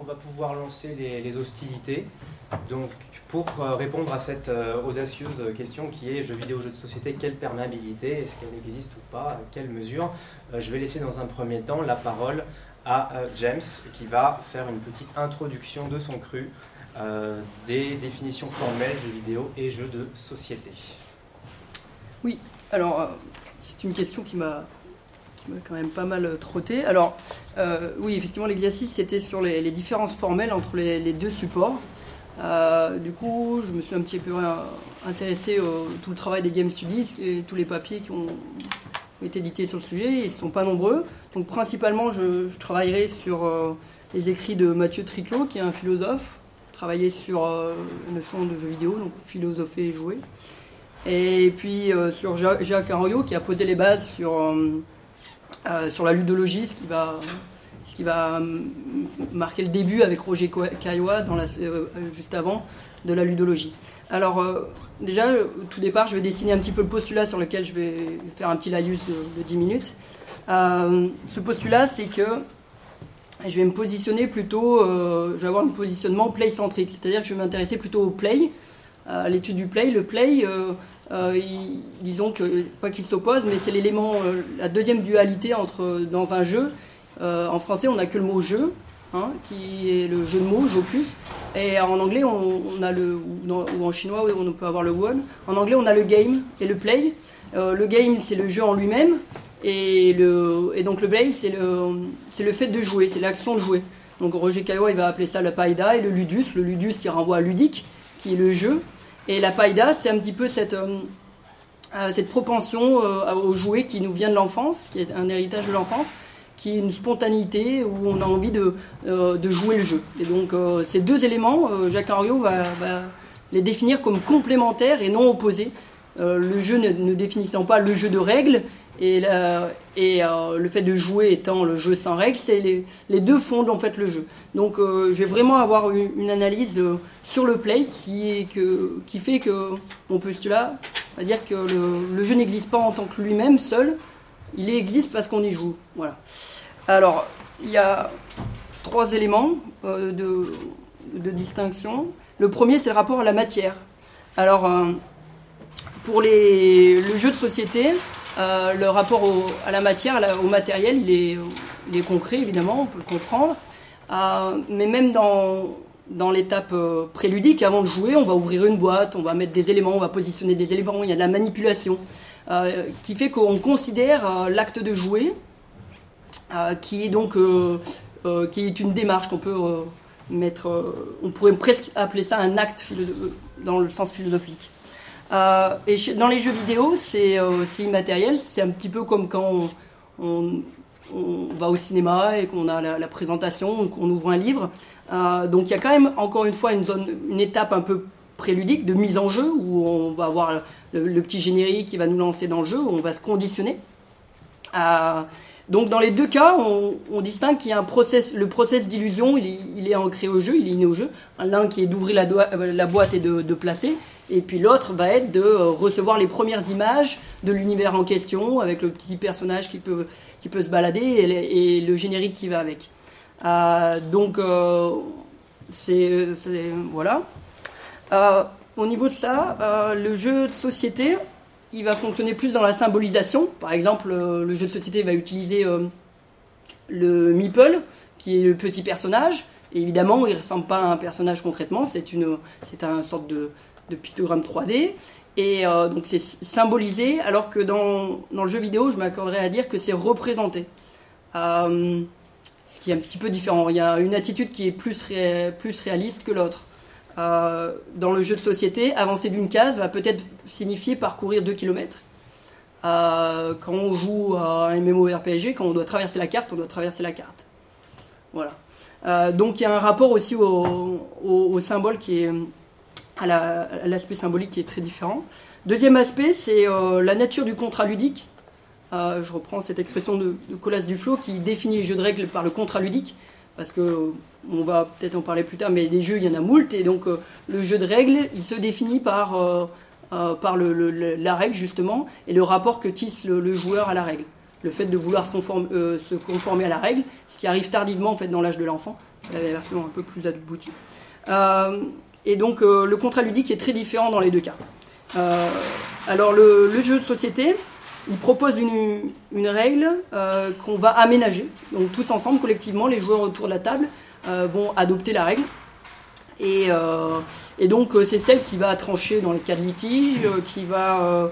on va pouvoir lancer les, hostilités. Donc, pour euh, répondre à cette euh, audacieuse question qui est jeux vidéo, jeux de société, quelle perméabilité Est-ce qu'elle existe ou pas À quelle mesure euh, Je vais laisser dans un premier temps la parole à James qui va faire une petite introduction de son cru des définitions formelles jeux vidéo et jeux de société. Oui, alors c'est une question qui m'a quand même pas mal trotté. Alors, euh, oui, effectivement, l'exercice c'était sur les, différences formelles entre les, deux supports. Euh, du coup, je me suis un petit peu intéressé au tout le travail des Game Studies et tous les papiers qui ont, été édités sur le sujet. Ils ne sont pas nombreux. Donc, principalement, je, travaillerai sur euh, les écrits de Mathieu Triclot, qui est un philosophe, travaillé sur la notion de jeu vidéo, donc philosopher et jouer. Et puis sur Jacques Arroyo, qui a posé les bases sur euh, sur la ludologie, ce qui va, ce qui va euh, marquer le début avec Roger Caillois euh, juste avant de la ludologie. Alors déjà, tout départ, je vais dessiner un petit peu le postulat sur lequel je vais faire un petit laïus de, 10 minutes. ce postulat, c'est que je vais me positionner plutôt, je vais avoir un positionnement play-centrique, c'est-à-dire que je vais m'intéresser plutôt au play, à l'étude du play. Le play, euh, disons que, pas qu'ils s'opposent, mais c'est l'élément, euh, la deuxième dualité entre, dans un jeu. Euh, en français, on n'a que le mot jeu, hein, qui est le jeu de mots, jocus. Et en anglais, on, a le, ou, en chinois, on peut avoir le one. En anglais, on a le game et le play. le game, c'est le jeu en lui-même. Et, le, et donc le play, c'est le, le fait de jouer, c'est l'action de jouer. Donc Roger Caillois, il va appeler ça la païda et le ludus, le ludus qui renvoie à ludique, qui est le jeu. Et la païda, c'est un petit peu cette, euh, euh, cette propension euh, au jouet qui nous vient de l'enfance, qui est un héritage de l'enfance, qui est une spontanéité où on a envie de, de jouer le jeu. Et donc ces deux éléments, Jacques Henriot va, les définir comme complémentaires et non opposés. le jeu ne, définissant pas le jeu de règles et, et le fait de jouer étant le jeu sans règles, c'est les, deux fondent en fait le jeu. Donc je vais vraiment avoir une, analyse sur le play qui, que, qui fait que mon postulat va dire que le, jeu n'existe pas en tant que lui-même seul, il existe parce qu'on y joue. Voilà. Alors, il y a trois éléments euh, de, distinction. Le premier, c'est le rapport à la matière. Alors, euh, pour les, le jeu de société, euh, le rapport à la matière, au matériel, il est, concret, évidemment, on peut le comprendre. mais même dans, l'étape euh, préludique, avant de jouer, on va ouvrir une boîte, on va mettre des éléments, on va positionner des éléments, il y a de la manipulation, euh, qui fait qu'on considère euh, l'acte de jouer, qui est donc qui est une démarche qu'on peut mettre, on pourrait presque appeler ça un acte dans le sens philosophique. Et dans les jeux vidéo, c'est immatériel, c'est un petit peu comme quand on va au cinéma et qu'on a la, présentation, qu'on ouvre un livre. Euh, donc il y a quand même encore une fois une étape un peu préludique de mise en jeu où on va avoir le, petit générique qui va nous lancer dans le jeu, où on va se conditionner. Euh, donc dans les deux cas, on, distingue qu'il y a un process, le process d'illusion, il, est ancré au jeu, il est inné au jeu. L'un qui est d'ouvrir la, boîte et de, placer, et puis l'autre va être de euh, recevoir les premières images de l'univers en question, avec le petit personnage qui peut, qui peut se balader et, le générique qui va avec. Euh, donc euh, c'est voilà. au niveau de ça, le jeu de société, il va fonctionner plus dans la symbolisation. Par exemple, le jeu de société va utiliser le meeple, qui est le petit personnage. Évidemment, il ne ressemble pas à un personnage concrètement, c'est une, c'est un sorte de, pictogramme 3D. Et euh, donc c'est symbolisé, alors que dans, dans, le jeu vidéo, je m'accorderais à dire que c'est représenté. ce qui est un petit peu différent. Il y a une attitude qui est plus, plus réaliste que l'autre. Euh, dans le jeu de société, avancer d'une case va peut-être signifier parcourir 2 km. Euh, quand on joue à un MMORPG, quand on doit traverser la carte, on doit traverser la carte. Voilà. Euh, donc il y a un rapport aussi au, symbole qui est à l'aspect symbolique qui est très différent. Deuxième aspect, c'est la nature du contrat ludique. je reprends cette expression de, de Colas Duflo qui définit les jeux de règles par le contrat ludique parce que on va peut-être en parler plus tard, mais des jeux, il y en a moult, et donc euh, le jeu de règles, il se définit par, euh, euh, par la règle, justement, et le rapport que tisse le, joueur à la règle. le fait de vouloir se, se, conformer à la règle, ce qui arrive tardivement en fait dans l'âge de l'enfant. C'est la version un peu plus aboutie. Et donc le contrat ludique est très différent dans les deux cas. alors le, jeu de société, il propose une, une règle qu'on va aménager. Donc tous ensemble, collectivement, les joueurs autour de la table vont adopter la règle. Et, euh, et donc euh, c'est celle qui va trancher dans les cas de litige, euh, qui va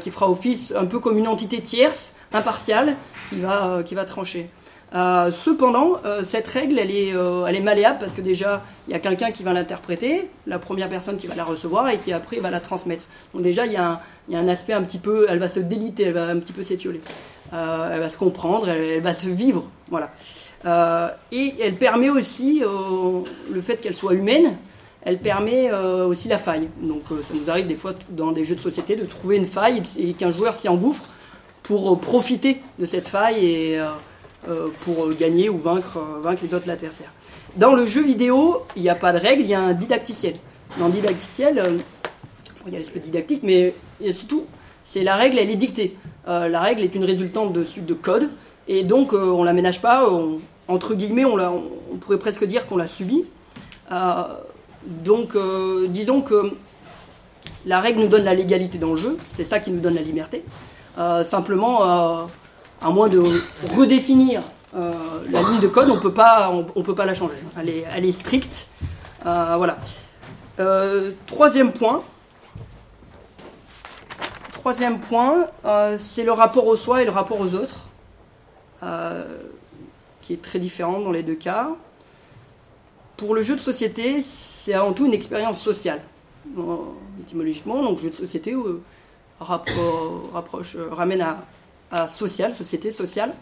qui fera office un peu comme une entité tierce, impartiale, qui va qui va trancher. Euh, cependant, euh, cette règle, elle est, euh, malléable parce que déjà, il y a quelqu'un qui va l'interpréter, la première personne qui va la recevoir et qui après va la transmettre. Donc déjà, il y, a un, aspect un petit peu, elle va se déliter, elle va un petit peu s'étioler. elle va se comprendre, elle, va se vivre, voilà. et elle permet aussi, le fait qu'elle soit humaine, elle permet aussi la faille. Donc ça nous arrive des fois dans des jeux de société de trouver une faille et qu'un joueur s'y engouffre pour profiter de cette faille et euh, pour gagner ou vaincre, euh, vaincre les autres adversaires. Dans le jeu vidéo, il n'y a pas de règle, il y a un didacticiel. Dans le didacticiel, euh, il y a l'aspect didactique, mais surtout, c'est la règle, elle est dictée. la règle est une résultante de code, et donc on ne la ménage pas, entre guillemets, on, pourrait presque dire qu'on l'a subie. donc, disons que la règle nous donne la légalité dans le jeu, c'est ça qui nous donne la liberté. simplement, à moins de redéfinir euh, la ligne de code, on peut pas, on, peut pas la changer. Elle est, elle est stricte. Euh, voilà. Euh, troisième point. Troisième point, c'est le rapport au soi et le rapport aux autres, qui est très différent dans les deux cas. Pour le jeu de société, c'est avant tout une expérience sociale, étymologiquement. Donc, jeu de société ramène à, à sociale, société sociale.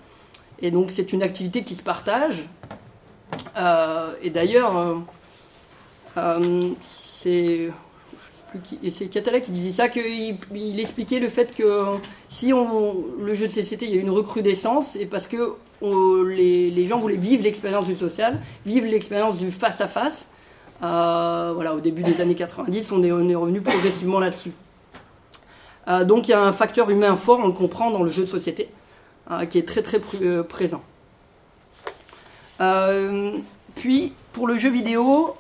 Et donc c'est une activité qui se partage. Euh, et d'ailleurs, euh, euh, c'est c'est Catala qui disait ça, qu'il il expliquait le fait que si on, le jeu de société, il y a une recrudescence, et parce que les, les, gens voulaient vivre l'expérience du social, vivre l'expérience du face-à-face. voilà, au début des années 90, on est, on est revenu progressivement là-dessus. Euh, donc il y a un facteur humain fort, on le comprend dans le jeu de société, euh, qui est très très euh, présent. puis pour le jeu vidéo,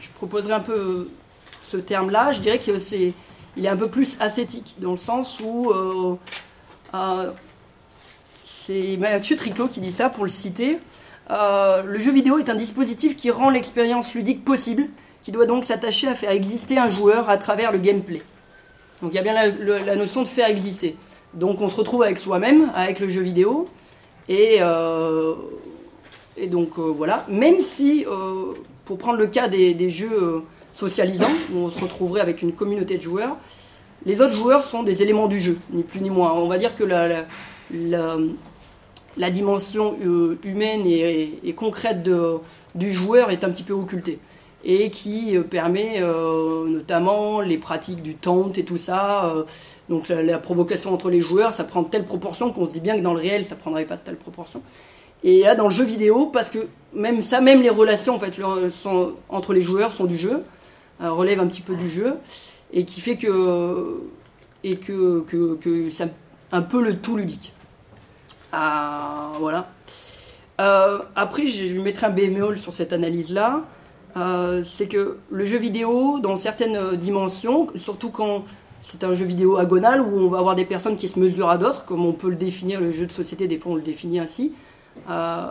je proposerai un peu ce terme-là. Je dirais que c'est, il est un peu plus ascétique dans le sens où c'est Mathieu Triclot qui dit ça pour le citer. le jeu vidéo est un dispositif qui rend l'expérience ludique possible, qui doit donc s'attacher à faire exister un joueur à travers le gameplay. Donc il y a bien la, notion de faire exister. Donc on se retrouve avec soi-même, avec le jeu vidéo, et, euh, donc euh, voilà. Même si, euh, pour prendre le cas des, jeux socialisants, on se retrouverait avec une communauté de joueurs, les autres joueurs sont des éléments du jeu, ni plus ni moins. On va dire que la, dimension humaine et, concrète du joueur est un petit peu occultée et qui euh, permet euh, notamment les pratiques du taunt et tout ça. Euh, donc la, provocation entre les joueurs, ça prend telle proportion qu'on se dit bien que dans le réel, ça prendrait pas de telle proportion. Et là, dans le jeu vidéo, parce que même ça, même les relations entre les joueurs sont du jeu, relèvent un petit peu du jeu, et qui fait que et que, que, c'est un peu le tout ludique. Ah, voilà. après, je, je mettrai un bémol sur cette analyse-là. Euh, c'est que le jeu vidéo, dans certaines euh, dimensions, surtout quand c'est un jeu vidéo agonal où on va avoir des personnes qui se mesurent à d'autres, comme on peut le définir, le jeu de société, des fois on le définit ainsi, euh,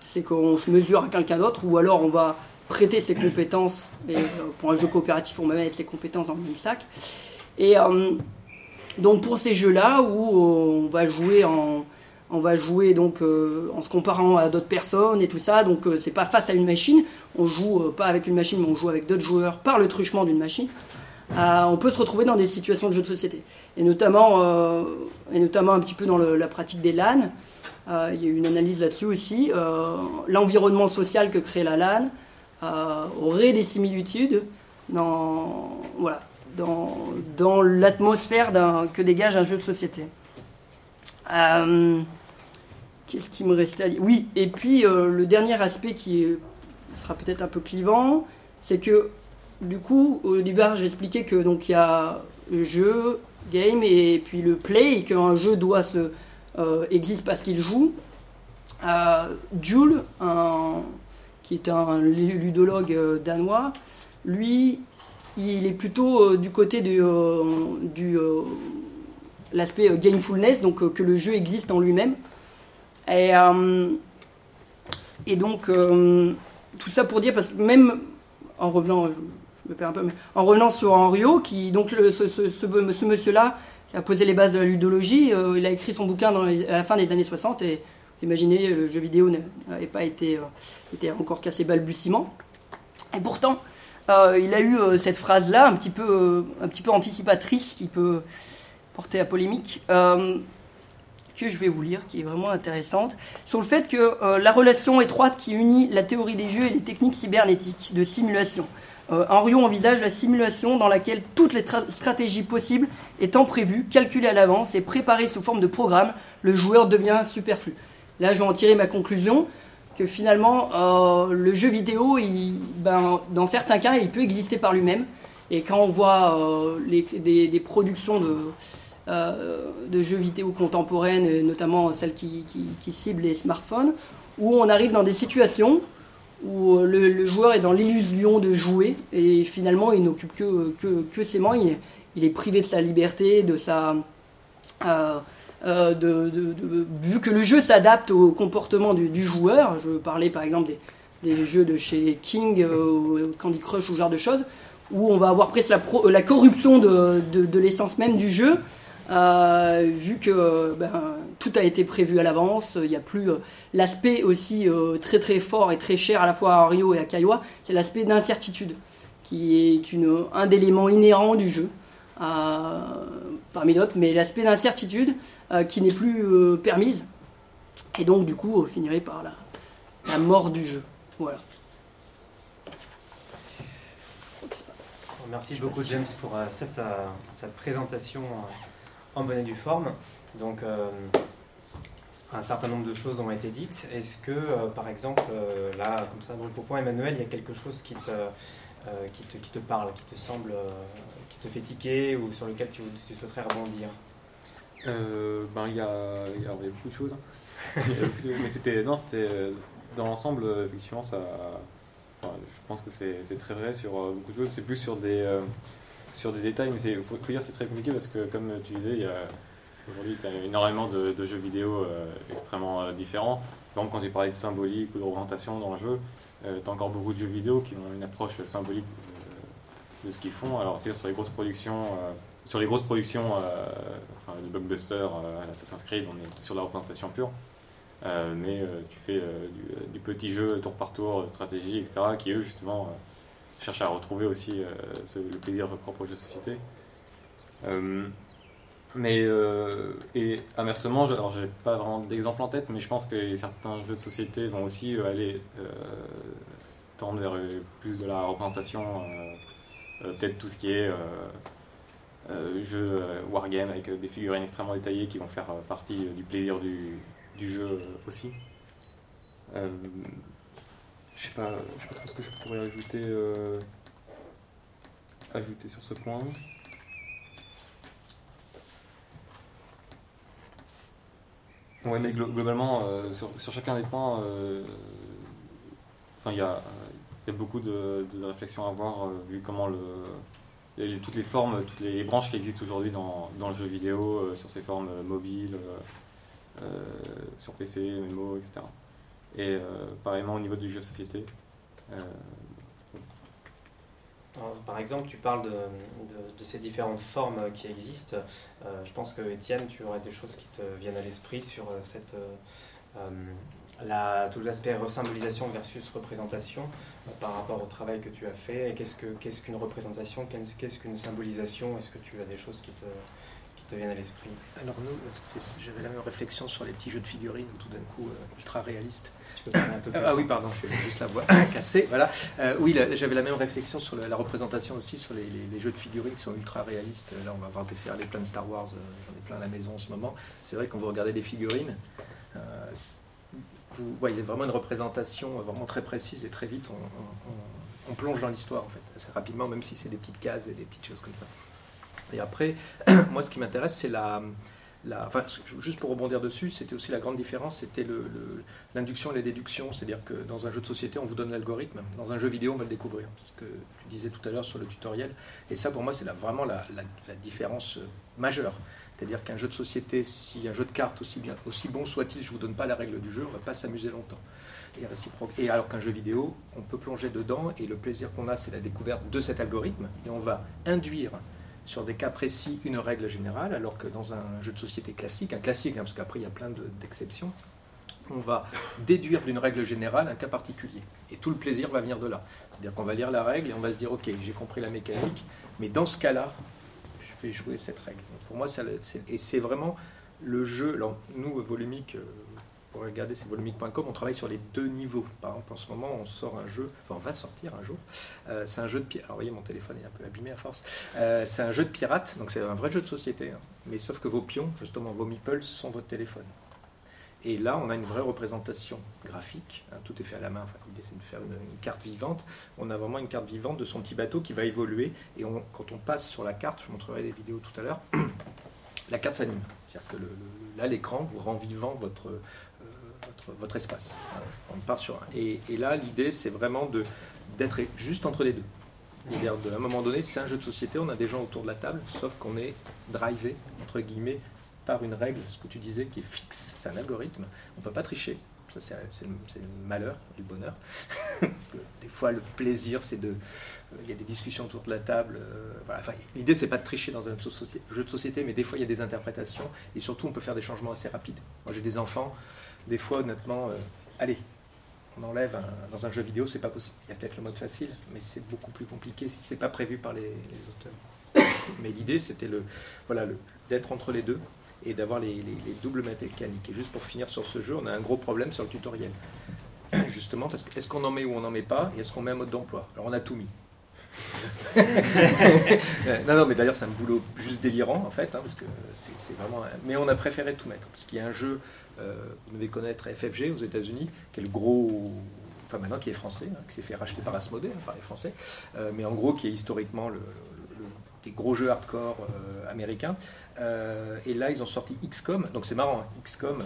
c'est qu'on se mesure à quelqu'un d'autre, ou alors on va prêter ses compétences, et pour un jeu coopératif on va mettre ses compétences dans le même sac. Et donc pour ces jeux-là, où on va jouer en, on va jouer donc euh, en se comparant à d'autres personnes et tout ça. Donc euh, c'est pas face à une machine. On joue euh, pas avec une machine, mais on joue avec d'autres joueurs par le truchement d'une machine. on peut se retrouver dans des situations de jeu de société. Et notamment, et notamment un petit peu dans la pratique des LAN. il y a eu une analyse là-dessus aussi. L'environnement social que crée la LAN aurait des similitudes dans l'atmosphère que dégage un jeu de société. Qu'est-ce qui me restait à dire? Oui, et puis euh, le dernier aspect qui sera peut-être un peu clivant, c'est que du coup, au départ, j'expliquais que donc il y a jeu, game, et puis le play, et qu'un jeu doit se existe parce qu'il joue. Jules, qui est un ludologue danois, lui, il est plutôt du côté du, du l'aspect gamefulness, donc que le jeu existe en lui-même. Et, et donc, tout ça pour dire, parce que même en revenant, je, me perds un peu, en revenant sur Henriot, qui, donc ce, ce, monsieur-là, qui a posé les bases de la ludologie, euh, il a écrit son bouquin à la fin des années 60, et vous imaginez, le jeu vidéo n'avait pas été, euh, était encore qu'assez balbutiement. Et pourtant, euh, il a eu cette phrase-là, un petit un petit peu anticipatrice, qui peut porter à polémique que je vais vous lire, qui est vraiment intéressante, sur le fait que euh, la relation étroite qui unit la théorie des jeux et les techniques cybernétiques de simulation. Euh, envisage la simulation dans laquelle toutes les stratégies possibles étant prévues, calculées à l'avance et préparées sous forme de programme, le joueur devient superflu. Là, je vais en tirer ma conclusion que finalement, euh, le jeu vidéo, ben, dans certains cas, il peut exister par lui-même. Et quand on voit euh, les, des, productions de, euh, de jeux vidéo contemporaines, notamment celles qui, ciblent les smartphones, où on arrive dans des situations où le, joueur est dans l'illusion de jouer et finalement il n'occupe que, que, ses mains, il, est privé de sa liberté, de sa... Euh, euh, vu que le jeu s'adapte au comportement du, joueur, je parlais par exemple des, jeux de chez King, Candy Crush ou ce genre de choses, où on va avoir presque la corruption de l'essence même du jeu, euh, vu que ben, tout a été prévu à l'avance, il n'y a plus euh, l'aspect aussi euh, très très fort et très cher à la fois à Rio et à Kaiwa, c'est l'aspect d'incertitude, qui est une, un éléments inhérents du jeu, parmi d'autres, mais l'aspect d'incertitude qui n'est plus permise, et donc du coup on finirait par la, mort du jeu. Voilà. Merci beaucoup James pour cette présentation en bonne et due forme. Donc, euh, un certain nombre de choses ont été dites. Est-ce que, euh, par exemple, euh, là, comme ça, pour point, Emmanuel, il y a quelque chose qui te, qui te, qui te parle, qui te semble, qui te fait tiquer ou sur lequel tu, souhaiterais rebondir? Ben, il, y a, y beaucoup de choses. mais c'était, non, c'était dans l'ensemble, effectivement, ça. je pense que c'est très vrai sur beaucoup de choses. C'est plus sur des sur des détails, mais il faut, dire c'est très compliqué parce que, comme tu disais, il y a aujourd'hui énormément de, jeux vidéo euh, extrêmement euh, différents. Par exemple, quand j'ai parlé de symbolique ou de représentation dans le jeu, euh, tu as encore beaucoup de jeux vidéo qui ont une approche symbolique de, ce qu'ils font. Alors, c'est sur les grosses productions, sur les grosses productions, enfin, le blockbuster, l'Assassin's Creed, on est sur la représentation pure. mais tu fais du, du, petit jeu tour par tour, stratégie, etc., qui eux, justement, cherche à retrouver aussi euh, le plaisir propre au jeu de société. Euh, mais euh, et inversement, alors j'ai pas vraiment d'exemple en tête, mais je pense que certains jeux de société vont aussi aller tendre vers plus de la représentation, peut-être tout ce qui est jeu wargame avec des figurines extrêmement détaillées qui vont faire partie du plaisir du, du jeu aussi. Je sais pas, je sais pas trop ce que je pourrais ajouter, euh, ajouter sur ce point. Ouais, mais globalement, euh, sur, sur, chacun des points, euh, il y a, y a, beaucoup de, de, réflexions à avoir vu comment le, toutes les formes, toutes les branches qui existent aujourd'hui dans, dans, le jeu vidéo, sur ces formes mobiles, sur PC, MMO, etc. Et euh, pareillement au niveau du jeu société. Euh, par exemple, tu parles de, ces différentes formes qui existent. Euh, je pense que Étienne, tu aurais des choses qui te viennent à l'esprit sur cette, la, tout l'aspect symbolisation versus représentation par rapport au travail que tu as fait. Qu'est-ce, que, qu'est-ce qu'une représentation? Qu'est-ce qu'une symbolisation? Est-ce que tu as des choses qui te, te viennent à l'esprit Alors nous, j'avais la même réflexion sur les petits jeux de figurines, tout d'un coup euh, ultra réalistes. ah oui, pardon, je juste la voix cassée. Voilà. Euh, oui, j'avais la même réflexion sur la, représentation aussi sur les, jeux de figurines qui sont ultra réalistes. Là, on va voir faire les plein de Star Wars. Euh, j'en ai plein à la maison en ce moment. C'est vrai quand vous regardez des figurines, vous voyez vraiment une représentation vraiment très précise et très vite. On, on plonge dans l'histoire en fait assez rapidement, même si c'est des petites cases et des petites choses comme ça. Et après, moi, ce qui m'intéresse, c'est la, juste pour rebondir dessus, c'était aussi la grande différence, c'était l'induction et la déduction. C'est-à-dire que dans un jeu de société, on vous donne l'algorithme. Dans un jeu vidéo, on va le découvrir. Ce que tu disais tout à l'heure sur le tutoriel. Et ça, pour moi, c'est vraiment la, différence euh, majeure. C'est-à-dire qu'un jeu de société, si un jeu de cartes, aussi, bien, aussi bon soit-il, je ne vous donne pas la règle du jeu, on ne va pas s'amuser longtemps. Et, réciproque. et alors qu'un jeu vidéo, on peut plonger dedans et le plaisir qu'on a, c'est la découverte de cet algorithme. Et on va induire sur des cas précis une règle générale, alors que dans un jeu de société classique, un classique, hein, parce qu'après il y a plein d'exceptions, on va déduire d'une règle générale un cas particulier. Et tout le plaisir va venir de là. C'est-à-dire qu'on va lire la règle et on va se dire, ok, j'ai compris la mécanique, mais dans ce cas-là, je vais jouer cette règle. pour moi, et c'est vraiment le jeu. Alors, nous, Volumique, euh, pour regarder, c'est volumique.com, on travaille sur les deux niveaux. Par exemple, en ce moment, on sort un jeu, enfin, on va sortir un jour. Euh, c'est un jeu de pirate. Alors, voyez, mon téléphone est un peu abîmé à force. Euh, c'est un jeu de pirate, donc c'est un vrai jeu de société. Hein. Mais sauf que vos pions, justement, vos meeples, sont votre téléphone. Et là, on a une vraie représentation graphique. Hein, tout est fait à la main. Enfin, L'idée, c'est de faire une, carte vivante. On a vraiment une carte vivante de son petit bateau qui va évoluer. Et quand on passe sur la carte, je vous montrerai des vidéos tout à l'heure, la carte s'anime. C'est-à-dire que là, l'écran vous rend vivant votre, votre, espace. On part sur Et, là, l'idée, c'est vraiment d'être juste entre les deux. C'est-à-dire, à un moment donné, c'est un jeu de société, on a des gens autour de la table, sauf qu'on est drivé, entre guillemets, par une règle, ce que tu disais, qui est fixe. C'est un algorithme. On ne peut pas tricher. Ça, c'est le, malheur et le bonheur. Parce que des fois, le plaisir, c'est de. Il y a des discussions autour de la table. Euh, voilà. Enfin, L'idée, c'est pas de tricher dans un jeu de société, mais des fois, il y a des interprétations. Et surtout, on peut faire des changements assez rapides. Moi, j'ai des enfants des fois, honnêtement, euh, allez, on enlève dans un jeu vidéo, c'est pas possible. Il y a peut-être le mode facile, mais c'est beaucoup plus compliqué si c'est pas prévu par les, auteurs. Mais l'idée, c'était le, voilà, d'être entre les deux et d'avoir les, les, doubles mécaniques. Et juste pour finir sur ce jeu, on a un gros problème sur le tutoriel. Justement, parce que est-ce qu'on en met ou on n'en met pas, et est-ce qu'on met un mode d'emploi? Alors on a tout mis. non, non, mais d'ailleurs, c'est un boulot juste délirant, en fait, hein, parce que c'est vraiment. Mais on a préféré tout mettre, parce qu'il y a un jeu, vous devez connaître FFG aux États-Unis, qui est le gros. Enfin, maintenant, qui est français, hein, qui s'est fait racheter par Asmodée, hein, par les Français, euh, mais en gros, qui est historiquement des gros jeux hardcore euh, américains. et là, ils ont sorti XCOM, donc c'est marrant, XCOM,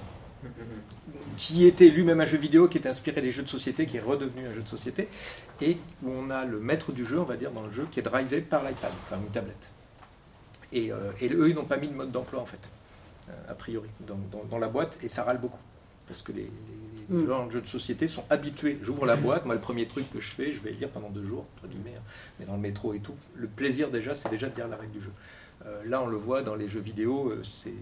qui était lui-même un jeu vidéo qui était inspiré des jeux de société, qui est redevenu un jeu de société, et où on a le maître du jeu, on va dire, dans le jeu, qui est drivé par l'iPad, enfin une tablette. Et, euh, eux, ils n'ont pas mis de mode d'emploi, en fait, euh, a priori, dans, la boîte, et ça râle beaucoup. Parce que les, les mm. en jeu de société sont habitués. J'ouvre la boîte, moi, le premier truc que je fais, je vais lire pendant deux jours, entre guillemets, hein, mais dans le métro et tout. Le plaisir, déjà, c'est déjà de dire la règle du jeu. Euh, là, on le voit dans les jeux vidéo, euh, c'est,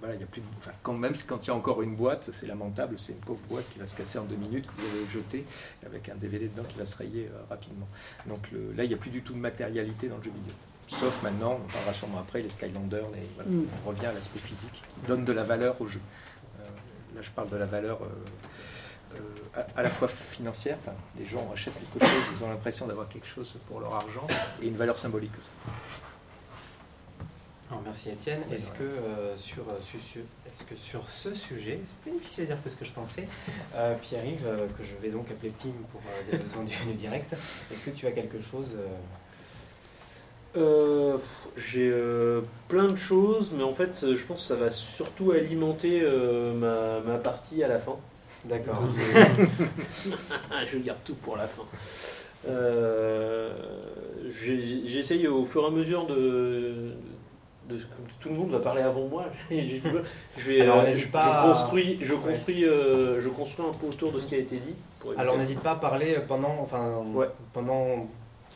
voilà, y a plus quand même quand il y a encore une boîte, c'est lamentable, c'est une pauvre boîte qui va se casser en deux minutes, que vous allez jeter, avec un DVD dedans qui va se rayer euh, rapidement. Donc là, il n'y a plus du tout de matérialité dans le jeu vidéo. Sauf maintenant, on parlera sûrement après, les Skylanders, mm. on revient à l'aspect physique, qui donne de la valeur au jeu. là, je parle de la valeur à, la fois financière, les gens achètent quelque chose, ils ont l'impression d'avoir quelque chose pour leur argent, et une valeur symbolique aussi merci Étienne. Est-ce que, euh, sur, euh, est que sur ce sujet, c'est plus difficile à dire que ce que je pensais, euh, Pierre-Yves, que je vais donc appeler Pim pour des besoins du, direct, est-ce que tu as quelque chose J'ai plein de choses, mais en fait, je pense que ça va surtout alimenter ma, ma, partie à la fin. D'accord. je garde tout pour la fin. J'essaye au fur et à mesure de, tout le monde va parler avant moi. je vais, Alors, je, pas construis, je construis, euh, je construis un peu autour de ce qui a été dit. Alors n'hésite pas à parler pendant, enfin, pendant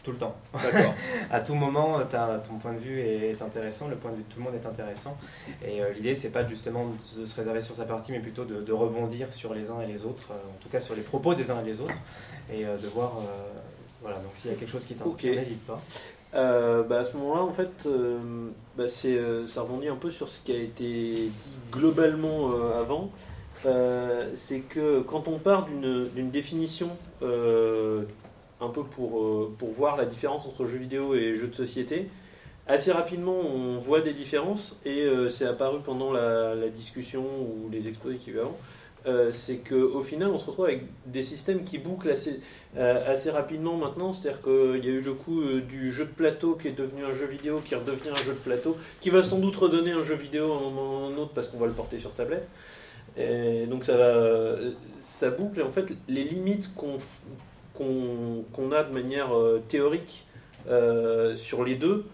tout le temps. D'accord. à tout moment, ton point de vue est intéressant, le point de vue de tout le monde est intéressant. Et euh, l'idée, c'est pas justement de se réserver sur sa partie, mais plutôt de, rebondir sur les uns et les autres, euh, en tout cas sur les propos des uns et des autres, et de voir. voilà, donc s'il y a quelque chose qui t'inspire, n'hésite pas. Euh, bah, à ce moment-là, en fait, euh, bah, c'est, euh, ça rebondit un peu sur ce qui a été dit globalement avant. c'est que quand on part d'une, définition, un peu pour, pour voir la différence entre jeux vidéo et jeux de société, assez rapidement on voit des différences et c'est apparu pendant la, discussion ou les exposés qui avant euh, c'est qu'au final, on se retrouve avec des systèmes qui bouclent assez, euh, assez rapidement maintenant. C'est-à-dire qu'il y a eu le coup euh, du jeu de plateau qui est devenu un jeu vidéo, qui redevient un jeu de plateau, qui va sans doute redonner un jeu vidéo à un moment ou un autre parce qu'on va le porter sur tablette. Et donc ça, ça boucle. Et en fait, les limites qu'on qu'on a de manière théorique sur les deux,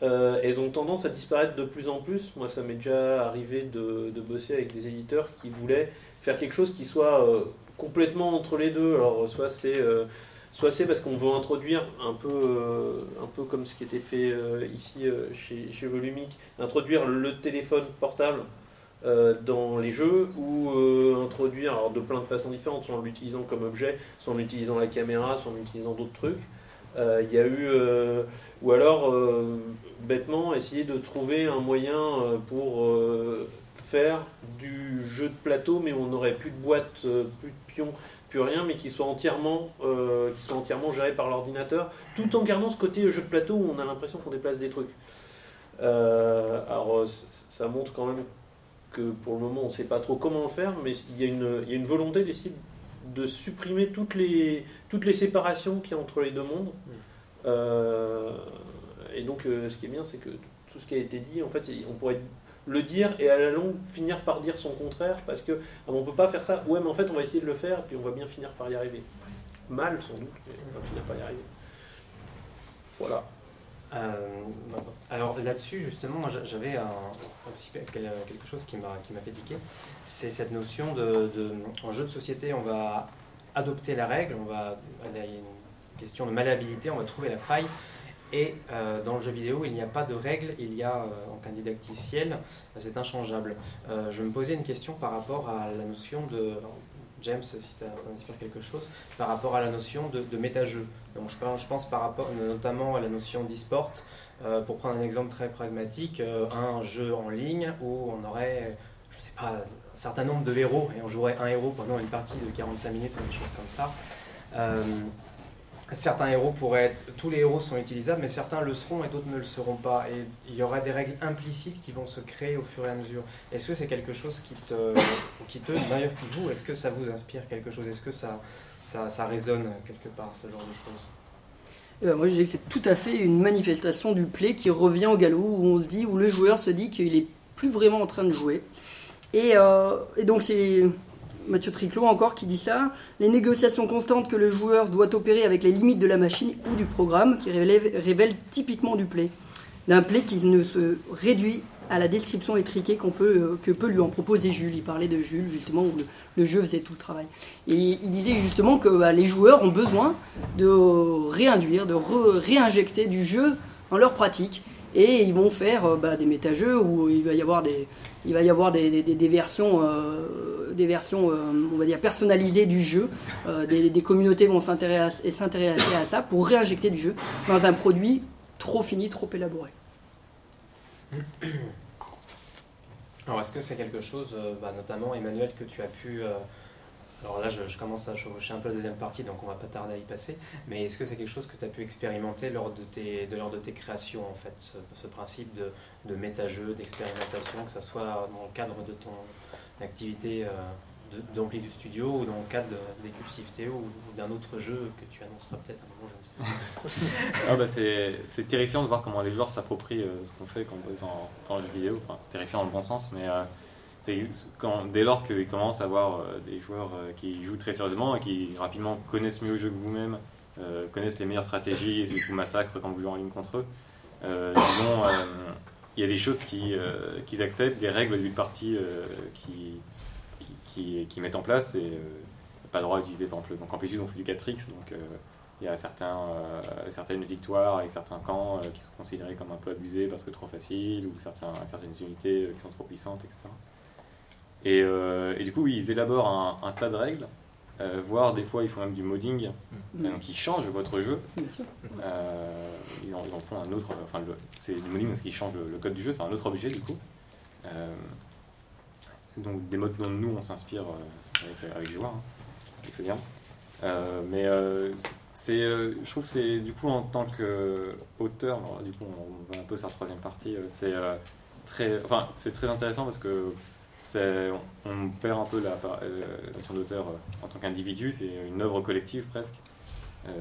elles ont tendance à disparaître de plus en plus. Moi, ça m'est déjà arrivé de, bosser avec des éditeurs qui voulaient faire quelque chose qui soit euh, complètement entre les deux. Alors, soit c'est euh, soit parce qu'on veut introduire un peu, euh, un peu comme ce qui était fait ici chez, chez Volumic, introduire le téléphone portable dans les jeux ou introduire alors de plein de façons différentes, soit en l'utilisant comme objet, soit en utilisant la caméra, soit en utilisant d'autres trucs. Il y a eu, ou alors bêtement essayer de trouver un moyen pour faire du jeu de plateau, mais on n'aurait plus de boîte, euh, plus de pions, plus rien, mais qui soit entièrement, euh, qui soit entièrement géré par l'ordinateur, tout en gardant ce côté jeu de plateau où on a l'impression qu'on déplace des trucs. Euh, alors ça montre quand même que pour le moment on ne sait pas trop comment faire, mais il y a une, il y a une volonté d'essayer de supprimer toutes les, toutes les séparations qu'il y a entre les deux mondes. Mm. et donc ce qui est bien, c'est que tout ce qui a été dit, en fait, on pourrait le dire et à la longue finir par dire son contraire parce que ah, on peut pas faire ça. Ouais, mais en fait, on va essayer de le faire puis on va bien finir par y arriver. Mal sans doute, mais on va finir par y arriver. Voilà. Euh, alors là-dessus, justement, j'avais aussi quelque chose qui m'a fait tiquer. C'est cette notion de, en jeu de société, on va adopter la règle, on va, il y a une question de malhabilité, on va trouver la faille. Et euh, dans le jeu vidéo, il n'y a pas de règles, il y a euh, en c'est inchangeable. Euh, je me posais une question par rapport à la notion de. James, si ça inspire quelque chose, par rapport à la notion de, de méta-jeu. Donc je pense, par rapport notamment à la notion d'e-sport. pour prendre un exemple très pragmatique, un jeu en ligne où on aurait, je ne sais pas, un certain nombre de héros et on jouerait un héros pendant une partie de 45 minutes ou des choses comme ça certains héros pourraient être, tous les héros sont utilisables, mais certains le seront et d'autres ne le seront pas. Et il y aura des règles implicites qui vont se créer au fur et à mesure. Est-ce que c'est quelque chose qui te, qui te d'ailleurs qui vous, est-ce que ça vous inspire quelque chose? Est-ce que ça, ça, ça, résonne quelque part, ce genre de choses? Ben, moi, je dirais que c'est tout à fait une manifestation du play qui revient au galop, où on se dit, où le joueur se dit qu'il est plus vraiment en train de jouer. Et, euh, et donc, c'est Mathieu Triclot encore qui dit ça, les négociations constantes que le joueur doit opérer avec les limites de la machine ou du programme qui révèlent, typiquement du play. D'un play qui ne se réduit à la description étriquée euh, que peut lui en proposer Jules. Il parlait de Jules, justement, où le, jeu faisait tout le travail. Et il disait justement que bah, les joueurs ont besoin de réinduire, de réinjecter du jeu dans leur pratique et ils vont faire euh, bah, des méta-jeux où il va y avoir des, il va y avoir des, des, versions, euh, des versions euh, on va dire personnalisées du jeu. des, des, communautés vont s'intéresser à ça pour réinjecter du jeu dans un produit trop fini, trop élaboré. Alors est-ce que c'est quelque chose, bah, notamment Emmanuel, que tu as pu alors là, je, commence à chevaucher un peu la deuxième partie, donc on va pas tarder à y passer. Mais est-ce que c'est quelque chose que tu as pu expérimenter lors de tes, de, lors de tes créations, en fait, ce, principe de, de méta-jeu, d'expérimentation, que ce soit dans le cadre de ton activité euh, d'ampli du studio ou dans le cadre d'équipe Théo ou, d'un autre jeu que tu annonceras peut-être à un moment, je ne sais pas. ah bah c'est terrifiant de voir comment les joueurs s'approprient euh, ce qu'on fait quand on est en, jeu vidéo. Enfin, terrifiant dans le bon sens, mais... Euh, quand, dès lors qu'ils commencent à avoir euh, des joueurs euh, qui jouent très sérieusement et qui rapidement connaissent mieux le jeu que vous-même, euh, connaissent les meilleures stratégies et vous massacrent quand vous jouez en ligne contre eux, il y a des choses qu'ils acceptent, des règles du parti qui, qui, qui, mettent en place et pas le droit d'utiliser par exemple. Donc Amplitude on fait du 4x, donc il y a certains, certaines victoires avec certains camps qui sont considérés comme un peu abusés parce que trop facile, ou certaines unités qui sont trop puissantes, etc. Euh, et, du coup, ils élaborent un, tas de règles, euh, voire des fois ils font même du modding, mm. donc ils changent votre jeu. Euh, ils, en, font un autre, enfin c'est du modding parce qu'ils changent le, code du jeu, c'est un autre objet du coup. donc des modes dont nous on s'inspire avec, avec Joueur, hein, fait bien. mais c'est, je trouve que c'est du coup en tant qu'auteur, du coup on va un peu sur la troisième partie, c'est très, enfin, c'est très intéressant parce que on perd un peu la, notion d'auteur en tant qu'individu, c'est une œuvre collective presque.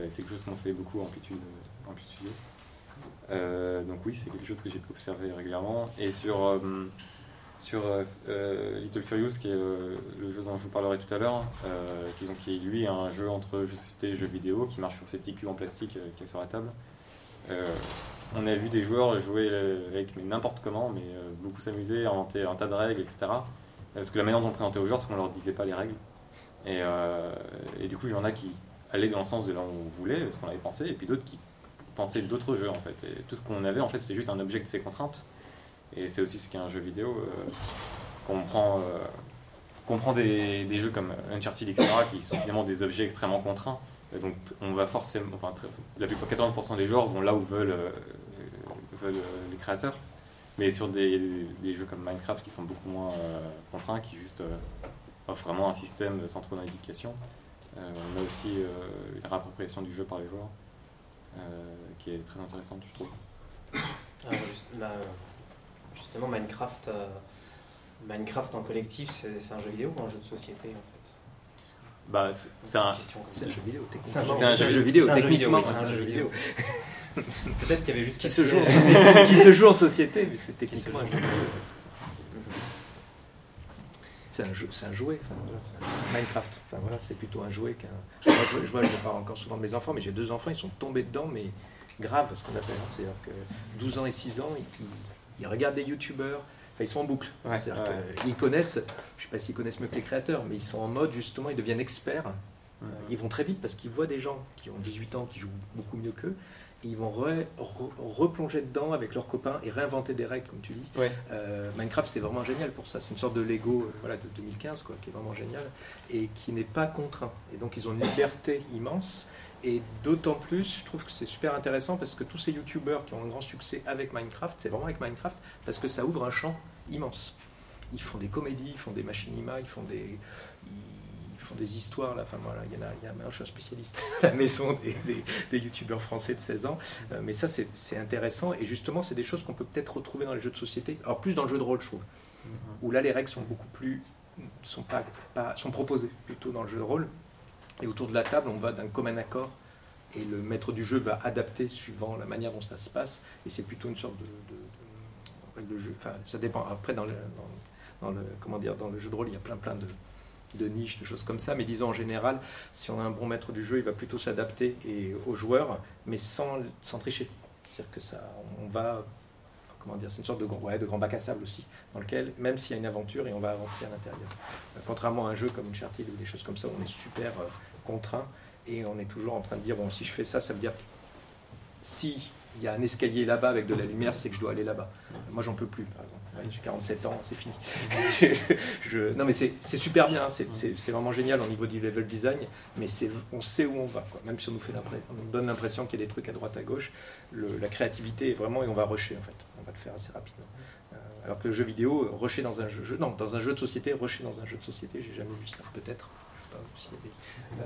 c'est quelque chose qu'on fait beaucoup en Amplitude, Studio. donc oui, c'est quelque chose que j'ai pu observer régulièrement. Et sur sur euh, euh, Little Furious, qui est euh, le jeu dont je vous parlerai tout à l'heure, qui, donc, qui est lui un jeu entre jeu société et jeu vidéo, qui marche sur ces petits cubes en plastique qui est sur la table. On a vu des joueurs jouer avec n'importe comment, mais beaucoup s'amuser, inventer un tas de règles, etc. Parce que la manière dont on présentait aux joueurs, c'est qu'on leur disait pas les règles. Et, et du coup, il y en a qui allaient dans le sens de là où on voulait, ce qu'on avait pensé, et puis d'autres qui pensaient d'autres jeux en fait. Et tout ce qu'on avait, en fait, c'était juste un objet de ces contraintes. Et c'est aussi ce qu'est un jeu vidéo. Euh, qu'on prend, euh, des, jeux comme Uncharted, etc., qui sont finalement des objets extrêmement contraints. donc on va forcément, enfin, la plupart, 80% des joueurs vont là où veulent, euh, veulent les créateurs. Mais sur des, des, jeux comme Minecraft qui sont beaucoup moins contraints, qui juste offrent vraiment un système sans trop d'indication, on a aussi une réappropriation du jeu par les joueurs qui est très intéressante, je trouve. Ah, justement, Minecraft, euh, Minecraft en collectif, c'est un jeu vidéo ou un jeu de société en fait? Bah, c'est un, jeu vidéo, techniquement. C'est un, jeu vidéo, techniquement. C'est un jeu vidéo. Peut-être qu'il y avait juste qui se joue en société, qui se joue en société, mais c'est techniquement un jeu. C'est un jeu, c'est un jouet. Minecraft, enfin voilà, c'est plutôt un jouet qu'un. Moi, je, vois, je parle encore souvent de mes enfants, mais j'ai deux enfants, ils sont tombés dedans, mais grave, ce qu'on appelle. Hein. C'est-à-dire que 12 ans et 6 ans, ils, ils regardent des youtubeurs, enfin ils sont en boucle. C'est-à-dire qu'ils connaissent, je ne sais pas s'ils connaissent mieux que les créateurs, mais ils sont en mode justement, ils deviennent experts. Ils vont très vite parce qu'ils voient des gens qui ont 18 ans qui jouent beaucoup mieux qu'eux. Ils vont replonger dedans avec leurs copains et réinventer des règles, comme tu dis. Euh, Minecraft, c'est vraiment génial pour ça. C'est une sorte de Lego euh, voilà, de 2015, quoi, qui est vraiment génial et qui n'est pas contraint. Et donc, ils ont une liberté immense. Et d'autant plus, je trouve que c'est super intéressant parce que tous ces youtubeurs qui ont un grand succès avec Minecraft, c'est vraiment avec Minecraft parce que ça ouvre un champ immense. Ils font des comédies, ils font des machinima, ils font des, font des histoires. Là. Enfin, voilà, il y en a, il y a, je suis un spécialiste à la maison des, des, youtubeurs français de 16 ans. Euh, mais ça, c'est intéressant. Et justement, c'est des choses qu'on peut peut-être retrouver dans les jeux de société. Alors, plus dans le jeu de rôle, je trouve. Où là, les règles sont beaucoup plus. sont, pas, pas, sont proposées plutôt dans le jeu de rôle. Et autour de la table, on va d'un commun accord et le maître du jeu va adapter suivant la manière dont ça se passe. Et c'est plutôt une sorte de, de, jeu. Enfin, ça dépend. Après, dans le, dans, le, comment dire, dans le jeu de rôle, il y a plein, plein de, de niches, de choses comme ça. Mais disons en général, si on a un bon maître du jeu, il va plutôt s'adapter aux joueurs, mais sans, sans tricher. C'est-à-dire que ça, on va comment dire, c'est une sorte de, ouais, de grand bac à sable aussi, dans lequel, même s'il y a une aventure, et on va avancer à l'intérieur. Contrairement à un jeu comme Uncharted ou des choses comme ça, on est super euh, contraint, et on est toujours en train de dire, bon, si je fais ça, ça veut dire si il y a un escalier là-bas avec de la lumière, c'est que je dois aller là-bas. Moi, j'en peux plus, par exemple. J'ai 47 ans, c'est fini. je, non, mais c'est super bien, c'est vraiment génial au niveau du level design, mais on sait où on va, quoi. même si on nous, fait on nous donne l'impression qu'il y a des trucs à droite, à gauche. la créativité est vraiment, et on va rusher en fait, on va le faire assez rapidement. Euh, alors que le jeu vidéo, rusher dans un jeu, non, dans un jeu de société, rusher dans un jeu de société, j'ai jamais vu ça, peut-être.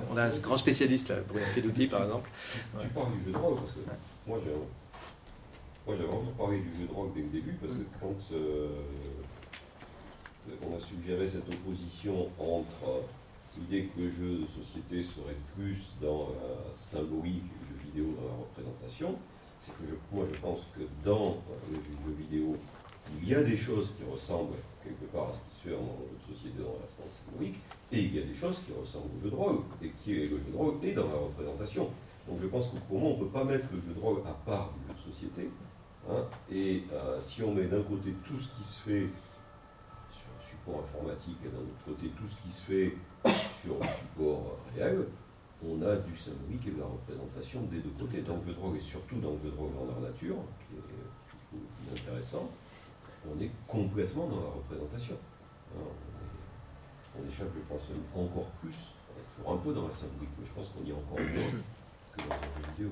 On a un grand spécialiste là, Bruno Fedouti par exemple. Tu parles du jeu de rôle parce que moi j'ai moi, j'avais envie de parler du jeu de rock dès le début, parce que quand euh, on a suggéré cette opposition entre l'idée que le jeu de société serait plus dans la symbolique et le jeu vidéo dans la représentation, c'est que moi je pense que dans le jeu vidéo, il y a des choses qui ressemblent quelque part à ce qui se fait dans le jeu de société dans l'instant symbolique, et il y a des choses qui ressemblent au jeu de rôle, et qui est le jeu de rôle et dans la représentation. Donc je pense que pour moi, on ne peut pas mettre le jeu de rôle à part du jeu de société, Hein, et euh, si on met d'un côté tout ce qui se fait sur un support informatique et d'un autre côté tout ce qui se fait sur un support réel, on a du symbolique et de la représentation des deux côtés, dans le jeu de drogue et surtout dans le jeu de drogue en nature, qui est intéressant, on est complètement dans la représentation. Hein, on, échappe, je pense, même encore plus, toujours un peu dans la symbolique, mais je pense qu'on y est encore moins que dans un jeu vidéo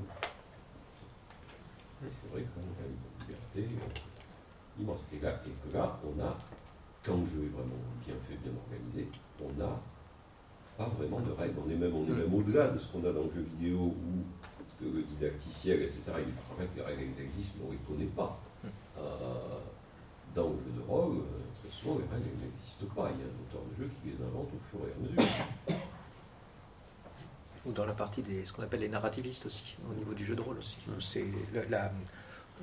c'est vrai qu'on a liberté euh, immense. Et, là, et que là, on a, quand le jeu est vraiment bien fait, bien organisé, on n'a pas vraiment de règles. On est même, on est même au-delà de ce qu'on a dans le jeu vidéo où le didacticiel, etc. Il paraît que les règles existent, mais on ne les connaît pas. Euh, dans le jeu de rôle, très souvent, les règles n'existent pas. Il y a un auteur de jeu qui les invente au fur et à mesure. Ou dans la partie des ce qu'on appelle les narrativistes aussi, au niveau du jeu de rôle aussi. C'est la,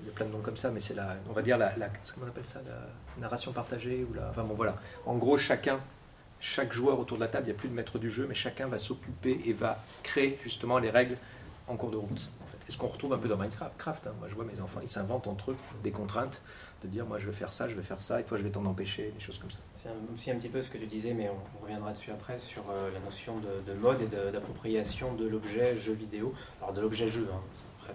il y a plein de noms comme ça, mais c'est la, on va dire la, ce qu'on appelle ça, la narration partagée ou la, enfin bon voilà. En gros, chacun, chaque joueur autour de la table, il n'y a plus de maître du jeu, mais chacun va s'occuper et va créer justement les règles en cours de route. En fait. Et ce qu'on retrouve un peu dans Minecraft. Hein. Moi, je vois mes enfants, ils s'inventent entre eux des contraintes, de dire moi je vais faire ça, je vais faire ça, et toi je vais t'en empêcher, des choses comme ça. C'est aussi un petit peu ce que tu disais, mais on, reviendra dessus après, sur euh, la notion de, mode et d'appropriation de, l'objet jeu vidéo. Alors de l'objet jeu, hein. Après,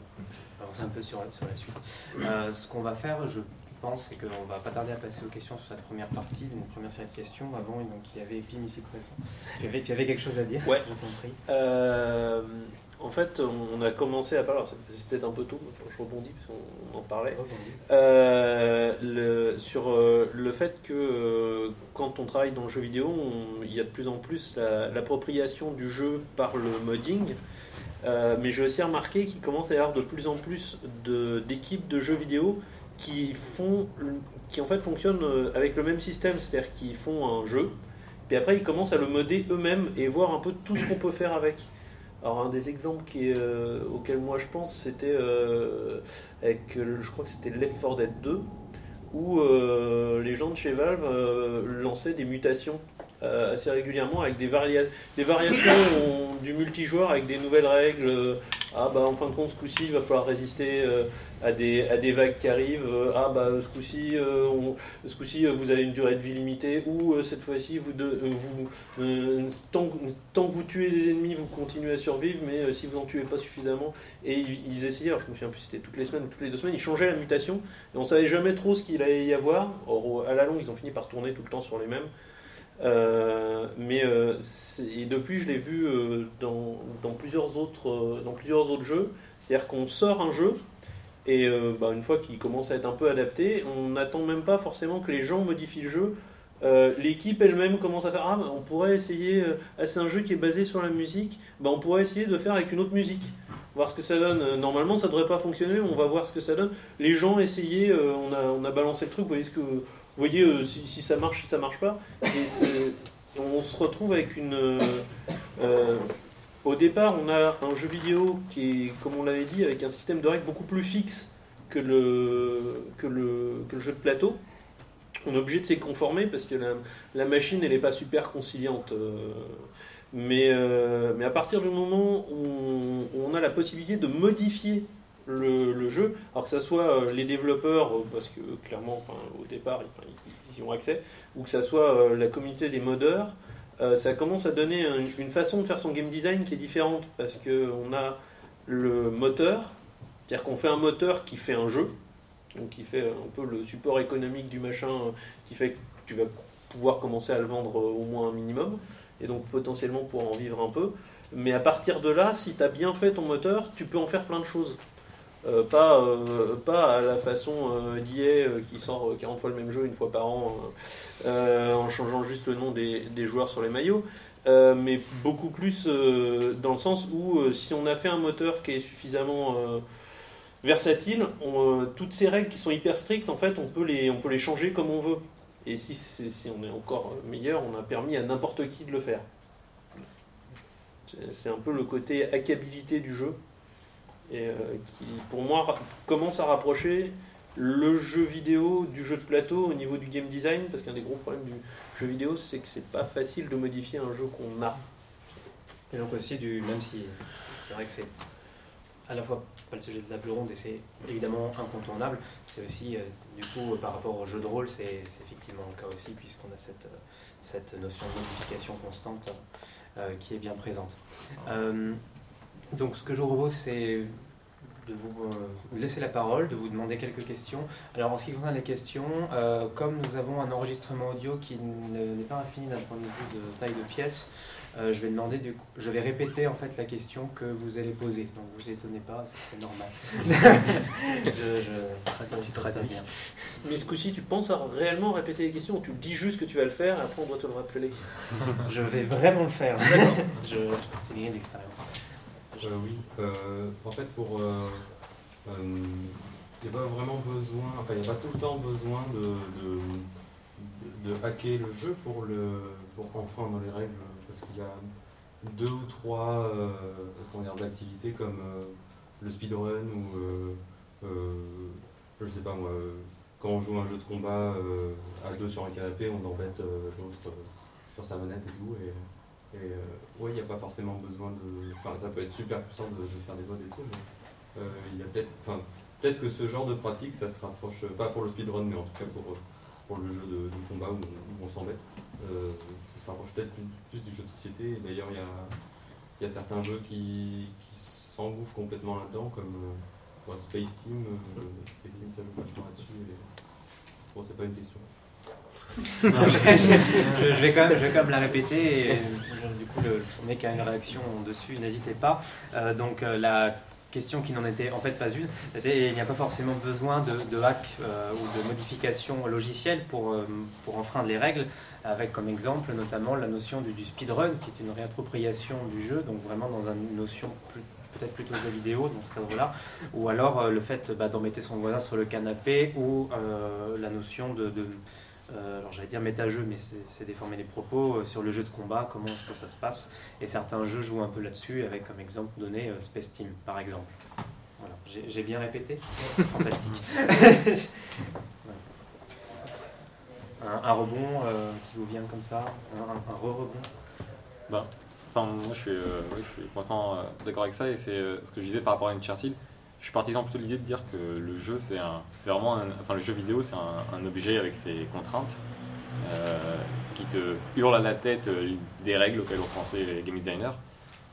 je vais un peu sur, sur la suite. Euh, ce qu'on va faire, je pense, c'est qu'on va pas tarder à passer aux questions sur cette première partie, d'une première série de questions. Avant, donc, il y avait Pim ici présent. Tu avais, tu avais quelque chose à dire? Ouais. Prie. Euh, en fait, on a commencé à parler, c'est peut-être un peu tôt, je rebondis parce qu'on en parlait, euh, le, sur euh, le fait que euh, quand on travaille dans le jeu vidéo, il y a de plus en plus l'appropriation du jeu par le modding. Mais j'ai aussi remarqué qu'il commence à y avoir de plus en plus d'équipes de, jeux vidéo qui font, qui en fait fonctionnent avec le même système, c'est-à-dire qu'ils font un jeu, puis après ils commencent à le modder eux-mêmes et voir un peu tout ce qu'on peut faire avec. Alors un des exemples qui, euh, auquel moi je pense, c'était euh, avec, je crois que c'était Left 4 Dead 2, où euh, les gens de chez Valve lançaient des mutations assez régulièrement avec des, des variations du multijoueur avec des nouvelles règles. ah bah en fin de compte ce coup-ci il va falloir résister à des, à des vagues qui arrivent. Euh, ah bah ce coup-ci, euh, euh, vous avez une durée de vie limitée, ou cette fois-ci, vous, vous tant, tant, que vous tuez des ennemis, vous continuez à survivre, mais si vous n'en tuez pas suffisamment, et ils, essayaient, alors je me souviens plus c'était toutes les semaines ou toutes les deux semaines, ils changeaient la mutation, et on savait jamais trop ce qu'il allait y avoir. Or, à la longue, ils ont fini par tourner tout le temps sur les mêmes. Mais et depuis, je l'ai vu dans, dans, plusieurs autres, dans plusieurs autres jeux. C'est-à-dire qu'on sort un jeu, et euh, bah, une fois qu'il commence à être un peu adapté, on n'attend même pas forcément que les gens modifient le jeu. Euh, l'équipe elle-même commence à faire Ah, bah, on pourrait essayer. Euh, ah, c'est un jeu qui est basé sur la musique. Bah, on pourrait essayer de faire avec une autre musique. Voir ce que ça donne. Normalement, ça devrait pas fonctionner. On va voir ce que ça donne. Les gens essayaient. on, on a balancé le truc. Vous voyez, ce que, vous voyez si, si, ça marche, si ça marche pas. On se retrouve avec une. Au départ, on a un jeu vidéo qui est, comme on l'avait dit, avec un système de règles beaucoup plus fixe que le, que le, jeu de plateau. On est obligé de s'y conformer parce que la, machine, elle n'est pas super conciliante. Euh. Mais, euh, mais à partir du moment où on, a la possibilité de modifier le, jeu, alors que ce soit euh, les développeurs, parce que clairement, au départ, ils, y ont accès, ou que ce soit la communauté des modeurs, euh, ça commence à donner une façon de faire son game design qui est différente parce qu'on a le moteur, c'est-à-dire qu'on fait un moteur qui fait un jeu, donc qui fait un peu le support économique du machin, qui fait que tu vas pouvoir commencer à le vendre au moins un minimum, et donc potentiellement pouvoir en vivre un peu. Mais à partir de là, si tu as bien fait ton moteur, tu peux en faire plein de choses. Euh, pas, euh, pas à la façon euh, d'IA qui sort 40 fois le même jeu une fois par an en changeant juste le nom des, des joueurs sur les maillots, mais beaucoup plus dans le sens où si on a fait un moteur qui est suffisamment versatile, toutes ces règles qui sont hyper strictes, en fait, on peut les, on peut les changer comme on veut. Et si, si on est encore meilleur, on a permis à n'importe qui de le faire. C'est un peu le côté hackabilité du jeu et euh, qui, pour moi, commence à rapprocher le jeu vidéo du jeu de plateau au niveau du game design, parce qu'un des gros problèmes du jeu vidéo, c'est que c'est pas facile de modifier un jeu qu'on a. Et donc aussi, du, même si c'est vrai que c'est à la fois pas le sujet de table ronde et c'est évidemment incontournable, c'est aussi, euh, du coup, par rapport au jeu de rôle, c'est effectivement le cas aussi, puisqu'on a cette, cette notion de modification constante euh, qui est bien présente. Donc ce que je vous propose, c'est de vous euh, laisser la parole, de vous demander quelques questions. Alors en ce qui concerne les questions, euh, comme nous avons un enregistrement audio qui n'est pas infini d'un point de vue de taille de pièce, euh, je vais demander du coup, je vais répéter en fait la question que vous allez poser. Donc vous étonnez pas, c'est normal. je, ça, tu te bien. Mais ce coup-ci, tu penses à réellement répéter les questions ou tu dis juste que tu vas le faire et après on doit te le rappeler? Je vais vraiment le faire. je, j'ai gagné d'expérience. Euh, oui, euh, en fait, pour. il euh, n'y a pas vraiment besoin, enfin, il n'y a pas tout le temps besoin de, de, hacker le jeu pour, le, pour enfreindre les règles Parce qu'il y a deux ou trois euh, activités comme le speedrun ou, je sais pas moi, quand on joue un jeu de combat à deux sur un canapé, on embête l'autre sur sa manette et tout. Ouais, il n'y a pas forcément besoin de. Enfin, ça peut être super puissant de, faire des modes et tout, mais il y a peut-être. Enfin, peut-être que ce genre de pratique, ça se rapproche, pas pour le speedrun, mais en tout cas pour, pour le jeu de, combat où on, s'embête rapproche peut-être plus, du jeu de société. D'ailleurs, il y a, certains jeux qui, s'engouffrent complètement là-dedans, comme euh, Space Team. Euh, Space Team, ça joue vachement là-dessus. Bon, c'est pas une question. Je, vais quand même, la répéter et du coup le qui a une réaction dessus, n'hésitez pas. Euh, donc la question qui n'en était en fait pas une. Il n'y a pas forcément besoin de, hack euh, ou de modification logicielle pour, euh, pour enfreindre les règles, avec comme exemple notamment la notion du, speedrun, qui est une réappropriation du jeu, donc vraiment dans une notion peut-être plutôt jeu vidéo dans ce cadre-là, ou alors euh, le fait bah, d'embêter son voisin sur le canapé, ou la notion de euh, alors j'allais dire méta-jeu, mais c'est déformer les propos, euh, sur le jeu de combat, comment est-ce que ça se passe. Et certains jeux jouent un peu là-dessus, avec comme exemple donné euh, Space Team, par exemple. Voilà. J'ai bien répété Fantastique. un, rebond qui vous vient comme ça, un, re-rebond? Ben, Enfin, moi je suis, je suis complètement d'accord avec ça, et c'est ce que je disais par rapport à Uncharted je suis partisan plutôt de l'idée de dire que le jeu, c'est un, c'est vraiment, enfin le jeu vidéo, c'est un, objet avec ses contraintes euh, qui te hurle à la tête euh, des règles auxquelles ont pensé les game designers,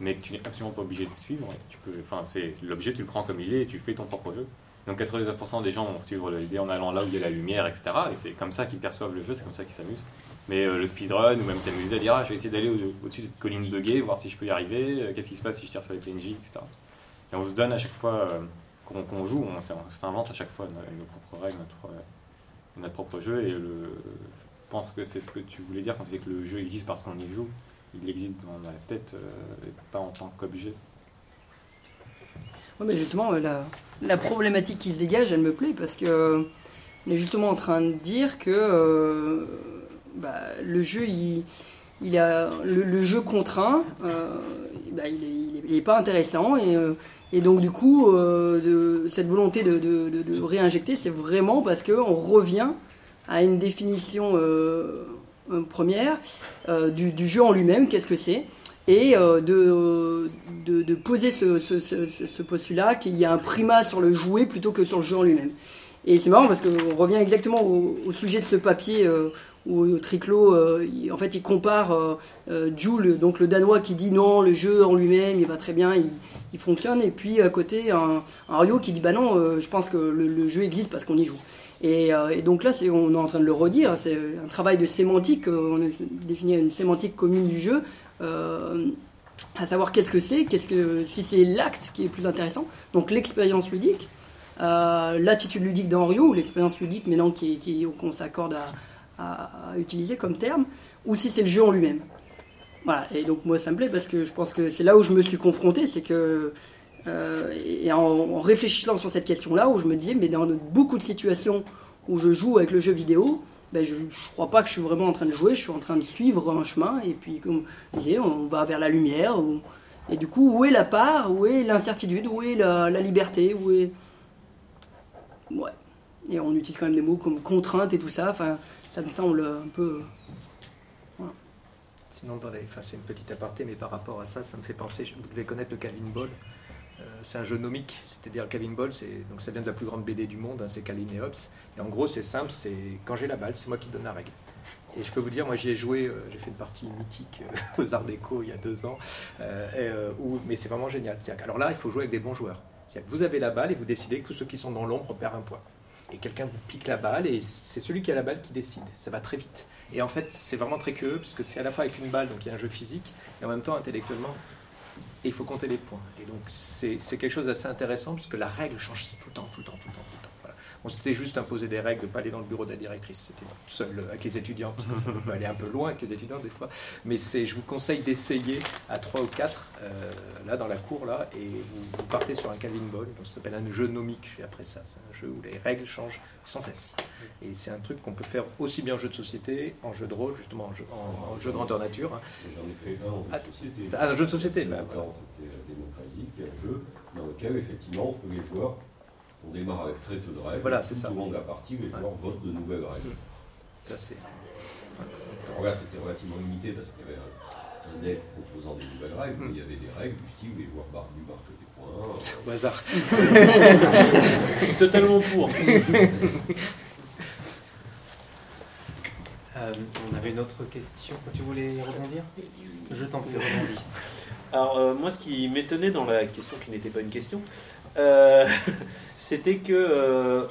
mais que tu n'es absolument pas obligé de suivre. Tu peux, enfin c'est l'objet, tu le prends comme il est et tu fais ton propre jeu. Donc 99% des gens vont suivre l'idée en allant là où il y a la lumière, etc. Et c'est comme ça qu'ils perçoivent le jeu, c'est comme ça qu'ils s'amusent. Mais euh, le speedrun, ou même t'amuser à dire ah, je vais essayer d'aller au-dessus de cette colline buggée, voir si je peux y arriver, qu'est-ce qui se passe si je tire sur les PNJ, etc. Et on se donne à chaque fois, euh, qu'on joue, on, s'invente à chaque fois nos, propres règles, notre, euh, propre jeu. Et je pense que c'est ce que tu voulais dire quand tu disais que le jeu existe parce qu'on y joue. Il existe dans la tête euh, et pas en tant qu'objet. Oui, mais justement, la, problématique qui se dégage, elle me plaît parce que on est justement en train de dire que bah, le jeu, il, a le, jeu contraint, bah, il n'est pas intéressant et donc du coup, euh, cette volonté de, réinjecter, c'est vraiment parce qu'on revient à une définition euh, première euh, du, jeu en lui-même, qu'est-ce que c'est, et de, poser ce, postulat qu'il y a un primat sur le jouet plutôt que sur le jeu en lui-même. Et c'est marrant parce qu'on revient exactement au, sujet de ce papier où Triclo, en fait, il compare Jules, donc le Danois, qui dit non, le jeu en lui-même, il va très bien, il, fonctionne, et puis à côté un, Rio qui dit bah non, euh, je pense que le, jeu existe parce qu'on y joue. Euh, et, donc là, on est en train de le redire, c'est un travail de sémantique, euh, on a défini une sémantique commune du jeu, à savoir qu'est-ce que c'est, qu'est-ce que, si c'est l'acte qui est plus intéressant, donc l'expérience ludique, l'attitude ludique d'Henriot, ou l'expérience ludique maintenant qui, qui, qu'on s'accorde à, à, utiliser comme terme, ou si c'est le jeu en lui-même. Voilà, et donc moi ça me plaît parce que je pense que c'est là où je me suis confronté, c'est que, euh, et en, réfléchissant sur cette question-là, où je me disais, mais dans beaucoup de situations où je joue avec le jeu vidéo, ben je ne crois pas que je suis vraiment en train de jouer, je suis en train de suivre un chemin, et puis comme je disais, on va vers la lumière, et du coup, où est la part, où est l'incertitude, où est la, la, liberté, où est... Ouais. Et on utilise quand même des mots comme contrainte et tout ça, enfin, ça me semble un peu Sinon, dans les... enfin, c'est une petite aparté, mais par rapport à ça, ça me fait penser, vous devez connaître le Calvin Ball. Euh, c'est un jeu nomique, c'est-à-dire Calvin Ball, donc ça vient de la plus grande BD du monde, hein, c'est Calvin et Hobbes. Et en gros, c'est simple, c'est quand j'ai la balle, c'est moi qui donne la règle. Et je peux vous dire, moi j'y ai joué, euh, j'ai fait une partie mythique euh, aux Arts Déco il y a deux ans, mais c'est vraiment génial. Alors là, il faut jouer avec des bons joueurs. vous avez la balle et vous décidez que tous ceux qui sont dans l'ombre perdent un point. Et quelqu'un vous pique la balle et c'est celui qui a la balle qui décide. Ça va très vite. Et en fait, c'est vraiment très curieux, puisque c'est à la fois avec une balle, donc il y a un jeu physique, et en même temps intellectuellement, il faut compter les points. Et donc c'est quelque chose d'assez intéressant, puisque la règle change tout le temps, tout le temps, tout le temps, tout le temps. On s'était juste imposé des règles de ne pas aller dans le bureau de la directrice. C'était seul avec les étudiants, parce que ça peut aller un peu loin avec les étudiants des fois. Mais je vous conseille d'essayer à 3 ou 4, là dans la cour, là, et vous, partez sur un Calvin Ball. Ça s'appelle un jeu nomique après ça. C'est un jeu où les règles changent sans cesse. Et c'est un truc qu'on peut faire aussi bien en jeu de société, en jeu de rôle, justement, en jeu, en, jeu grandeur nature. Hein. J'en ai fait un en jeu de ah, société. Ah, un jeu de société bah, C'était démocratique, un jeu dans lequel, effectivement, les joueurs, on démarre avec très peu de règles. Voilà, c'est ça. Tout le monde de la partie, les joueurs votent de nouvelles règles. Ça, c'est. Alors là, c'était relativement limité parce qu'il y avait un, deck proposant des nouvelles règles, mais il y avait des règles du style où les joueurs barbus marquent des points. C'est au hasard. Je suis totalement pour. Euh, on avait une autre question. Tu voulais rebondir? Je t'en prie, rebondis. Alors, euh, moi, ce qui m'étonnait dans la question qui n'était pas une question, euh, c'était que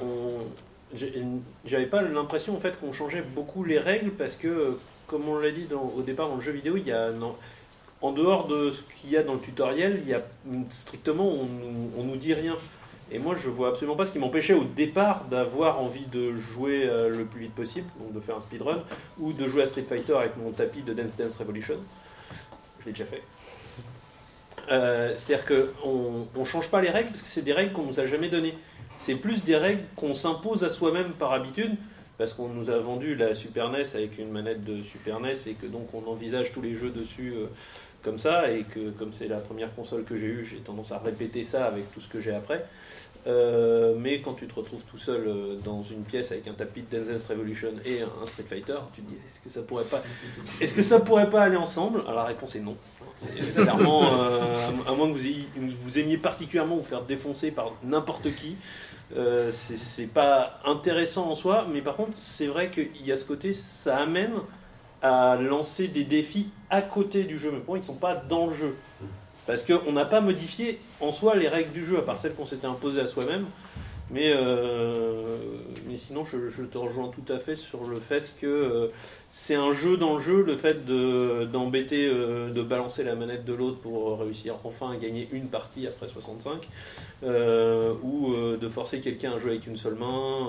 j'avais pas l'impression en fait qu'on changeait beaucoup les règles parce que, comme on l'a dit au départ dans le jeu vidéo, il y a en dehors de ce qu'il y a dans le tutoriel, il y a strictement on, on nous dit rien. Et moi, je vois absolument pas ce qui m'empêchait au départ d'avoir envie de jouer euh, le plus vite possible, donc de faire un speedrun, ou de jouer à Street Fighter avec mon tapis de Dance Dance Revolution. Je l'ai déjà fait. Euh, c'est-à-dire qu'on ne change pas les règles parce que c'est des règles qu'on nous a jamais données. C'est plus des règles qu'on s'impose à soi-même par habitude, parce qu'on nous a vendu la Super NES avec une manette de Super NES et que donc on envisage tous les jeux dessus euh, comme ça, et que comme c'est la première console que j'ai eue, j'ai tendance à répéter ça avec tout ce que j'ai après. Euh, mais quand tu te retrouves tout seul dans une pièce avec un tapis de Dance Revolution et un Street Fighter, tu te dis est-ce que ça pourrait pas, est-ce que ça pourrait pas aller ensemble? Alors la réponse est non. Clairement, euh, à moins que vous, aimiez particulièrement vous faire défoncer par n'importe qui, c'est pas intéressant en soi. Mais par contre, c'est vrai qu'il y a ce côté, ça amène à lancer des défis à côté du jeu, mais pour moi, ils ne sont pas dans le jeu. Parce qu'on n'a pas modifié en soi les règles du jeu, à part celles qu'on s'était imposées à soi-même. Mais, euh, mais sinon, je, te rejoins tout à fait sur le fait que euh, c'est un jeu dans le jeu, le fait d'embêter, euh, de balancer la manette de l'autre pour réussir enfin à gagner une partie après 65, ou de forcer quelqu'un à jouer avec une seule main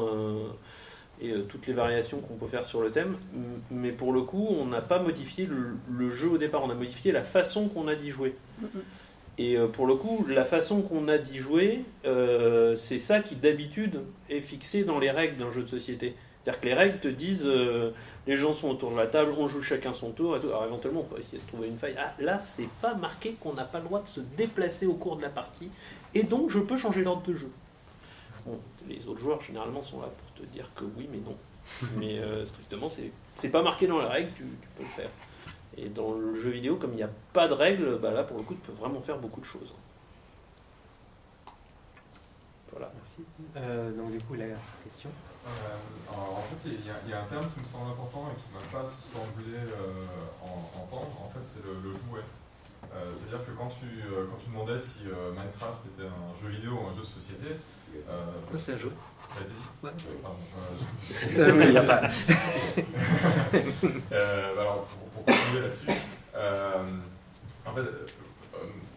et toutes les variations qu'on peut faire sur le thème. Mais pour le coup, on n'a pas modifié le, jeu au départ, on a modifié la façon qu'on a d'y jouer. Et euh, pour le coup, la façon qu'on a d'y jouer, euh, c'est ça qui d'habitude est fixé dans les règles d'un jeu de société. C'est-à-dire que les règles te disent, les gens sont autour de la table, on joue chacun son tour, et tout. alors éventuellement on peut essayer de trouver une faille. Ah, là, c'est pas marqué qu'on n'a pas le droit de se déplacer au cours de la partie, et donc je peux changer l'ordre de jeu. les autres joueurs généralement sont là pour te dire que oui, mais non. mais euh, strictement, c'est pas marqué dans la règle, tu, peux le faire. Et dans le jeu vidéo, comme il n'y a pas de règle, bah là, pour le coup, tu peux vraiment faire beaucoup de choses. Voilà. Merci. Euh, donc, du coup, la question euh, alors, en fait, il y, a un terme qui me semble important et qui ne m'a pas semblé entendre. En fait, c'est le, jouet. C'est-à-dire que quand tu, quand tu demandais si Minecraft était un jeu vidéo ou un jeu de société. c'est un jeu. Ouais. Euh, oui, il n'y a pas. euh, alors, pour, pour continuer là-dessus, euh, en fait, euh,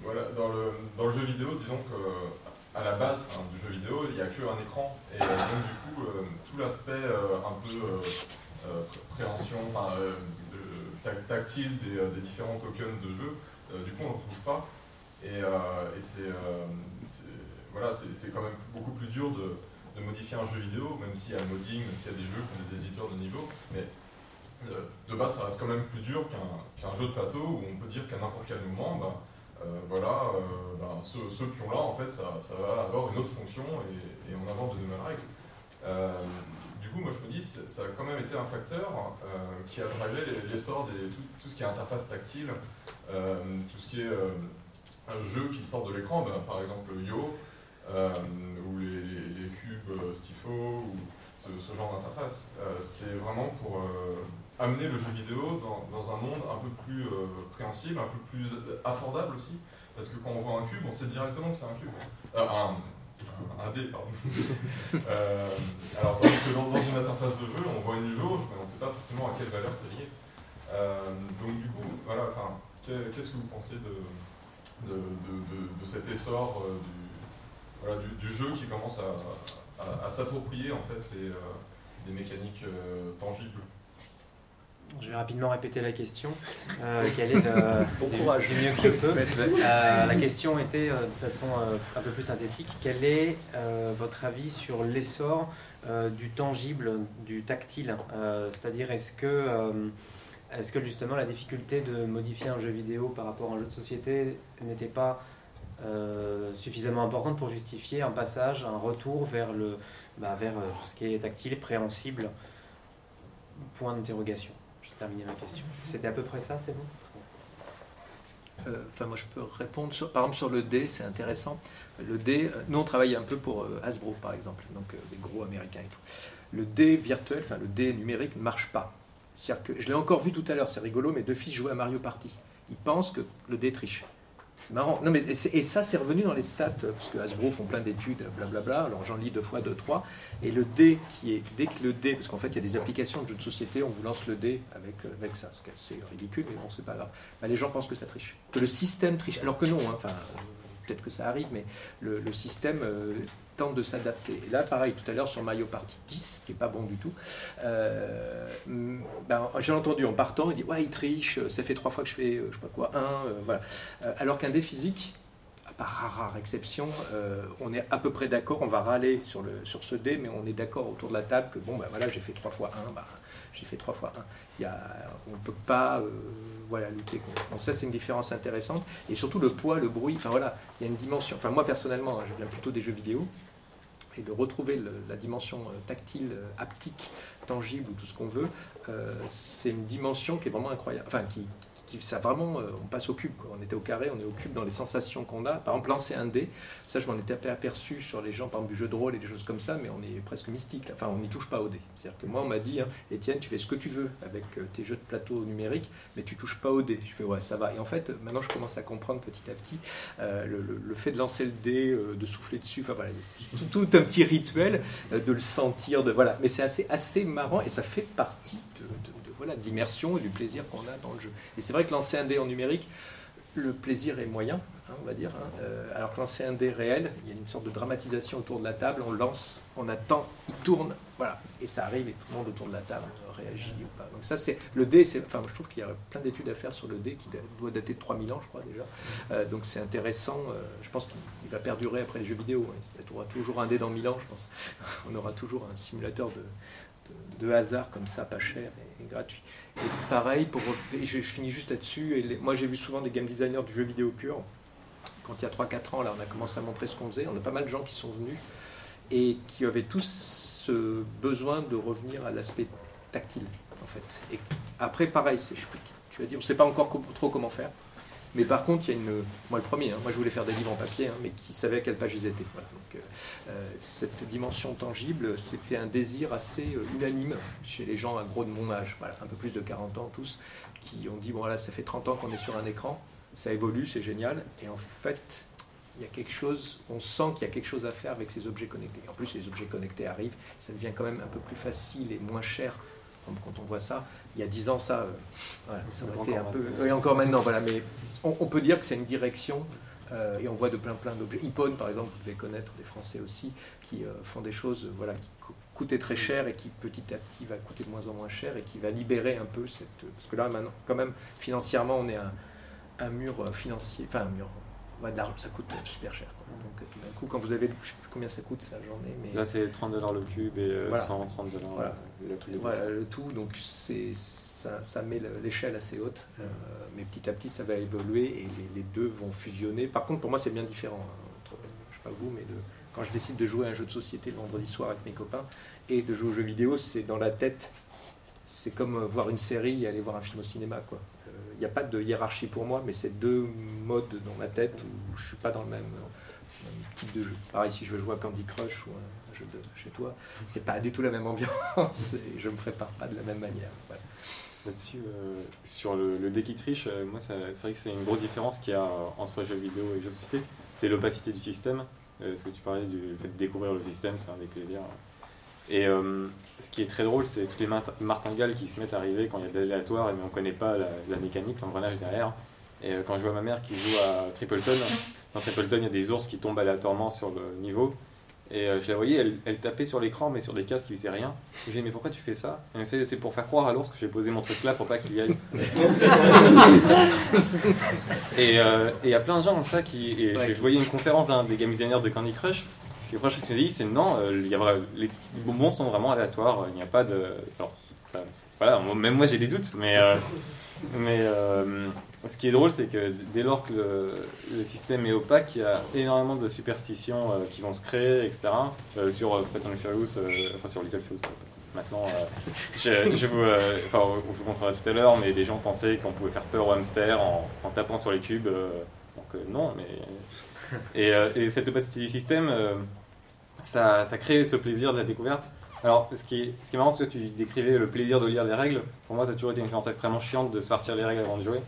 voilà, dans, le, dans le jeu vidéo, disons que à la base enfin, du jeu vidéo, il n'y a qu'un écran. Et donc, du coup, tout l'aspect un peu préhension, enfin, tactile des, des, différents tokens de jeu, du coup, on ne le retrouve pas. Et, et c'est voilà, quand même beaucoup plus dur de de modifier un jeu vidéo, même s'il y a le modding, même s'il y a des jeux qui ont des éditeurs de niveau, mais euh, de base ça reste quand même plus dur qu'un jeu de plateau où on peut dire qu'à n'importe quel moment, bah, euh, voilà, euh, bah, ce, pion-là, en fait, ça, ça, va avoir une autre fonction et, on invente de nouvelles règles. du coup, moi je me dis, ça a quand même été un facteur qui a drivé l'essor de tout, tout, ce qui est interface tactile, tout ce qui est un jeu qui sort de l'écran, bah, par exemple Yo, ou les euh, Stifo ou ce, genre d'interface. Euh, c'est vraiment pour euh, amener le jeu vidéo dans, dans, un monde un peu plus préhensible, un peu plus affordable aussi. Parce que quand on voit un cube, on sait directement que c'est un cube. un, dé, pardon. alors, tandis que dans, une interface de jeu, on voit une jauge, mais on ne sait pas forcément à quelle valeur c'est lié. donc, du coup, voilà, qu'est-ce que vous pensez de, de, de, de cet essor du, voilà, du, jeu qui commence à, à, s'approprier en fait les, des mécaniques tangibles je vais rapidement répéter la question. Euh, quel est le, bon courage. Du mieux que je peux. Euh, la question était de façon un peu plus synthétique. Quel est votre avis sur l'essor du tangible, du tactile? C'est-à-dire, est-ce que est-ce que justement la difficulté de modifier un jeu vidéo par rapport à un jeu de société n'était pas euh, suffisamment importante pour justifier un passage, un retour vers, le, bah, vers euh, tout ce qui est tactile, préhensible Point d'interrogation. J'ai terminé ma question. C'était à peu près ça, c'est bon? Euh, Enfin, moi, je peux répondre. Par exemple, sur le D, c'est intéressant. Le D, nous, on travaille un peu pour Hasbro, par exemple, donc des gros américains et tout. Le D virtuel, enfin, le D numérique ne marche pas que, je l'ai encore vu tout à l'heure, c'est rigolo, mes deux fils jouaient à Mario Party. Ils pensent que le dé triche. C'est marrant. Non, mais et ça, c'est revenu dans les stats, parce que Hasbro font plein d'études, blablabla. Alors j'en lis deux fois, deux, trois. Et le dé, qui est, dès que le dé, parce qu'en fait, il y a des applications de jeux de société, on vous lance le dé avec, euh, avec ça. C'est ridicule, mais bon, c'est pas grave. Bah, les gens pensent que ça triche. Que le système triche. Alors que non, hein. enfin, peut-être que ça arrive, mais le, système euh, de s'adapter. Là, pareil, tout à l'heure sur Mario Party 10, qui est pas bon du tout, euh, ben, j'ai entendu en partant, il dit Ouais, il triche, ça fait trois fois que je fais, euh, je sais pas quoi, un, voilà. alors qu'un dé physique, à part rare, exception, on est à peu près d'accord, on va râler sur, le, sur ce dé, mais on est d'accord autour de la table que bon, ben voilà, j'ai fait trois fois un, bah, j'ai fait trois fois un. Il y a, on ne peut pas voilà, lutter contre. Donc ça, c'est une différence intéressante. Et surtout le poids, le bruit, enfin voilà, il y a une dimension. Enfin moi personnellement, hein, je viens plutôt des jeux vidéo, et de retrouver la dimension euh, tactile, euh, haptique, tangible ou tout ce qu'on veut, euh, c'est une dimension qui est vraiment incroyable, ça vraiment, euh, on passe au cube. On était au carré, on est au cube dans les sensations qu'on a. Par exemple, lancer un dé, ça je m'en étais aperçu sur les gens, par exemple du jeu de rôle et des choses comme ça, mais on est presque mystique. Enfin, on n'y touche pas au dé. C'est-à-dire que moi, on m'a dit, hein, Étienne, tu fais ce que tu veux avec euh, tes jeux de plateau numériques, mais tu touches pas au dé. Je fais, ouais, ça va. Et en fait, maintenant, je commence à comprendre petit à petit euh, le, fait de lancer le dé, de souffler dessus, enfin voilà, tout, un petit rituel, de le sentir, de voilà. Mais c'est assez, assez marrant et ça fait partie de voilà, d'immersion et du plaisir qu'on a dans le jeu. Et c'est vrai que lancer un dé en numérique, le plaisir est moyen, hein, on va dire. Hein. Euh, alors que lancer un dé réel, il y a une sorte de dramatisation autour de la table, on lance, on attend, il tourne, voilà, et ça arrive et tout le monde autour de la table réagit ou pas. Donc ça c'est le dé, enfin je trouve qu'il y a plein d'études à faire sur le dé qui doit dater de 3000 ans je crois déjà. Euh, donc c'est intéressant, euh, je pense qu'il va perdurer après les jeux vidéo. Hein. Il y aura toujours un dé dans 1000 ans je pense. On aura toujours un simulateur de, de hasard comme ça, pas cher et, gratuit. Et pareil, pour, je, finis juste là-dessus. Et moi, j'ai vu souvent des game designers du jeu vidéo pur. Quand il y a 3-4 ans, là, on a commencé à montrer ce qu'on faisait. On a pas mal de gens qui sont venus et qui avaient tous ce besoin de revenir à l'aspect tactile, en fait. Et après, pareil, tu vas dire, on ne sait pas encore trop comment faire. Mais par contre, il y a une. Moi, le premier, hein, moi je voulais faire des livres en papier, hein, mais qui savait à quelle page ils étaient. Euh, euh, cette dimension tangible, c'était un désir assez euh, unanime chez les gens à gros de mon âge, voilà, un peu plus de 40 ans tous, qui ont dit bon, voilà, ça fait 30 ans qu'on est sur un écran, ça évolue, c'est génial. Et en fait, il y a quelque chose, on sent qu'il y a quelque chose à faire avec ces objets connectés. En plus, les objets connectés arrivent, ça devient quand même un peu plus facile et moins cher quand on voit ça. Il y a dix ans, ça, euh, ça aurait été un peu. Et encore maintenant, voilà. Mais on, peut dire que c'est une direction. Euh, et on voit de plein plein d'objets. Ipone, par exemple, vous devez connaître des Français aussi, qui euh, font des choses voilà, qui coûtaient très cher et qui petit à petit va coûter de moins en moins cher et qui va libérer un peu cette. Parce que là, maintenant, quand même, financièrement, on est un, un mur financier, enfin un mur ça coûte super cher. Donc tout d'un coup, quand vous avez, je sais plus combien ça coûte ça j'en ai, mais là c'est 30 dollars le cube et 130 dollars voilà. le, tout. Donc c'est ça, ça, met l'échelle assez haute, euh, mais petit à petit ça va évoluer et les, deux vont fusionner. Par contre, pour moi c'est bien différent. Hein, entre, je sais pas vous, mais de, quand je décide de jouer à un jeu de société le vendredi soir avec mes copains et de jouer aux jeux vidéo, c'est dans la tête. C'est comme voir une série et aller voir un film au cinéma, quoi n'y a pas de hiérarchie pour moi, mais c'est deux modes dans ma tête où je ne suis pas dans le même, type de jeu. Pareil, si je veux jouer à Candy Crush ou un jeu de chez toi, c'est pas du tout la même ambiance et je me prépare pas de la même manière. Là-dessus, euh, sur le, le triche, euh, moi c'est vrai que c'est une grosse différence qu'il y a entre jeux vidéo et jeux de société. C'est l'opacité du système. Euh, ce que tu parlais du fait de découvrir le système, c'est un des plaisirs et euh, ce qui est très drôle, c'est tous les martingales qui se mettent à arriver quand il y a de l'aléatoire, mais on ne connaît pas la, mécanique, l'engrenage derrière. Et euh, quand je vois ma mère qui joue à Tripleton, dans Tripleton, il y a des ours qui tombent aléatoirement sur le niveau. Et euh, je la voyais, elle, elle tapait sur l'écran, mais sur des cases qui faisaient rien. J'ai dit, mais pourquoi tu fais ça? Elle m'a fait, c'est pour faire croire à l'ours que j'ai posé mon truc là pour pas qu'il y aille. et euh, il y a plein de gens comme ça qui. Et je, je voyais une conférence d'un des game designers de Candy Crush. Puis la première chose qu'il m'a dit, c'est non, euh, il y a, les bonbons sont vraiment aléatoires. Il n'y a pas de. alors, ça- voilà, même moi j'ai des doutes, mais. euh, mais euh, ce qui est drôle, c'est que dès lors que le, système est opaque, il y a énormément de superstitions qui vont se créer, etc. Sur Fast and Furious, enfin sur Little Furious. Maintenant, je, vous, enfin, je vous montrerai tout à l'heure, mais des gens pensaient qu'on pouvait faire peur aux hamsters en, tapant sur les cubes. donc non, mais et, et cette opacité du système, ça, ça crée ce plaisir de la découverte. Alors, ce qui est, ce qui est marrant, c'est que tu décrivais le plaisir de lire les règles. Pour moi, ça a toujours été une expérience extrêmement chiante de se farcir les règles avant de jouer.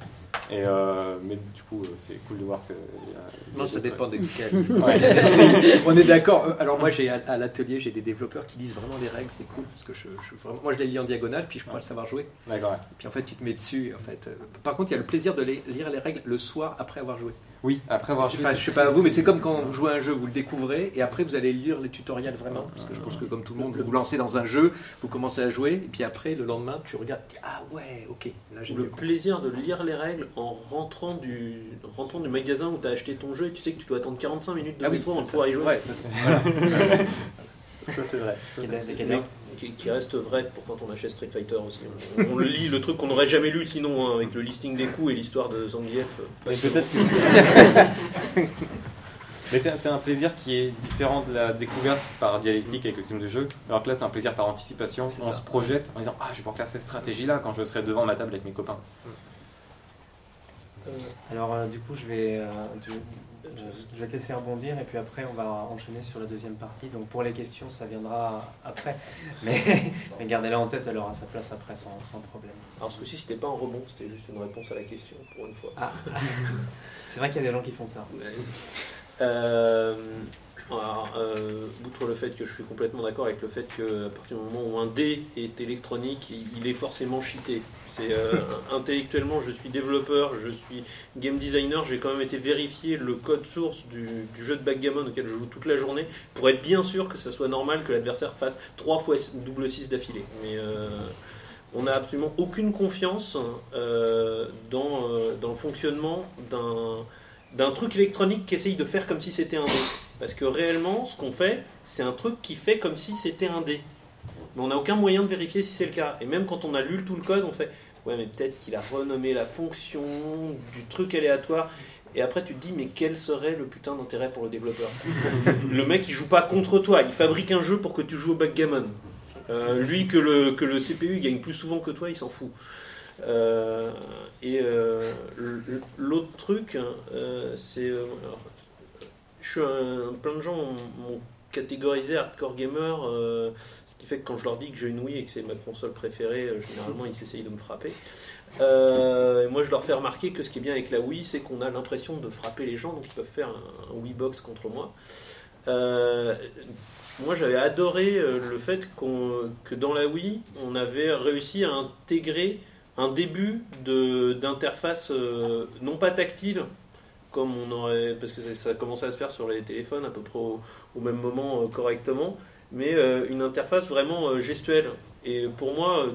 Et euh, mais du coup, euh, c'est cool de voir que. il y a- il y a Non, ça dépend de quel. Ouais. On est d'accord. Euh, Alors moi, j'ai à, à l'atelier, j'ai des développeurs qui lisent vraiment les règles, c'est cool parce que je, je- vraiment, moi je les lis en diagonale, puis je crois le savoir jouer. D'accord. ouais. Puis en fait, tu te mets dessus. En fait, Euh, par contre, il y a le plaisir de les- lire les règles le soir après avoir joué. Oui, après avoir joué. Enfin, je sais pas à vous, mais c'est comme quand vous jouez à un jeu, vous le découvrez et après vous allez lire les tutoriels vraiment. Parce que je pense que comme tout le monde, vous vous lancez dans un jeu, vous commencez à jouer, et puis après le lendemain, tu regardes, tu dis, ah ouais, ok, là j'ai Le plaisir de lire les règles en rentrant du, rentrant du magasin où tu as acheté ton jeu et tu sais que tu dois attendre 45 minutes de Ah oui, métro avant de pouvoir y jouer. Ouais, ça, c'est- Ça, c'est vrai. Ça, c'est- canards. Qui, qui reste vrai pour quand on achète Street Fighter aussi. On, on lit le truc qu'on n'aurait jamais lu sinon, hein, avec le listing des coups et l'histoire de Zangief. euh, Mais passionnant. peut-être que c'est- Mais c'est un plaisir qui est différent de la découverte par dialectique avec le système de jeu. Alors que là, c'est un plaisir par anticipation. On ça. se projette en disant Ah, je vais pouvoir faire cette stratégie-là quand je serai devant ma table avec mes copains. Euh, Alors, euh, du coup, je vais, euh, je vais te laisser rebondir et puis après, on va enchaîner sur la deuxième partie. Donc, pour les questions, ça viendra après. Mais, mais gardez-la en tête, elle aura sa place après sans, sans problème. Alors ce coup-ci, c'était pas un rebond, c'était juste une réponse à la question pour une fois. Ah, c'est vrai qu'il y a des gens qui font ça. Euh, alors, euh, outre le fait que je suis complètement d'accord avec le fait que à partir du moment où un dé est électronique, il, il est forcément cheaté. C'est euh, intellectuellement, je suis développeur, je suis game designer, j'ai quand même été vérifier le code source du, jeu de backgammon auquel je joue toute la journée pour être bien sûr que ça soit normal que l'adversaire fasse 3 fois double 6 d'affilée. Mais euh, on n'a absolument aucune confiance euh, dans, le fonctionnement d'un truc électronique qui essaye de faire comme si c'était un dé. Parce que réellement, ce qu'on fait, c'est un truc qui fait comme si c'était un dé. Mais on n'a aucun moyen de vérifier si c'est le cas. Et même quand on a lu tout le code, on fait Ouais, mais peut-être qu'il a renommé la fonction du truc aléatoire. Et après, tu te dis Mais quel serait le putain d'intérêt pour le développeur Le mec, il joue pas contre toi. Il fabrique un jeu pour que tu joues au backgammon. Euh, lui, que le, CPU gagne plus souvent que toi, il s'en fout. Euh, et euh, l'autre truc, euh, c'est. je suis un- plein de gens catégorisé hardcore gamer, euh, ce qui fait que quand je leur dis que j'ai une Wii et que c'est ma console préférée, euh, généralement ils essayent de me frapper. Euh, moi je leur fais remarquer que ce qui est bien avec la Wii, c'est qu'on a l'impression de frapper les gens, donc ils peuvent faire un, un Wii Box contre moi. Moi j'avais adoré le fait que dans la Wii, on avait réussi à intégrer un début d'interface non pas tactile, comme on aurait, parce que ça, commencé à se faire sur les téléphones à peu près au, même moment euh, correctement, mais euh, une interface vraiment euh, gestuelle. Et pour moi,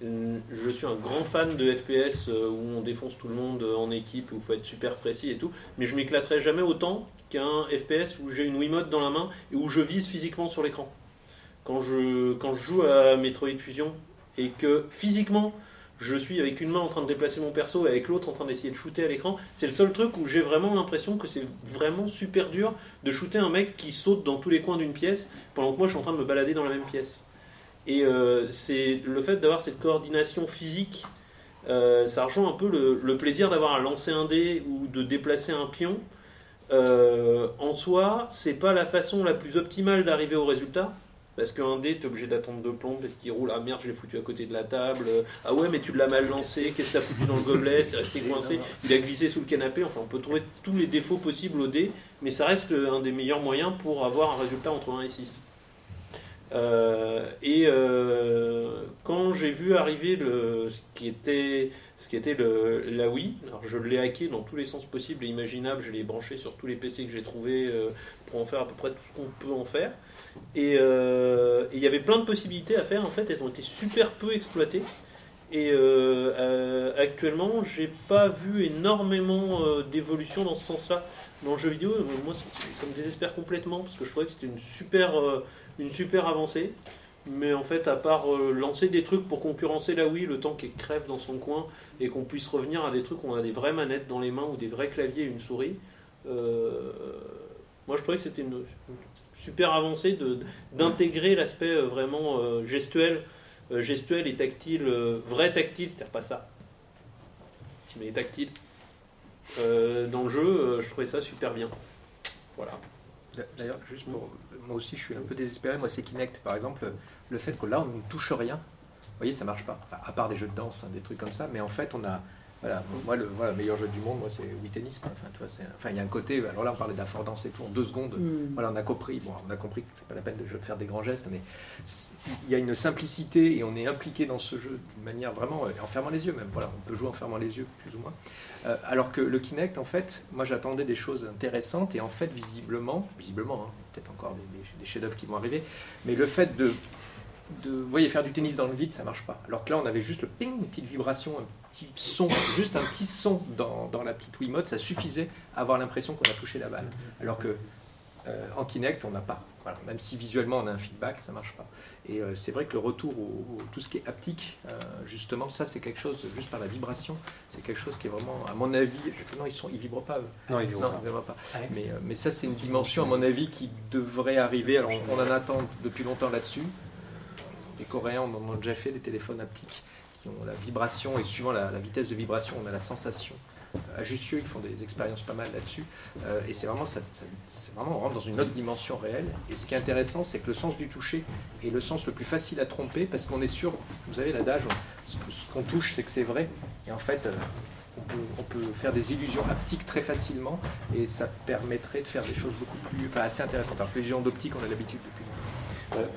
je suis un grand fan de FPS où on défonce tout le monde en équipe, où il faut être super précis et tout, mais je m'éclaterai jamais autant qu'un FPS où j'ai une Wiimote dans la main et où je vise physiquement sur l'écran. Quand je, quand je joue à Metroid Fusion et que physiquement je suis avec une main en train de déplacer mon perso et avec l'autre en train d'essayer de shooter à l'écran. C'est le seul truc où j'ai vraiment l'impression que c'est vraiment super dur de shooter un mec qui saute dans tous les coins d'une pièce pendant que moi je suis en train de me balader dans la même pièce. Et euh, c'est le fait d'avoir cette coordination physique, euh, ça rejoint un peu le, plaisir d'avoir à lancer un dé ou de déplacer un pion. Euh, en soi, c'est pas la façon la plus optimale d'arriver au résultat. Parce qu'un dé, t'es obligé d'attendre deux plombes parce qu'il roule. Ah merde, je l'ai foutu à côté de la table. Ah ouais, mais tu l'as mal lancé. Qu'est-ce que t'as foutu dans le gobelet C'est resté coincé. Il a glissé sous le canapé. Enfin, on peut trouver tous les défauts possibles au dé, mais ça reste un des meilleurs moyens pour avoir un résultat entre 1 et 6. et quand j'ai vu arriver le, ce qui était, ce qui était le, la Wii, alors je l'ai hacké dans tous les sens possibles et imaginables, je l'ai branché sur tous les PC que j'ai trouvé pour en faire à peu près tout ce qu'on peut en faire. Et il y avait plein de possibilités à faire, en fait, elles ont été super peu exploitées. Et euh, euh, actuellement, j'ai pas vu énormément euh, d'évolution dans ce sens-là dans le jeu vidéo. Moi, ça, me désespère complètement parce que je trouvais que c'était une super, une super avancée. Mais en fait, à part lancer des trucs pour concurrencer la Wii, le temps qu'elle crève dans son coin et qu'on puisse revenir à des trucs où on a des vraies manettes dans les mains ou des vrais claviers et une souris, moi je trouvais que c'était une, super avancée d'intégrer l'aspect vraiment gestuel euh, gestuel et tactile, euh, vrai tactile, c'est-à-dire pas ça, mais tactile. Euh, dans le jeu, je trouvais ça super bien. Voilà. D'ailleurs, juste pour. Moi aussi, je suis un peu désespéré. Moi, c'est Kinect, par exemple. Le fait que là, on ne touche rien. Vous voyez, ça marche pas. à part des jeux de danse, hein, des trucs comme ça. Mais en fait, on a voilà, moi, le meilleur jeu du monde, moi, c'est Wii Tennis. Enfin, tu vois, enfin, il y a un côté. Alors là, on parlait d'affordance et tout. En deux secondes, mm. voilà, on a compris. Bon, on a compris que c'est pas la peine de faire des grands gestes, mais il y a une simplicité et on est impliqué dans ce jeu d'une manière vraiment en fermant les yeux même. Voilà, on peut jouer en fermant les yeux, plus ou moins. Euh, alors que le Kinect, en fait, moi, j'attendais des choses intéressantes et en fait, visiblement, visiblement, hein, peut-être encore des, des chefs-d'œuvre qui vont arriver, mais le fait de de, vous voyez, faire du tennis dans le vide, ça marche pas. Alors que là, on avait juste le ping, une petite vibration, un petit son, juste un petit son dans, dans la petite Wiimote, ça suffisait à avoir l'impression qu'on a touché la balle. Alors que euh, en Kinect, on n'a pas. Voilà. Même si visuellement on a un feedback, ça marche pas. Et euh, c'est vrai que le retour au, tout ce qui est haptique, euh, justement, ça c'est quelque chose, juste par la vibration, c'est quelque chose qui est vraiment, à mon avis, non, ils sont, ils vibrent pas. Non, ils vibrent pas. Mais, mais, ça c'est une dimension, à mon avis, qui devrait arriver. Alors on en attend depuis longtemps là-dessus. Les Coréens en ont déjà fait des téléphones haptiques qui ont la vibration et suivant la, vitesse de vibration, on a la sensation. À Jussieu, ils font des expériences pas mal là-dessus. Euh, et c'est vraiment, ça, vraiment, on rentre dans une autre dimension réelle. Et ce qui est intéressant, c'est que le sens du toucher est le sens le plus facile à tromper parce qu'on est sûr, vous savez, l'adage, ce qu'on touche, c'est que c'est vrai. Et en fait, euh, on peut, faire des illusions haptiques très facilement et ça permettrait de faire des choses beaucoup plus, enfin, assez intéressantes. Alors, l'illusion d'optique, on a l'habitude depuis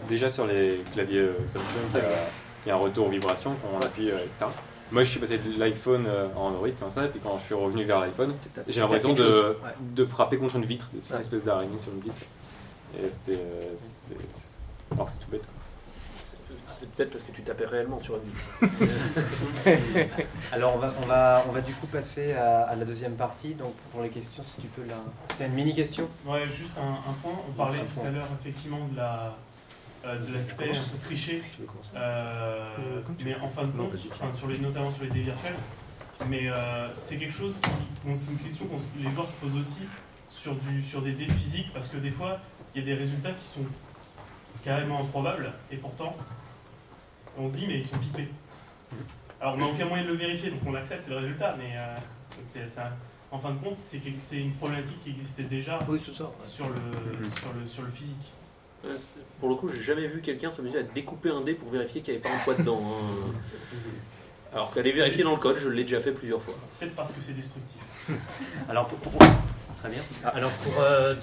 déjà sur les claviers euh, Samsung, il y, a un retour vibration quand on appuie, euh, etc. Moi, je suis passé de l'iPhone euh, en Android comme ça, et puis quand je suis revenu vers l'iPhone, j'ai l'impression de, de, frapper contre une vitre, une espèce d'araignée sur une vitre. Et c'était. Alors, c'est tout bête. C'est peut-être parce que tu tapais réellement sur une vitre. Alors, on va, on, va, on va du coup passer à, la deuxième partie. Donc, pour les questions, si tu peux là. C'est une mini-question Ouais, juste un, un, point. On parlait tout à l'heure, effectivement, de la euh, de l'aspect triché, euh, mais en fin de compte, sur les, notamment sur les dés virtuels. Mais euh, c'est quelque chose qui, c'est une question que les joueurs se posent aussi sur, du, sur des dés physiques, parce que des fois, il y a des résultats qui sont carrément improbables, et pourtant, on se dit, mais ils sont pipés. Alors, on n'a aucun moyen de le vérifier, donc on accepte le résultat, mais en fin de compte, c'est une problématique qui existait déjà sur, le, sur, le, sur le physique. Pour le coup, j'ai jamais vu quelqu'un s'amuser à découper un dé pour vérifier qu'il n'y avait pas un poids dedans. Hein. Alors qu'aller vérifier dans le code, je l'ai déjà fait plusieurs fois. Peut-être parce que c'est destructif. Alors pour, très bien. Alors pour, euh,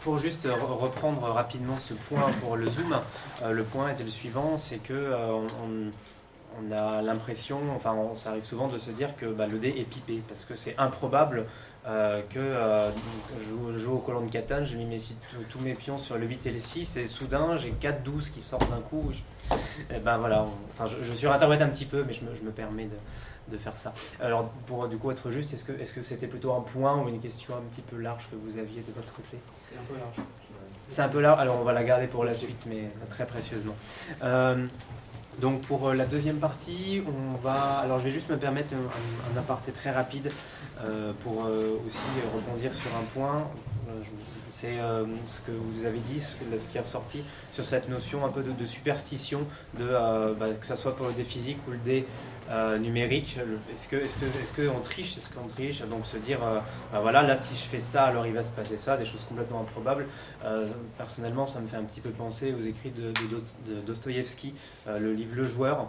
pour juste reprendre rapidement ce point pour le zoom, euh, le point était le suivant, c'est que euh, on, a l'impression, enfin ça arrive souvent de se dire que bah, le dé est pipé parce que c'est improbable euh, que euh, je, joue, au colon de Catane, j'ai mis tous mes pions sur le 8 et le 6, et soudain j'ai 4-12 qui sortent d'un coup. et eh ben voilà, enfin, je, je surinterprète un petit peu, mais je me, je me permets de, de, faire ça. Alors, pour du coup être juste, est-ce que est-ce que c'était plutôt un point ou une question un petit peu large que vous aviez de votre côté? C'est un peu large. C'est un peu large, alors on va la garder pour la suite, mais très précieusement. Euh, donc pour la deuxième partie, on va. Alors je vais juste me permettre un, aparté très rapide euh, pour euh, aussi rebondir sur un point, euh, c'est ce que vous avez dit, ce, qui est ressorti sur cette notion un peu de, superstition, de, bah, que ce soit pour le dé physique ou le dé euh, numérique. Est-ce que, que, est-ce qu'on triche, est-ce qu'on triche Donc se dire, bah voilà, là si je fais ça, alors il va se passer ça, des choses complètement improbables. Euh, personnellement, ça me fait un petit peu penser aux écrits de, de, le livre Le Joueur,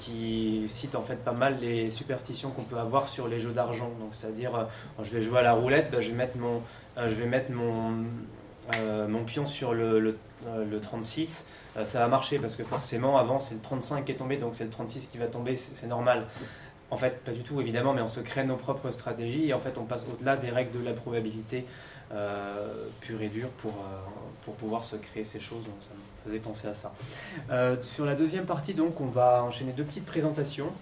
qui cite en fait pas mal les superstitions qu'on peut avoir sur les jeux d'argent. Donc c'est-à-dire, je vais jouer à la roulette, bah, je vais mettre mon, je vais mettre mon, mon pion sur le, le 36 ça va marcher parce que forcément, avant, c'est le 35 qui est tombé, donc c'est le 36 qui va tomber, c'est normal. En fait, pas du tout, évidemment, mais on se crée nos propres stratégies et en fait, on passe au-delà des règles de la probabilité euh, pure et dure pour, pour pouvoir se créer ces choses. Donc, ça me faisait penser à ça. sur la deuxième partie, donc, on va enchaîner deux petites présentations.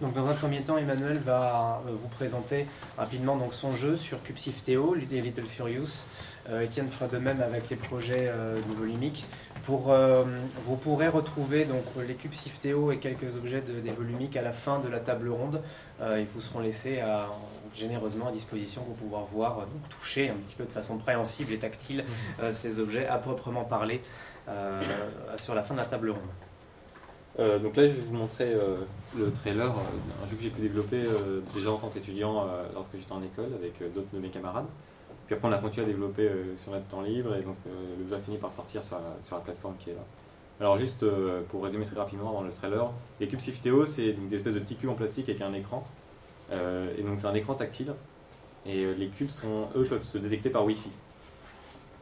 Donc, dans un premier temps, Emmanuel va euh, vous présenter rapidement donc, son jeu sur Cubesif Théo, Little Furious. Euh, Étienne fera de même avec les projets euh, de volumique. Pour, vous pourrez retrouver donc, les cubes Théo et quelques objets des volumiques à la fin de la table ronde. ils vous seront laissés généreusement à disposition pour pouvoir voir, donc toucher un petit peu de façon préhensible et tactile ces objets à proprement parler sur la fin de la table ronde. Euh, donc là, je vais vous montrer euh, le trailer d'un jeu que j'ai pu développer euh, déjà en tant qu'étudiant lorsque j'étais en école avec d'autres de mes camarades. Puis après, on a continué à développer sur notre temps libre et donc le jeu a fini par sortir sur la, plateforme qui est là. Alors juste pour résumer très rapidement dans le trailer, les cubes Sifteo, c'est des espèces de petits cubes en plastique avec un écran. et donc c'est un écran tactile. Et les cubes, sont, eux, peuvent se détecter par Wi-Fi.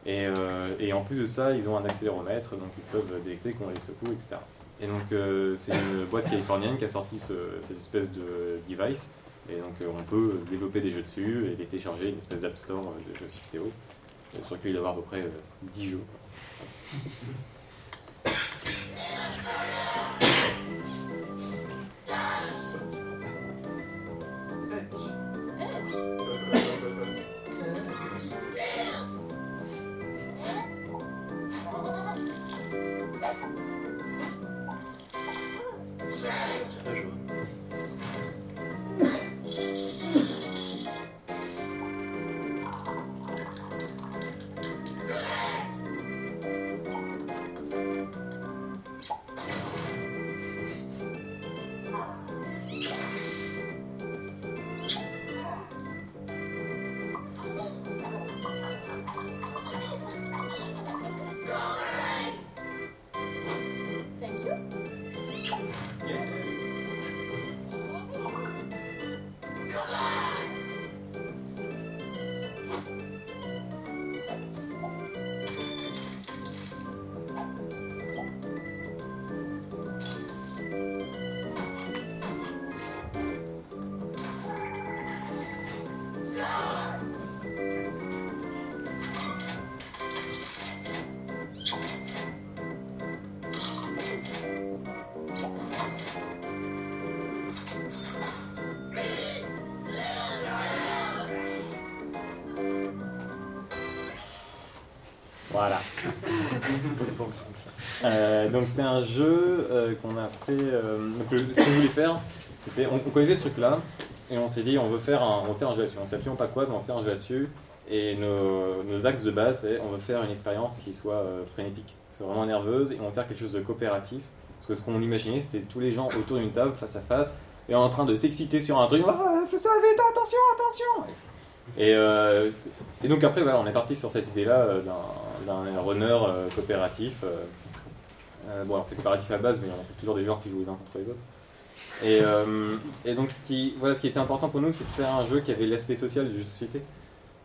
Et, et, en plus de ça, ils ont un accéléromètre, donc ils peuvent détecter qu'on les secoue, etc. Et donc, euh, c'est une boîte californienne qui a sorti cette espèce de device. Et donc, euh, on peut développer des jeux dessus et les télécharger, une espèce d'app store de jeux Théo, sur lequel il y avoir à peu près 10 euh, jeux. Euh, donc c'est un jeu euh, qu'on a fait. Euh, ce qu'on voulait faire, c'était on, connaissait ce truc-là et on s'est dit on veut faire un, on veut faire un jeu là-dessus. On sait absolument pas quoi, mais on faire un jeu là-dessus. Et nos, axes de base, c'est on veut faire une expérience qui soit frénétique, c'est vraiment nerveuse, et on veut faire quelque chose de coopératif. Parce que ce qu'on imaginait, c'était tous les gens autour d'une table, face à face, et en train de s'exciter sur un truc. Ah, fais ça vite, attention, attention et, donc après, voilà, on est parti sur cette idée-là d'un runner euh, coopératif. Euh, euh, bon, c'est coopératif à base, mais on a toujours des joueurs qui jouent les uns contre les autres. Et, et, donc, ce qui, voilà, ce qui était important pour nous, c'est de faire un jeu qui avait l'aspect social du jeu de société,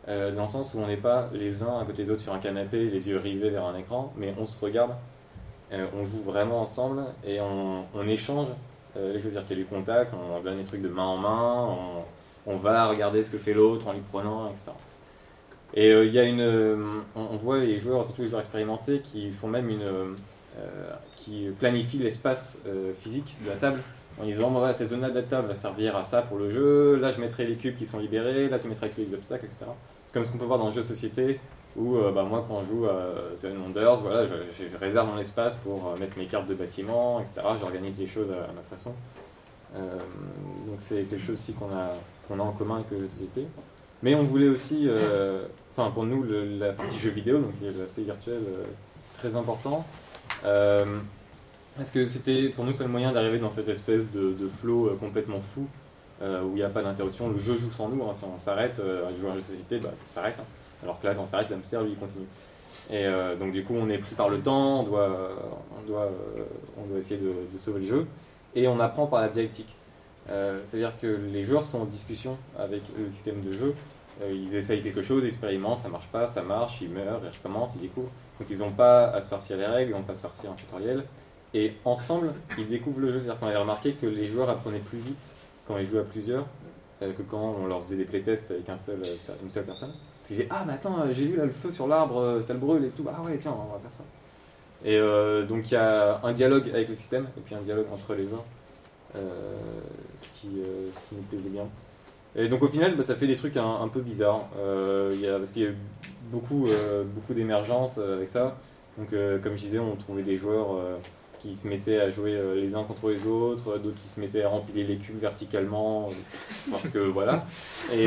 dans le sens où on n'est pas les uns à côté des autres sur un canapé, les yeux rivés vers un écran, mais on se regarde, on joue vraiment ensemble et on, on échange les choses. dire qu'il y a du contact, on donne des trucs de main en main, on, on va regarder ce que fait l'autre en lui prenant, etc. Et euh, il y a une, euh, on, voit les joueurs, surtout les joueurs expérimentés, qui font même une, euh, qui planifient l'espace physique de la table en disant voilà, cette zone-là de la table va servir à ça pour le jeu, là je mettrai les cubes qui sont libérés, là tu mettras les obstacles, etc. Comme ce qu'on peut voir dans le jeu société, où bah, moi quand je joue à Seven Wonders, voilà, je, réserve mon espace pour mettre mes cartes de bâtiment, etc. J'organise les choses à, ma façon. donc c'est quelque chose aussi qu'on a, qu'on a en commun avec le jeu de société. Mais on voulait aussi enfin pour nous, la partie jeu vidéo, donc l'aspect virtuel euh, très important. Euh, parce que c'était pour nous c'est le moyen d'arriver dans cette espèce de, flow euh, complètement fou où il n'y a pas d'interruption. Le jeu joue sans nous. Hein. si on s'arrête à jouer à un jeu de société, bah, ça s'arrête. Hein. Alors que là, si on s'arrête, l'hamster lui continue. Et donc du coup, on est pris par le temps. On doit, on doit, on doit essayer de, de, sauver le jeu. Et on apprend par la dialectique. C'est-à-dire que les joueurs sont en discussion avec le système de jeu ils essayent quelque chose, ils expérimentent, ça marche pas, ça marche, ils meurent, ils recommencent, ils découvrent. Donc ils n'ont pas à se farcir les règles, ils n'ont pas à se farcir un tutoriel. Et ensemble, ils découvrent le jeu. C'est-à-dire qu'on avait remarqué que les joueurs apprenaient plus vite quand ils jouaient à plusieurs que quand on leur faisait des playtests avec un seul, une seule personne. Ils disaient Ah, mais attends, j'ai vu là le feu sur l'arbre, ça le brûle et tout. Ah ouais, tiens, on va faire ça. Et donc il y a un dialogue avec le système et puis un dialogue entre les joueurs. Euh, euh, ce, qui, nous plaisait bien. Et donc au final, bah, ça fait des trucs un, peu bizarres, euh, parce qu'il y a eu beaucoup, beaucoup d'émergence avec ça. Donc comme je disais, on trouvait des joueurs qui se mettaient à jouer les uns contre les autres, d'autres qui se mettaient à remplir les cubes verticalement, parce que voilà. Et,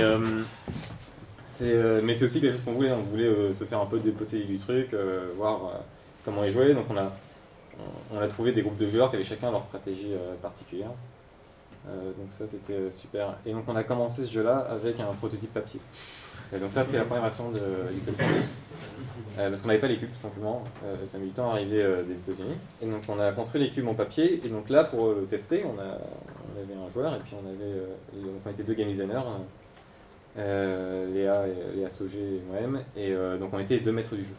mais c'est aussi quelque chose qu'on voulait, on voulait se faire un peu déposséder du truc, voir comment ils jouaient. Donc on a on a trouvé des groupes de joueurs qui avaient chacun leur stratégie euh, particulière. Euh, donc ça c'était euh, super. Et donc on a commencé ce jeu-là avec un prototype papier. Et donc ça c'est la première version de Little Plus. parce qu'on n'avait pas les cubes tout simplement. ça a mis du temps à des États-Unis. Et donc on a construit les cubes en papier. Et donc là pour le tester, on avait un joueur et puis on avait donc on était deux game designers. Léa, et, Léa Sauger et moi-même. Et donc on était les deux maîtres du jeu.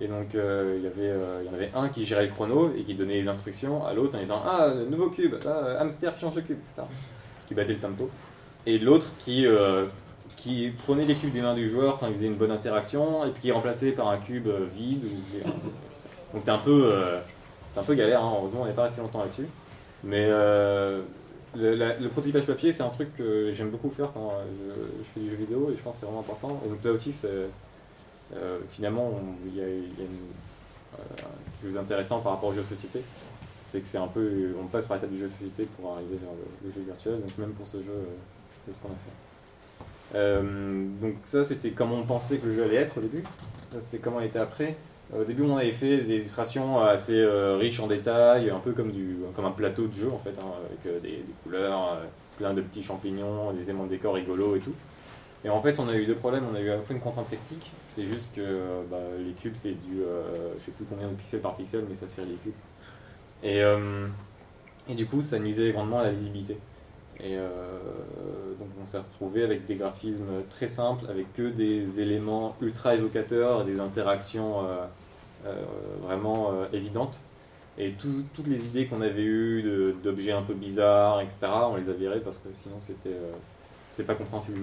Et donc, euh, il, euh, y en avait un qui gérait le chrono et qui donnait les instructions à l'autre en disant Ah, nouveau cube, ah, hamster change de cube, etc. Qui battait le tempo. Et l'autre qui, euh, qui prenait les cubes des mains du joueur quand il faisait une bonne interaction et puis qui remplaçait par un cube vide. Ou... Donc, c'était un, peu, un peu galère, hein. heureusement, on n'est pas resté longtemps là-dessus. Mais le, le, prototypage papier, c'est un truc que j'aime beaucoup faire quand je, je, fais du jeu vidéo et je pense que c'est vraiment important. Et donc là aussi, c'est euh, finalement, il y a, une, euh, chose intéressant par rapport au jeu de société, c'est que c'est un peu, on passe par l'étape du jeu de société pour arriver vers le, jeu virtuel. Donc même pour ce jeu, euh, c'est ce qu'on a fait. donc ça, c'était comment on pensait que le jeu allait être au début. C'était comment il était après. Au début, on avait fait des illustrations assez riches en détails, un peu comme, du, comme un plateau de jeu en fait, hein, avec des, couleurs, plein de petits champignons, des éléments de décor rigolos et tout. Et en fait, on a eu deux problèmes. On a eu à la fois une contrainte technique, c'est juste que bah, les cubes, c'est du. Euh, je sais plus combien de pixels par pixel, mais ça sert les cubes. Et, euh, et du coup, ça nuisait grandement à la visibilité. Et euh, donc, on s'est retrouvé avec des graphismes très simples, avec que des éléments ultra évocateurs, des interactions vraiment évidentes. Et toutes les idées qu'on avait eues d'objets un peu bizarres, etc., on les a virées parce que sinon, c'était pas compréhensible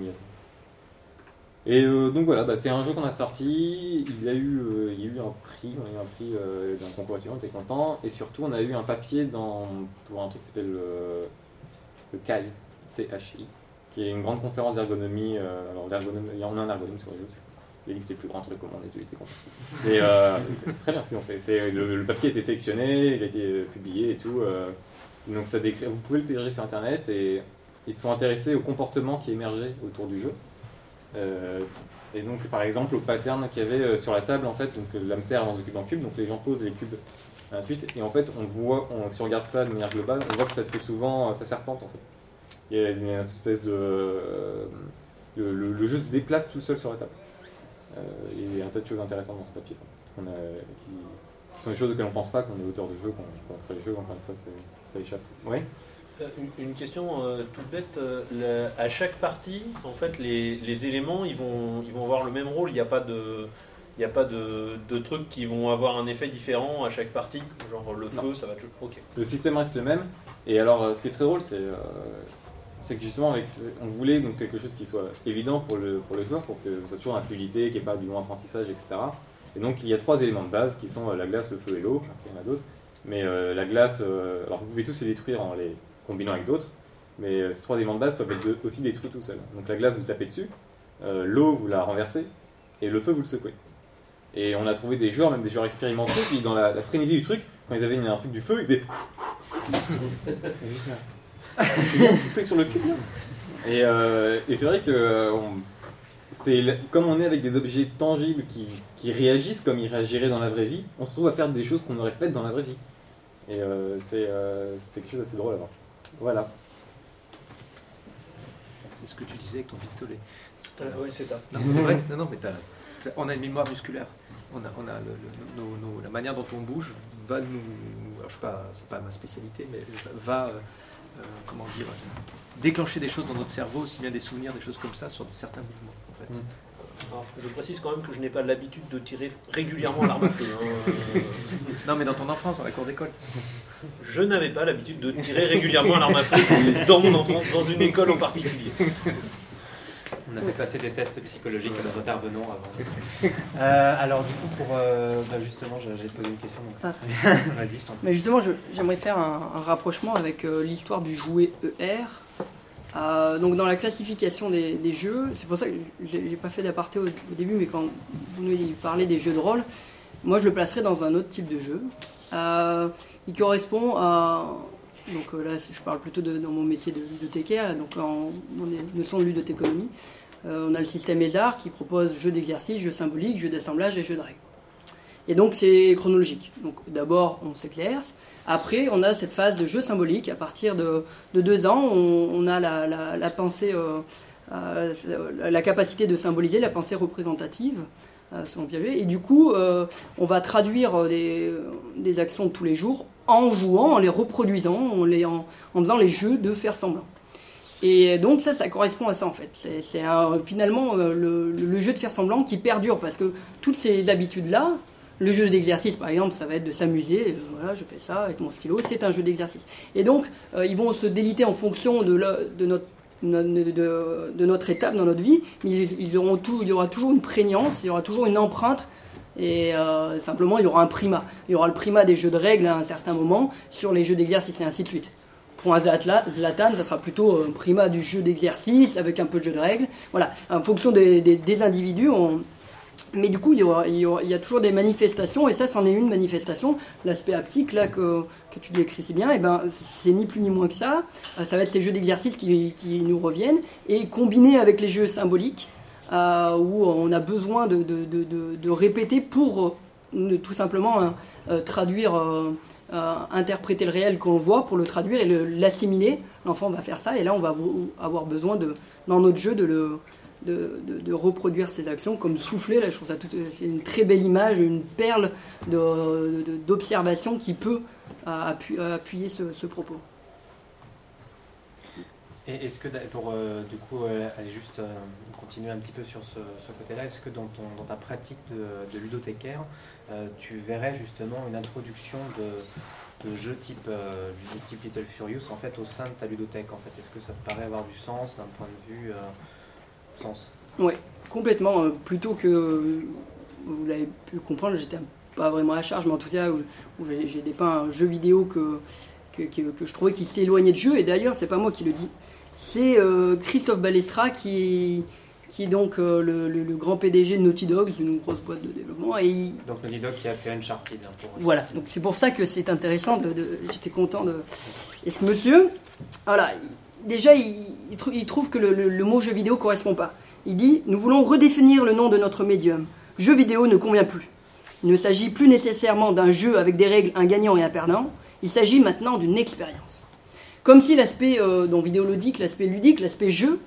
et euh, donc voilà, bah, c'est un jeu qu'on a sorti, il a eu, euh, il y a eu un prix, on a eu un prix euh, d'un concours on était content, et surtout on a eu un papier dans, pour un truc qui s'appelle le, le CHI, CHI, qui est une grande conférence d'ergonomie, alors il y en a un ergonome sur le jeu, il dit que plus grand truc au monde et tout, il était content. C'est très bien ce qu'ils ont fait, le, le, papier a été sélectionné, il a été publié et tout, donc ça décrit, vous pouvez le télécharger sur internet, et ils sont intéressés au comportement qui émergeait autour du jeu. Euh, et donc, par exemple, au pattern qu'il y avait euh, sur la table, en fait, donc l'hamster avance de cube en cube, donc les gens posent les cubes ensuite, et en fait, on voit, si on regarde ça de manière globale, on voit que ça fait souvent, euh, ça serpente en fait. Il y a une espèce de. le, jeu se déplace tout seul sur la table. il y a un tas de choses intéressantes dans ce papier a, qui, sont des choses auxquelles on ne pense pas quand on est auteur de jeu, quand on fait les jeux, encore une fois, ça échappe. Oui euh, une, question euh, toute bête. Euh, à chaque partie, en fait, les, les, éléments, ils vont, ils vont avoir le même rôle. Il n'y a pas de, il n'y a pas de, de, trucs qui vont avoir un effet différent à chaque partie. Genre le feu, ça va. Ok. Le système reste le même. Et alors, ce qui est très drôle, c'est c'est que justement, avec, on voulait donc quelque chose qui soit évident pour le, pour le joueur, pour que ce soit toujours une fluidité, qu'il n'y ait pas du long apprentissage, etc. Et donc, il y a trois éléments de base qui sont la glace, le feu et l'eau. il y en a d'autres. Mais la glace, alors vous pouvez tous les détruire en les combinant avec d'autres. Mais euh, ces trois éléments de base peuvent être aussi détruits tout seuls. Donc la glace, vous tapez dessus, euh, l'eau, vous la renversez, et le feu, vous le secouez. Et on a trouvé des joueurs, même des joueurs expérimentés, qui, dans la, frénésie du truc, quand ils avaient un truc du feu, ils faisaient. fait sur le cube, Et, euh, et c'est vrai que c'est comme on est avec des objets tangibles qui, qui, réagissent comme ils réagiraient dans la vraie vie, on se trouve à faire des choses qu'on aurait faites dans la vraie vie. Et c'est quelque chose d'assez drôle à voir. Voilà. C'est ce que tu disais avec ton pistolet. oui, c'est ça. C'est vrai Non, non, mais on a une mémoire musculaire. On a, on a la manière dont on bouge va nous. Alors, je sais pas, c'est pas ma spécialité, mais va, comment dire, déclencher des choses dans notre cerveau, aussi bien des souvenirs, des choses comme ça, sur certains mouvements. En fait. Mm. je précise quand même que je n'ai pas l'habitude de tirer régulièrement l'arme à feu. Hein. non, mais dans ton enfance, à la cour d'école. Je n'avais pas l'habitude de tirer régulièrement l'arme à feu dans mon enfance, dans une école en particulier. On a fait passer des tests psychologiques à nos intervenants avant. Euh, alors du coup, pour euh, bah, justement, j'ai posé une question. Donc ah. Vas-y, je t'en Mais justement, j'aimerais faire un, rapprochement avec euh, l'histoire du jouet ER. donc dans la classification des, jeux, c'est pour ça que je n'ai pas fait d'aparté au, début, mais quand vous nous parlez des jeux de rôle, moi je le placerais dans un autre type de jeu. il correspond à donc là, je parle plutôt de, dans mon métier de ludothèque, donc en, en notion de ludothéconomie. Euh, on a le système ESAR qui propose jeux d'exercice, jeux symboliques, jeux d'assemblage et jeux de règles. Et donc c'est chronologique. Donc d'abord on s'éclaire, après on a cette phase de jeu symbolique. À partir de, deux ans, on, a la, pensée, euh, euh, la capacité de symboliser, la pensée représentative. Et du coup, on va traduire des, actions de tous les jours en jouant, en les reproduisant, en faisant les jeux de faire semblant. Et donc ça, ça correspond à ça en fait. C'est finalement euh, le, jeu de faire semblant qui perdure parce que toutes ces habitudes-là, le jeu d'exercice par exemple, ça va être de s'amuser, euh, voilà, je fais ça avec mon stylo, c'est un jeu d'exercice. Et donc euh, ils vont se déliter en fonction de, notre étape dans notre vie, auront il y aura toujours une prégnance, il y aura toujours une empreinte et simplement il y aura un primat. Il y aura le primat des jeux de règles à un certain moment sur les jeux d'exercice et ainsi de suite. Pour un Zlatan, ça sera plutôt un primat du jeu d'exercice avec un peu de jeu de règles. Voilà, en fonction des, individus, mais du coup, il y, a toujours des manifestations, et ça, c'en est une manifestation. L'aspect haptique, là, que, tu décris si bien, eh ben, c'est ni plus ni moins que ça. Euh, ça va être ces jeux d'exercice qui, nous reviennent, et combinés avec les jeux symboliques, euh, où on a besoin de, répéter pour euh, tout simplement traduire euh, interpréter le réel qu'on voit pour le traduire et l'assimiler. L'enfant va faire ça et là on va avoir besoin dans notre jeu de, reproduire ces actions comme souffler. Là je trouve ça c'est une très belle image, une perle d'observation qui peut euh, appuyer ce, propos. Et est-ce que, pour euh, du coup aller juste continuer un petit peu sur ce, côté-là, est-ce que dans, ta pratique de ludothécaire, euh, tu verrais justement une introduction de, de jeux type, euh, type Little Furious en fait au sein de ta ludothèque en fait Est-ce que ça te paraît avoir du sens d'un point de vue euh, sens? Oui, complètement. plutôt que vous l'avez pu comprendre, j'étais pas vraiment à charge, mais en tout cas où, j'ai dépeint un jeu vidéo que, que, que, je trouvais qui s'éloignait de jeu. Et d'ailleurs, c'est pas moi qui le dis, c'est Christophe Balestra qui qui est donc euh, le, grand PDG de Naughty Dog, une grosse boîte de développement. Et Donc Naughty Dog qui a fait Uncharted. Hein, pour... Voilà, donc c'est pour ça que c'est intéressant. De, J'étais content de. Et ce monsieur, voilà, déjà il, il, trouve que le, mot jeu vidéo correspond pas. Il dit Nous voulons redéfinir le nom de notre médium. Jeu vidéo ne convient plus. Il ne s'agit plus nécessairement d'un jeu avec des règles, un gagnant et un perdant. Il s'agit maintenant d'une expérience. Comme si l'aspect euh, dans vidéoludique, l'aspect ludique, l'aspect jeu,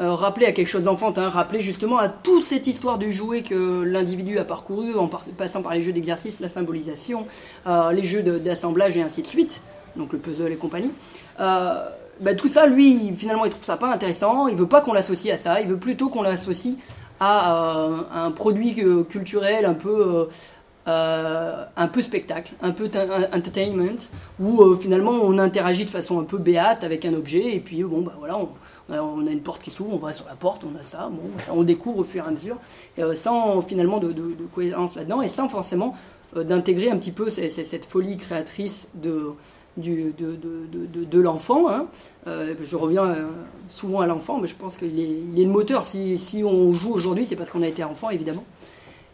euh, rappeler à quelque chose d'enfantin, rappeler justement à toute cette histoire du jouet que l'individu a parcouru en passant par les jeux d'exercice, la symbolisation, euh, les jeux d'assemblage et ainsi de suite, donc le puzzle et compagnie. Euh, bah, tout ça, lui, finalement, il trouve ça pas intéressant, il veut pas qu'on l'associe à ça, il veut plutôt qu'on l'associe à, un produit culturel un peu un peu spectacle, un peu entertainment, où finalement on interagit de façon un peu béate avec un objet, et puis bon, bah voilà, on, on a une porte qui s'ouvre, on va sur la porte, on a ça, bon, on découvre au fur et à mesure, euh, sans finalement de, cohérence là-dedans et sans forcément euh, d'intégrer un petit peu cette, folie créatrice de, l'enfant. Hein. Euh, je reviens souvent à l'enfant, mais je pense qu'il est, il est le moteur. Si, si on joue aujourd'hui, c'est parce qu'on a été enfant, évidemment.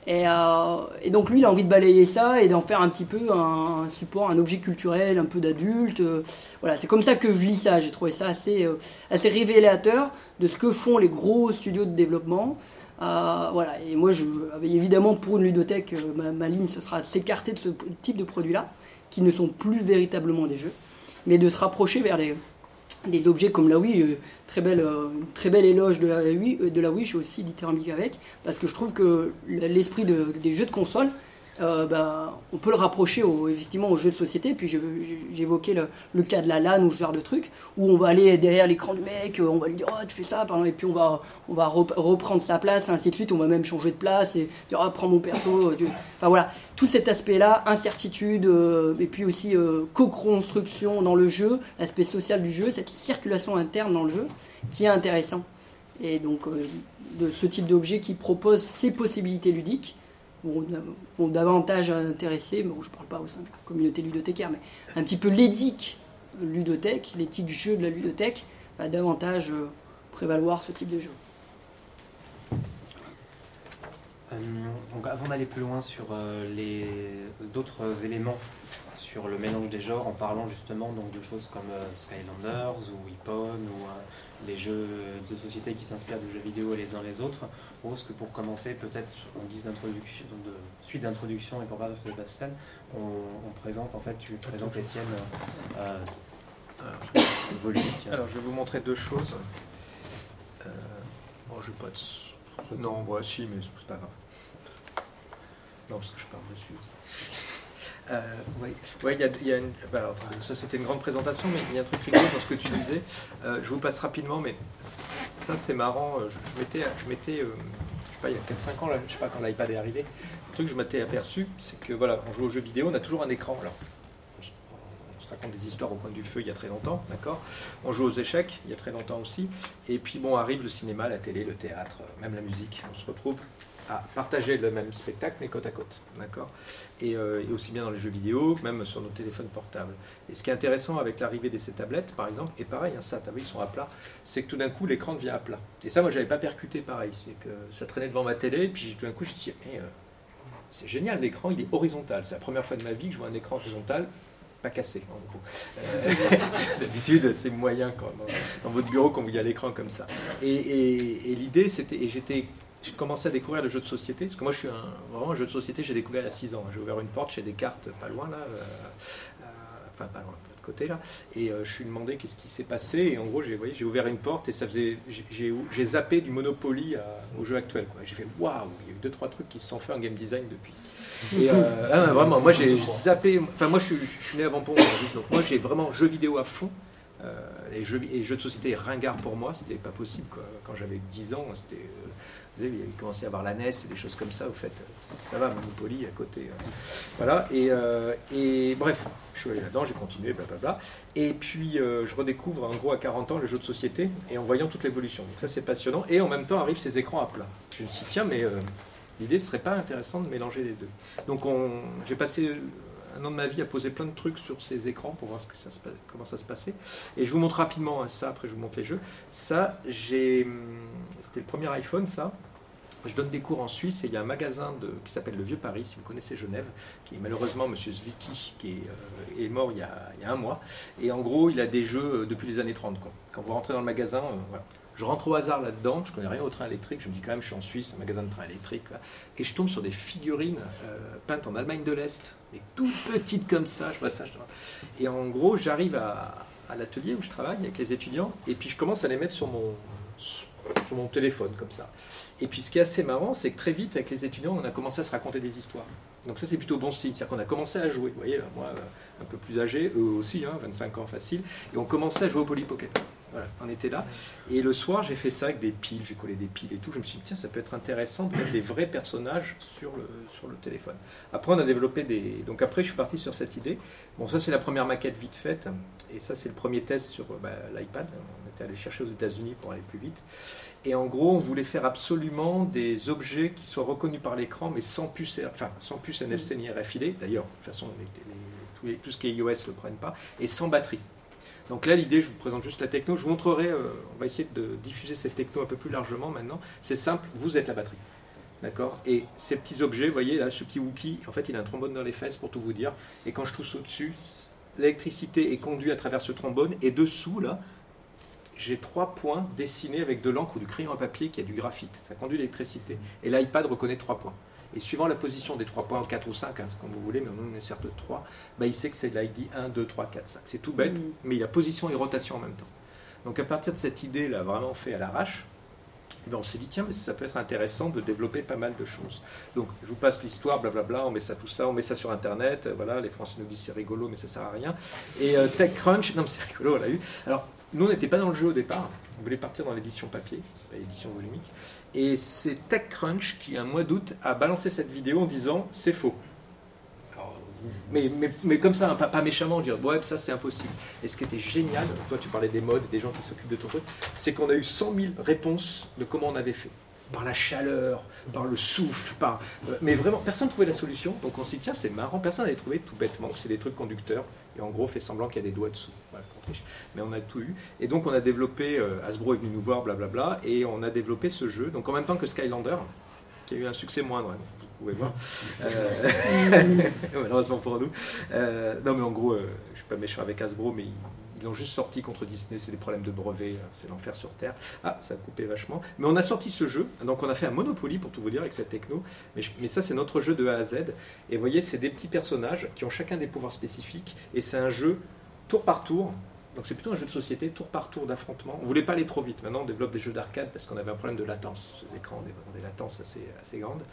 Euh, et, donc lui, il a envie de balayer ça et d'en faire un petit peu un, support, un objet culturel, un peu d'adulte. Euh, voilà, c'est comme ça que je lis ça. J'ai trouvé ça assez, euh, révélateur de ce que font les gros studios de développement. voilà, et moi, évidemment, pour une ludothèque, ma, ma, ligne, ce sera de s'écarter de ce type de produits-là, qui ne sont plus véritablement des jeux, mais de se rapprocher vers les, des objets comme la Wii, euh, très belle, euh, très éloge de la Wii, euh, de la Wii, je suis aussi dithyrambique avec, parce que je trouve que l'esprit de, des jeux de console euh, ben, on peut le rapprocher au, effectivement aux jeux de société. Puis j'évoquais le, cas de la LAN ou ce genre de truc, où on va aller derrière l'écran du mec, euh, on va lui dire oh, tu fais ça, et puis on va, reprendre sa place, ainsi de suite. On va même changer de place et dire oh, prends mon perso. Enfin voilà, tout cet aspect-là, incertitude, euh, et puis aussi co-construction dans le jeu, l'aspect social du jeu, cette circulation interne dans le jeu, qui est intéressant. Et donc, de ce type d'objet qui propose ces possibilités ludiques vont, davantage intéresser, bon, je ne parle pas au sein de la communauté ludothécaire, mais un petit peu l'éthique ludothèque, l'éthique jeu de la ludothèque, va davantage euh, prévaloir ce type de jeu. Euh, donc avant d'aller plus loin sur euh, les d'autres éléments sur le mélange des genres, en parlant justement donc de choses comme Skylanders ou Hippon ou les jeux de société qui s'inspirent de jeux vidéo les uns les autres. Rose, que pour commencer, peut-être en guise d'introduction, de suite d'introduction et pour parler de cette scène, on, présente en fait, tu présentes Étienne euh, euh Alors, je vais vous montrer deux choses. Euh, bon, je vais pas de... Non, voici, mais c'est pas grave. Non, parce que je parle dessus. Euh, oui, ouais, il y a, une, bah, ça c'était une grande présentation, mais il y a un truc rigolo dans ce que tu disais. Euh, je vous passe rapidement, mais ça c'est marrant. Euh, je, m'étais, je m'étais, je sais pas, il y a 4-5 ans, là, je sais pas quand l'iPad est arrivé. Le truc que je m'étais aperçu, c'est que voilà, on joue aux jeux vidéo, on a toujours un écran. Alors, on se raconte des histoires au coin du feu il y a très longtemps, d'accord? On joue aux échecs il y a très longtemps aussi. Et puis bon, arrive le cinéma, la télé, le théâtre, même la musique. On se retrouve à partager le même spectacle, mais côte à côte. D'accord? Euh, et, aussi bien dans les jeux vidéo, même sur nos téléphones portables. Et ce qui est intéressant avec l'arrivée de ces tablettes, par exemple, et pareil, hein, ça, vu, ils sont à plat, c'est que tout d'un coup, l'écran devient à plat. Et ça, moi, j'avais pas percuté pareil. C'est que ça traînait devant ma télé, et puis tout d'un coup, je me suis dit, mais euh, c'est génial, l'écran, il est horizontal. C'est la première fois de ma vie que je vois un écran horizontal pas cassé en gros. Euh, d'habitude, c'est moyen quand, dans, votre bureau quand vous y a l'écran comme ça. Et, l'idée, c'était, j'étais j'ai commencé à découvrir le jeu de société. Parce que moi, je suis un, vraiment un jeu de société, j'ai découvert il y a 6 ans. J'ai ouvert une porte chez Descartes, pas loin là, euh, euh, enfin pas loin, de côté là. Et euh, je suis demandé qu'est-ce qui s'est passé. Et en gros, j'ai, j'ai ouvert une porte et ça faisait, j'ai, j'ai zappé du Monopoly au jeu actuel. J'ai fait waouh, il y a eu deux trois trucs qui se sont faits en game design depuis. Et ah, vraiment, moi j'ai zappé. Enfin, moi je suis, je suis né avant pour donc moi j'ai vraiment jeu vidéo à fond. Euh, les jeux, et jeux de société ringard pour moi, c'était pas possible. Quand j'avais 10 ans, c'était il commençait à avoir la NES et des choses comme ça, au fait, ça va, Monopoly à côté. Euh. Voilà, et, euh, et, bref, je suis allé là-dedans, j'ai continué, blablabla. Et puis, euh, je redécouvre en gros à 40 ans le jeu de société et en voyant toute l'évolution. Donc, ça, c'est passionnant. Et en même temps, arrivent ces écrans à plat. Je me suis dit, tiens, mais l'idée, ce serait pas intéressant de mélanger les deux. Donc, j'ai passé un an de ma vie à poser plein de trucs sur ces écrans pour voir comment ça se passait. Et je vous montre rapidement ça, après je vous montre les jeux. Ça, j'ai, hum, c'était le premier iPhone, ça. Je donne des cours en Suisse et il y a un magasin qui s'appelle le Vieux Paris, si vous connaissez Genève, qui est malheureusement M. Zwicky, qui est, euh, mort il y, a, un mois. Et en gros, il a des jeux euh, depuis les années 30. Quand vous rentrez dans le magasin, euh. Je rentre au hasard là-dedans, je connais rien au train électrique, je me dis quand même, je suis en Suisse, un magasin de train électrique, et je tombe sur des figurines peintes en Allemagne de l'Est, mais toutes petites comme ça, je vois ça. Et en gros, j'arrive à, l'atelier où je travaille avec les étudiants, et puis je commence à les mettre sur mon téléphone, comme ça. Et puis ce qui est assez marrant, c'est que très vite, avec les étudiants, on a commencé à se raconter des histoires. Donc ça, c'est plutôt bon signe. C'est-à-dire qu'on a commencé à jouer. Vous voyez, moi, euh, un peu plus âgé, eux aussi, 25 hein, ans facile. Et on commençait à jouer au Poly Pocket. Voilà, on était là. Et le soir, j'ai fait ça avec des piles, j'ai collé des piles et tout. Je me suis dit, tiens, ça peut être intéressant de mettre des vrais personnages sur le, téléphone. Après, on a développé des. Donc après, je suis parti sur cette idée. Bon, ça, c'est la première maquette vite faite. Et ça, c'est le premier test sur bah, l'iPad. On était allé chercher aux États-Unis pour aller plus vite. Et en gros, on voulait faire absolument des objets qui soient reconnus par l'écran, mais sans puce, enfin, sans puce NFC ni RFID. D'ailleurs, de toute façon, tout ce qui est iOS ne le prennent pas. Et sans batterie. Donc là, l'idée, je vous présente juste la techno. Je vous montrerai, euh, on va essayer de diffuser cette techno un peu plus largement maintenant. C'est simple, vous êtes la batterie. D'accord? Et ces petits objets, vous voyez là, ce petit Wookie, en fait, il a un trombone dans les fesses pour tout vous dire. Et quand je touche au-dessus, l'électricité est conduite à travers ce trombone. Et dessous, là, j'ai trois points dessinés avec de l'encre ou du crayon à papier qui a du graphite. Ça conduit l'électricité. Et l'iPad reconnaît trois points. Et suivant la position des trois points, 4 ou 5, hein, comme vous voulez, mais on est certes 3, bah, il sait que c'est l'ID 1, 2, 3, 4, 5. C'est tout bête, mais il y a position et rotation en même temps. Donc à partir de cette idée-là, vraiment fait à l'arrache, ben, on s'est dit, tiens, mais ça peut être intéressant de développer pas mal de choses. Donc, je vous passe l'histoire, blablabla, on met ça, tout ça, on met ça sur Internet, euh, voilà, les Français nous disent c'est rigolo, mais ça sert à rien. Et euh, TechCrunch, non, mais c'est rigolo, on l'a eu. Alors, nous, on n'était pas dans le jeu au départ, on voulait partir dans l'édition papier, l'édition volumique. Et c'est TechCrunch qui, un mois d'août, a balancé cette vidéo en disant c'est faux. mais, comme ça, hein, pas, méchamment, dire ouais, ça c'est impossible. Et ce qui était génial, toi tu parlais des modes, des gens qui s'occupent de ton truc, c'est qu'on a eu 100 000 réponses de comment on avait fait par la chaleur, par le souffle, par... Euh, mais vraiment, personne ne trouvait la solution. Donc on s'est dit, tiens, c'est marrant, personne n'avait trouvé tout bêtement. C'est des trucs conducteurs. Et en gros, fait semblant qu'il y a des doigts dessous. mais on a tout eu. Et donc on a développé, euh, Hasbro est venu nous voir, blablabla, et on a développé ce jeu. Donc en même temps que Skylander, qui a eu un succès moindre, hein, vous pouvez voir. Euh, malheureusement pour nous. non mais en gros, je ne suis pas méchant avec Hasbro, mais ils l'ont juste sorti contre Disney, c'est des problèmes de brevets, euh, c'est l'enfer sur Terre. Ah, ça a coupé vachement. Mais on a sorti ce jeu, donc on a fait un Monopoly pour tout vous dire avec cette techno. Mais, mais ça, c'est notre jeu de A à Z. Et vous voyez, c'est des petits personnages qui ont chacun des pouvoirs spécifiques. Et c'est un jeu tour par tour donc c'est plutôt un jeu de société, tour par tour d'affrontement. On ne voulait pas aller trop vite. Maintenant, on développe des jeux d'arcade parce qu'on avait un problème de latence. Ces écrans ont des, latences assez, grandes.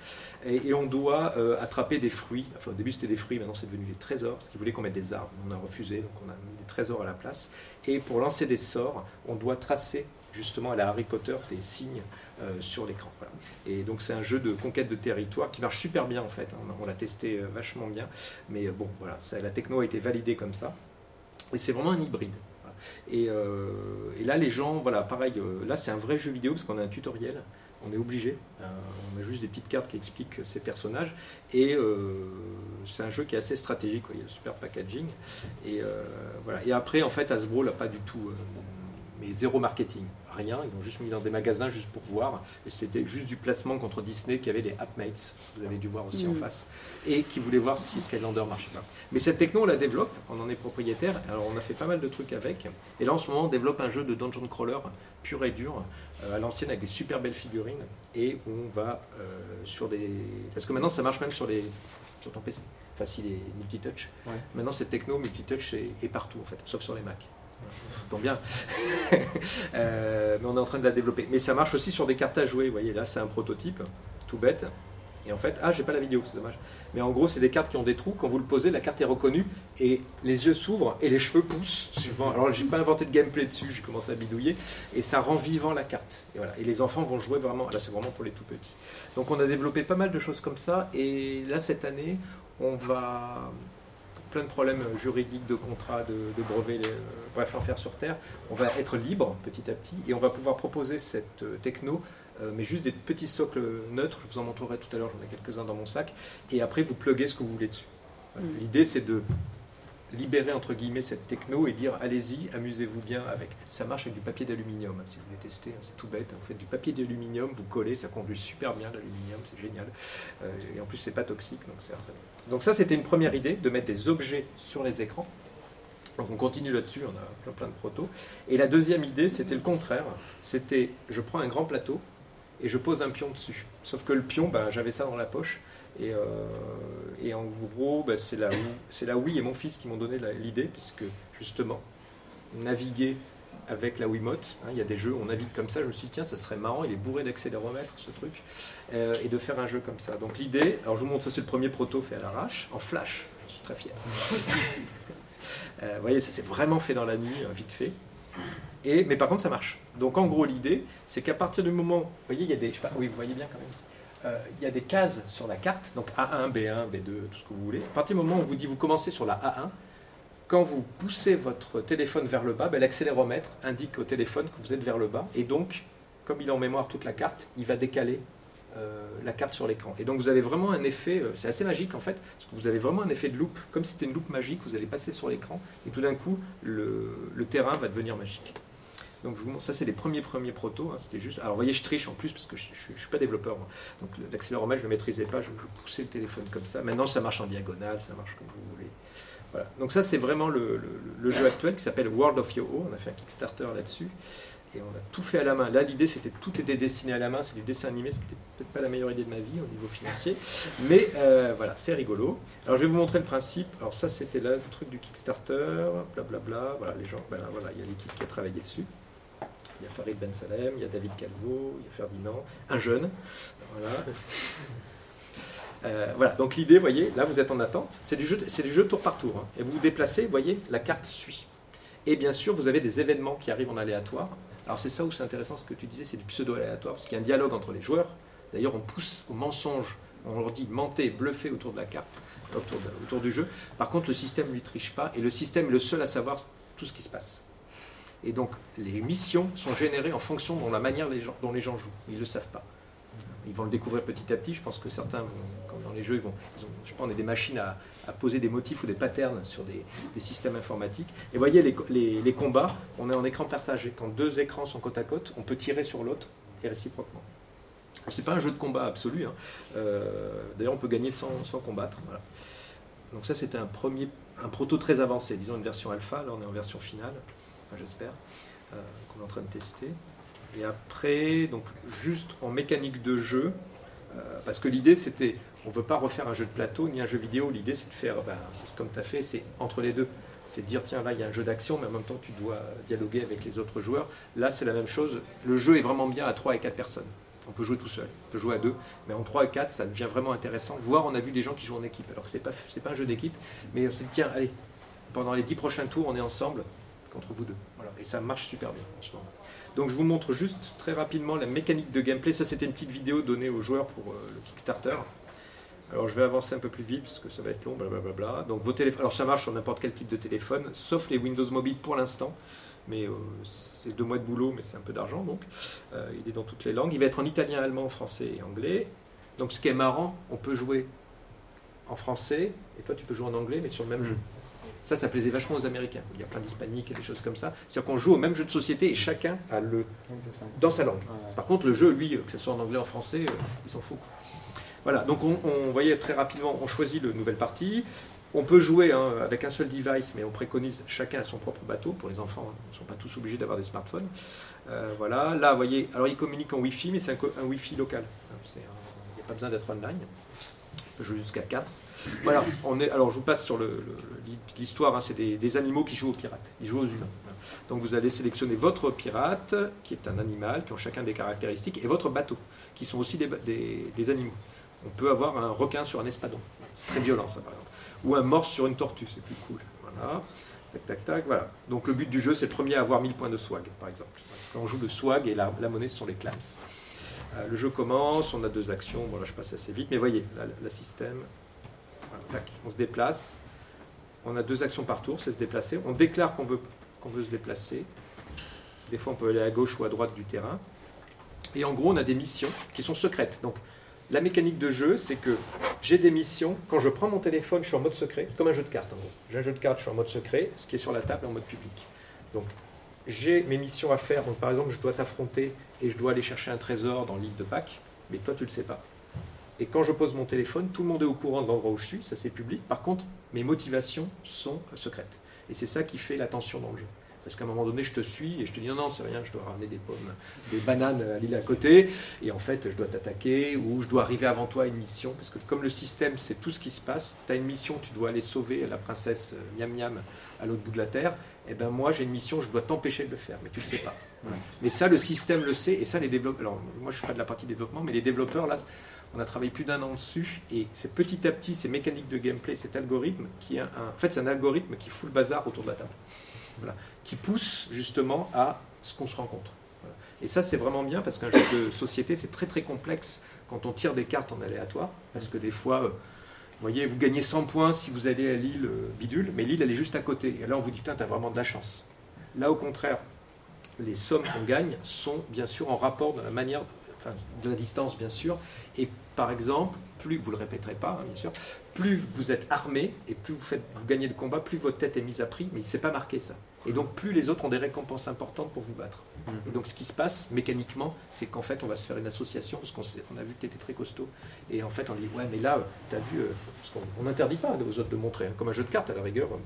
Et, on doit euh, attraper des fruits. Enfin, au début, c'était des fruits, maintenant, c'est devenu des trésors parce qu'ils voulaient qu'on mette des arbres. On a refusé, donc on a mis des trésors à la place. Et pour lancer des sorts, on doit tracer justement à la Harry Potter des signes euh, sur l'écran. Et donc c'est un jeu de conquête de territoire qui marche super bien en fait. On, l'a testé euh, vachement bien. Mais bon, voilà, la techno a été validée comme ça. Et c'est vraiment un hybride. Euh, et, là, les gens, voilà, pareil, euh, là c'est un vrai jeu vidéo parce qu'on a un tutoriel, on est obligé, euh, on a juste des petites cartes qui expliquent ces personnages, et c'est un jeu qui est assez stratégique, il y a super packaging, et, voilà. et après, en fait, Hasbro n'a pas du tout, mais zéro marketing rien, ils l'ont juste mis dans des magasins juste pour voir. Et c'était juste du placement contre Disney qui avait des AppMates, vous avez dû voir aussi en mm. face, et qui voulait voir si Skylander marchait pas. Mais cette techno, on la développe, on en est propriétaire, alors on a fait pas mal de trucs avec. Et là, en ce moment, on développe un jeu de dungeon crawler pur et dur, euh, à l'ancienne avec des super belles figurines, et on va euh, sur des. Parce que maintenant, ça marche même sur, les... sur ton PC. Enfin, s'il est multitouch. Maintenant, cette techno multitouch est, est partout, en fait, sauf sur les Mac. Donc bien. Euh, mais on est en train de la développer. Mais ça marche aussi sur des cartes à jouer. Vous voyez, là, c'est un prototype, tout bête. Et en fait, ah, j'ai pas la vidéo, c'est dommage. Mais en gros, c'est des cartes qui ont des trous. Quand vous le posez, la carte est reconnue et les yeux s'ouvrent et les cheveux poussent suivant. Alors, j'ai pas inventé de gameplay dessus, j'ai commencé à bidouiller et ça rend vivant la carte. Et voilà. Et les enfants vont jouer vraiment. Là, c'est vraiment pour les tout petits. Donc, on a développé pas mal de choses comme ça. Et là, cette année, on va plein de problèmes juridiques, de contrats, de, de brevets, euh, bref, l'enfer sur Terre. On va être libre petit à petit et on va pouvoir proposer cette euh, techno, euh, mais juste des petits socles neutres. Je vous en montrerai tout à l'heure, j'en ai quelques-uns dans mon sac. Et après, vous pluguez ce que vous voulez dessus. Mm. L'idée, c'est de libérer entre guillemets cette techno et dire allez-y, amusez-vous bien avec. Ça marche avec du papier d'aluminium, hein, si vous voulez tester, hein, c'est tout bête. Vous faites du papier d'aluminium, vous collez, ça conduit super bien l'aluminium, c'est génial. et en plus, c'est pas toxique, donc c'est donc ça, c'était une première idée, de mettre des objets sur les écrans. Donc on continue là-dessus, on a plein, plein de protos. Et la deuxième idée, c'était le contraire. C'était, je prends un grand plateau et je pose un pion dessus. Sauf que le pion, ben, j'avais ça dans la poche. Et, euh, en gros, ben, c'est la, la Wii et mon fils qui m'ont donné l'idée, puisque justement, naviguer avec la Wiimote. Hein, il y a des jeux, on navigue comme ça. Je me suis dit, tiens, ça serait marrant, il est bourré d'accéléromètres, ce truc, euh, et de faire un jeu comme ça. Donc l'idée, alors je vous montre ça, c'est le premier proto fait à l'arrache, en flash. Je suis très fier. Euh, vous voyez, ça s'est vraiment fait dans la nuit, hein, vite fait. Et, mais par contre, ça marche. Donc en gros, l'idée, c'est qu'à partir du moment, vous voyez, il y a des, je sais pas, oui, vous voyez bien quand même. Euh, il y a des cases sur la carte, donc A1, B1, B2, tout ce que vous voulez. À partir du moment où on vous dit vous commencez sur la A1, quand vous poussez votre téléphone vers le bas, ben, l'accéléromètre indique au téléphone que vous êtes vers le bas. Et donc, comme il a en mémoire toute la carte, il va décaler euh, la carte sur l'écran. Et donc vous avez vraiment un effet, euh, c'est assez magique en fait, parce que vous avez vraiment un effet de loupe, comme si c'était une loupe magique, vous allez passer sur l'écran, et tout d'un coup, le, terrain va devenir magique. Donc je vous montre, ça c'est les premiers premiers protos, hein, c'était juste. Alors vous voyez, je triche en plus parce que je ne suis pas développeur. Donc l'accéléromètre, je ne le maîtrisais pas, je, je, poussais le téléphone comme ça. Maintenant ça marche en diagonale, ça marche comme vous voulez. Donc ça, c'est vraiment le, jeu actuel qui s'appelle World of Yo-Ho. On a fait un Kickstarter là-dessus. Et on a tout fait à la main. Là, l'idée, c'était tout était dessiné à la main. C'est du dessin animé, ce qui n'était peut-être pas la meilleure idée de ma vie au niveau financier. Mais euh, voilà, c'est rigolo. Alors, je vais vous montrer le principe. Alors, ça, c'était là le truc du Kickstarter, blablabla. Voilà, les gens, ben voilà, il y a l'équipe qui a travaillé dessus. Il y a Farid Ben Salem, il y a David Calvo, il y a Ferdinand, un jeune. Voilà. Euh, voilà, donc l'idée, vous voyez, là vous êtes en attente, c'est du jeu, tour par tour. Hein. Et vous vous déplacez, vous voyez, la carte suit. Et bien sûr, vous avez des événements qui arrivent en aléatoire. Alors c'est ça où c'est intéressant ce que tu disais, c'est du pseudo-aléatoire, parce qu'il y a un dialogue entre les joueurs. D'ailleurs, on pousse au mensonge, on leur dit mentez, bluffez autour de la carte, autour, du jeu. Par contre, le système ne lui triche pas, et le système est le seul à savoir tout ce qui se passe. Et donc, les missions sont générées en fonction de la manière dont les gens jouent. Ils ne le savent pas. Ils vont le découvrir petit à petit. Je pense que certains, vont, les jeux, ils vont, je pense, on est des machines à, poser des motifs ou des patterns sur des, systèmes informatiques. Et voyez les, combats, on est en écran partagé. Quand deux écrans sont côte à côte, on peut tirer sur l'autre et réciproquement. C'est pas un jeu de combat absolu. Hein. Euh, d'ailleurs, on peut gagner sans, combattre. Donc ça, c'était un premier, un proto très avancé, disons une version alpha. Là, on est en version finale, j'espère, euh, qu'on est en train de tester. Et après, donc juste en mécanique de jeu, euh, parce que l'idée c'était, on ne veut pas refaire un jeu de plateau ni un jeu vidéo, l'idée c'est de faire, ben, c'est comme tu as fait, c'est entre les deux. C'est de dire, tiens, là il y a un jeu d'action, mais en même temps tu dois dialoguer avec les autres joueurs. Là c'est la même chose, le jeu est vraiment bien à 3 et 4 personnes. On peut jouer tout seul, on peut jouer à deux, mais en 3 et 4, ça devient vraiment intéressant. Voire, on a vu des gens qui jouent en équipe. Alors que ce n'est pas, un jeu d'équipe, mais on s'est dit, tiens, allez, pendant les 10 prochains tours, on est ensemble contre vous deux. Et ça marche super bien en ce moment. Donc je vous montre juste très rapidement la mécanique de gameplay. Ça c'était une petite vidéo donnée aux joueurs pour euh, le Kickstarter. Alors je vais avancer un peu plus vite parce que ça va être long, blablabla. Donc vos téléphones, alors ça marche sur n'importe quel type de téléphone, sauf les Windows Mobile pour l'instant. Mais euh, c'est deux mois de boulot, mais c'est un peu d'argent donc. Euh, il est dans toutes les langues. Il va être en italien, allemand, français et anglais. Donc ce qui est marrant, on peut jouer en français et toi tu peux jouer en anglais, mais sur le même jeu. Ça, ça plaisait vachement aux Américains. Il y a plein d'hispaniques et des choses comme ça. C'est-à-dire qu'on joue au même jeu de société et chacun a le dans sa langue. Par contre, le jeu, lui, que ce soit en anglais ou en français, euh, il s'en fout. Voilà, donc on, voyait très rapidement, on choisit le nouvelle partie. On peut jouer hein, avec un seul device, mais on préconise chacun à son propre bateau. Pour les enfants, ils ne sont pas tous obligés d'avoir des smartphones. Euh, voilà, là, vous voyez, alors ils communiquent en Wi-Fi, mais c'est un, Wi-Fi local. Il n'y a pas besoin d'être online. On peut jouer jusqu'à 4. Voilà, on est, alors je vous passe sur l'histoire, hein, c'est des, animaux qui jouent aux pirates, ils jouent aux humains. Donc vous allez sélectionner votre pirate, qui est un animal, qui ont chacun des caractéristiques, et votre bateau, qui sont aussi des, animaux. On peut avoir un requin sur un espadon, c'est très violent ça par exemple, ou un morse sur une tortue, c'est plus cool. Voilà, tac tac tac, voilà. Donc le but du jeu, c'est le premier à avoir 1000 points de swag, par exemple. Parce qu'on joue le swag et la, monnaie, ce sont les clans. Euh, le jeu commence, on a deux actions, bon là je passe assez vite, mais voyez, la système, on se déplace. On a deux actions par tour, c'est se déplacer. On déclare qu'on veut, qu'on veut se déplacer. Des fois, on peut aller à gauche ou à droite du terrain. Et en gros, on a des missions qui sont secrètes. Donc, la mécanique de jeu, c'est que j'ai des missions. Quand je prends mon téléphone, je suis en mode secret, comme un jeu de cartes en gros. J'ai un jeu de cartes, je suis en mode secret, ce qui est sur la table en mode public. Donc, j'ai mes missions à faire. Donc, par exemple, je dois t'affronter et je dois aller chercher un trésor dans l'île de Pâques, mais toi, tu le sais pas. Et quand je pose mon téléphone, tout le monde est au courant de l'endroit où je suis, ça c'est public. Par contre, mes motivations sont secrètes. Et c'est ça qui fait la tension dans le jeu. Parce qu'à un moment donné, je te suis et je te dis non, non, c'est rien, je dois ramener des pommes, des bananes à l'île à côté. Et en fait, je dois t'attaquer ou je dois arriver avant toi à une mission. Parce que comme le système, c'est tout ce qui se passe, tu as une mission, tu dois aller sauver la princesse euh, Miam Miam à l'autre bout de la terre. Et eh ben moi, j'ai une mission, je dois t'empêcher de le faire, mais tu ne le sais pas. Mais ça, le système le sait. Et ça, les développeurs. Alors, moi, je ne suis pas de la partie développement, mais les développeurs, là, on a travaillé plus d'un an dessus et c'est petit à petit ces mécaniques de gameplay, cet algorithme qui est un, en fait c'est un algorithme qui fout le bazar autour de la table, qui pousse justement à ce qu'on se rencontre. Et ça c'est vraiment bien parce qu'un jeu de société c'est très très complexe quand on tire des cartes en aléatoire parce que des fois euh, vous voyez, vous gagnez 100 points si vous allez à l'île euh, bidule, mais l'île elle est juste à côté. Et là on vous dit putain t'as vraiment de la chance. Là au contraire, les sommes qu'on gagne sont bien sûr en rapport de la manière, enfin, de la distance bien sûr, et par exemple, plus, vous le répéterez pas, hein, bien sûr, plus vous êtes armé et plus vous, faites, vous gagnez de combat, plus votre tête est mise à prix, mais il ne s'est pas marqué ça. Et donc plus les autres ont des récompenses importantes pour vous battre. Mhm. Et donc ce qui se passe mécaniquement, c'est qu'en fait on va se faire une association, parce qu'on on a vu que tu étais très costaud, et en fait on dit, ouais mais là, tu as vu, euh, parce qu'on n'interdit pas aux autres de montrer, hein, comme un jeu de cartes à la rigueur, euh,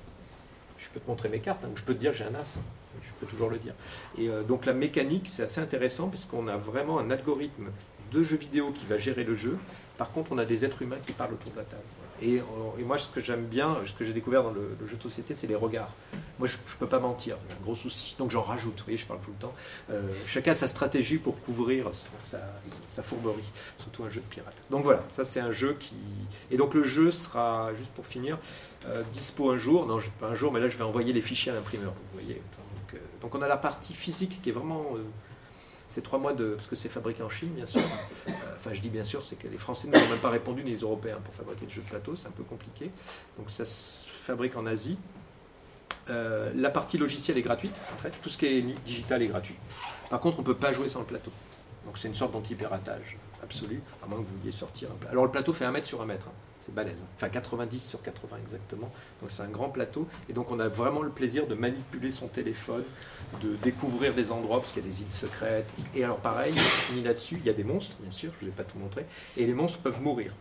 je peux te montrer mes cartes, hein, ou je peux te dire j'ai un as, je peux toujours le dire. Et euh, donc la mécanique, c'est assez intéressant, puisqu'on a vraiment un algorithme de jeu vidéo qui va gérer le jeu. Par contre, on a des êtres humains qui parlent autour de la table. Et, moi, ce que j'aime bien, ce que j'ai découvert dans le, jeu de société, c'est les regards. Moi, je ne peux pas mentir, j'ai un gros souci. Donc j'en rajoute, vous voyez, je parle tout le temps. chacun a sa stratégie pour couvrir sa, fourberie, surtout un jeu de pirate. Donc voilà, ça c'est un jeu qui... Et donc le jeu sera, juste pour finir, dispo un jour. Non, pas un jour, mais là je vais envoyer les fichiers à l'imprimeur, vous voyez. Donc on a la partie physique qui est vraiment... C'est trois mois de... Parce que c'est fabriqué en Chine, bien sûr. Euh, enfin, je dis bien sûr, c'est que les Français n'ont même pas répondu, ni les Européens, pour fabriquer des jeux de plateau. C'est un peu compliqué. Donc ça se fabrique en Asie. Euh, la partie logicielle est gratuite, en fait. Tout ce qui est digital est gratuit. Par contre, on ne peut pas jouer sans le plateau. Donc c'est une sorte d'anti-piratage absolu, à moins que vous vouliez sortir un Alors le plateau fait un mètre sur un mètre. Hein balèze. Enfin 90 sur 80 exactement. Donc c'est un grand plateau. Et donc on a vraiment le plaisir de manipuler son téléphone, de découvrir des endroits, parce qu'il y a des îles secrètes. Et alors pareil, finis là-dessus, il y a des monstres, bien sûr, je ne vous ai pas tout montré. Et les monstres peuvent mourir.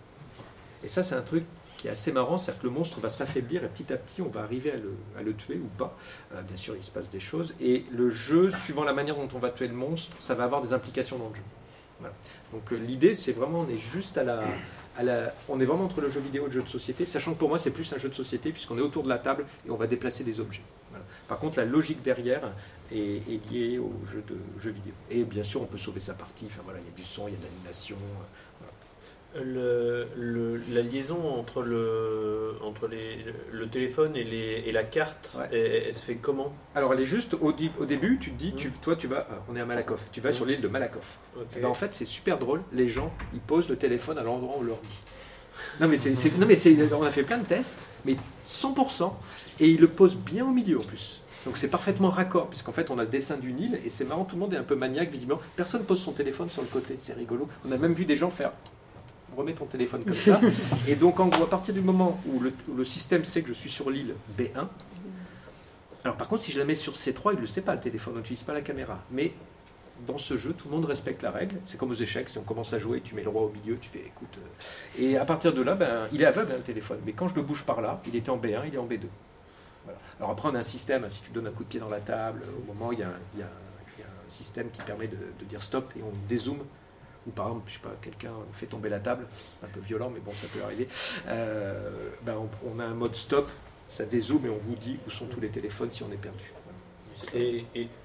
Et ça c'est un truc qui est assez marrant, c'est-à-dire que le monstre va s'affaiblir et petit à petit on va arriver à le, tuer ou pas. Euh, bien sûr il se passe des choses. Et le jeu, suivant la manière dont on va tuer le monstre, ça va avoir des implications dans le jeu. Donc euh, l'idée, c'est vraiment, on est juste à la, on est vraiment entre le jeu vidéo et le jeu de société, sachant que pour moi c'est plus un jeu de société puisqu'on est autour de la table et on va déplacer des objets. Par contre, la logique derrière est, liée au jeu de jeu vidéo. Et bien sûr, on peut sauver sa partie. Enfin voilà, il y a du son, il y a de l'animation. Le, la liaison entre le, entre les, le téléphone et, les, et la carte, elle, se fait comment? Alors elle est juste au, au début, tu te dis, tu, toi tu vas, euh, on est à Malakoff, tu vas sur l'île de Malakoff. Eh ben, en fait c'est super drôle, les gens ils posent le téléphone à l'endroit où on leur dit. Non mais, c'est, non mais c'est, on a fait plein de tests, mais 100%, et ils le posent bien au milieu en plus. Donc c'est parfaitement raccord, puisqu'en fait on a le dessin d'une île, et c'est marrant, tout le monde est un peu maniaque visiblement. Personne pose son téléphone sur le côté, c'est rigolo. On a même vu des gens faire remets ton téléphone comme ça. Et donc, en gros, à partir du moment où le, système sait que je suis sur l'île B1, alors par contre, si je la mets sur C3, il ne le sait pas, le téléphone, on n'utilise pas la caméra. Mais dans ce jeu, tout le monde respecte la règle. C'est comme aux échecs, si on commence à jouer, tu mets le roi au milieu, tu fais écoute. Euh, et à partir de là, ben, il est aveugle hein, le téléphone. Mais quand je le bouge par là, il était en B1, il est en B2. Alors après, on a un système, hein, si tu donnes un coup de pied dans la table, au moment, il y a, il y a, un système qui permet de, de, dire stop et on dézoome ou par exemple, je sais pas, quelqu'un fait tomber la table, c'est un peu violent, mais bon, ça peut arriver. Euh, ben on, a un mode stop, ça dézoome et on vous dit où sont tous les téléphones si on est perdu.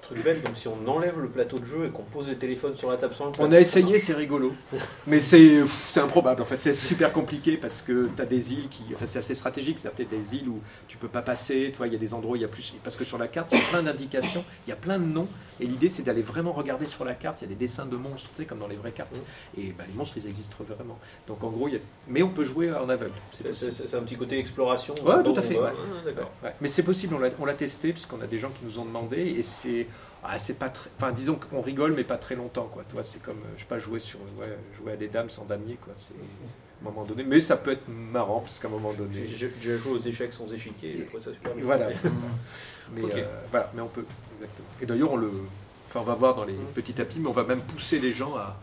Truc bête, donc si on enlève le plateau de jeu et qu'on pose le téléphone sur la table sans le On a essayé, c'est rigolo. Mais c'est improbable en fait, c'est super compliqué parce que tu as des îles qui. Enfin, c'est assez stratégique, c'est-à-dire des îles où tu peux pas passer, toi, il y a des endroits où il y a plus. Parce que sur la carte, il y a plein d'indications, il y a plein de noms. Et l'idée, c'est d'aller vraiment regarder sur la carte. Il y a des dessins de monstres, tu sais, comme dans les vraies cartes. Et bah, les monstres, ils existent vraiment. Donc en gros, il y a... mais on peut jouer en aveugle. C'est un petit côté exploration. Ouais, tout à fait. Mais c'est possible, on l'a testé, puisqu'on a des gens qui nous ont demandé. Et c'est. Ah, c'est pas très. Enfin, disons qu'on rigole, mais pas très longtemps, quoi. Toi, c'est comme, je sais pas, jouer sur, jouer à des dames sans damier, quoi. C'est à un moment donné. Mais ça peut être marrant, parce qu'à un moment donné. J'ai joué aux échecs sans échiquier, je trouve ça super. Voilà. mais euh, voilà, mais on peut. Exactement. Et d'ailleurs, on le. Enfin, on va voir dans les mm. petits tapis, mais on va même pousser les gens à.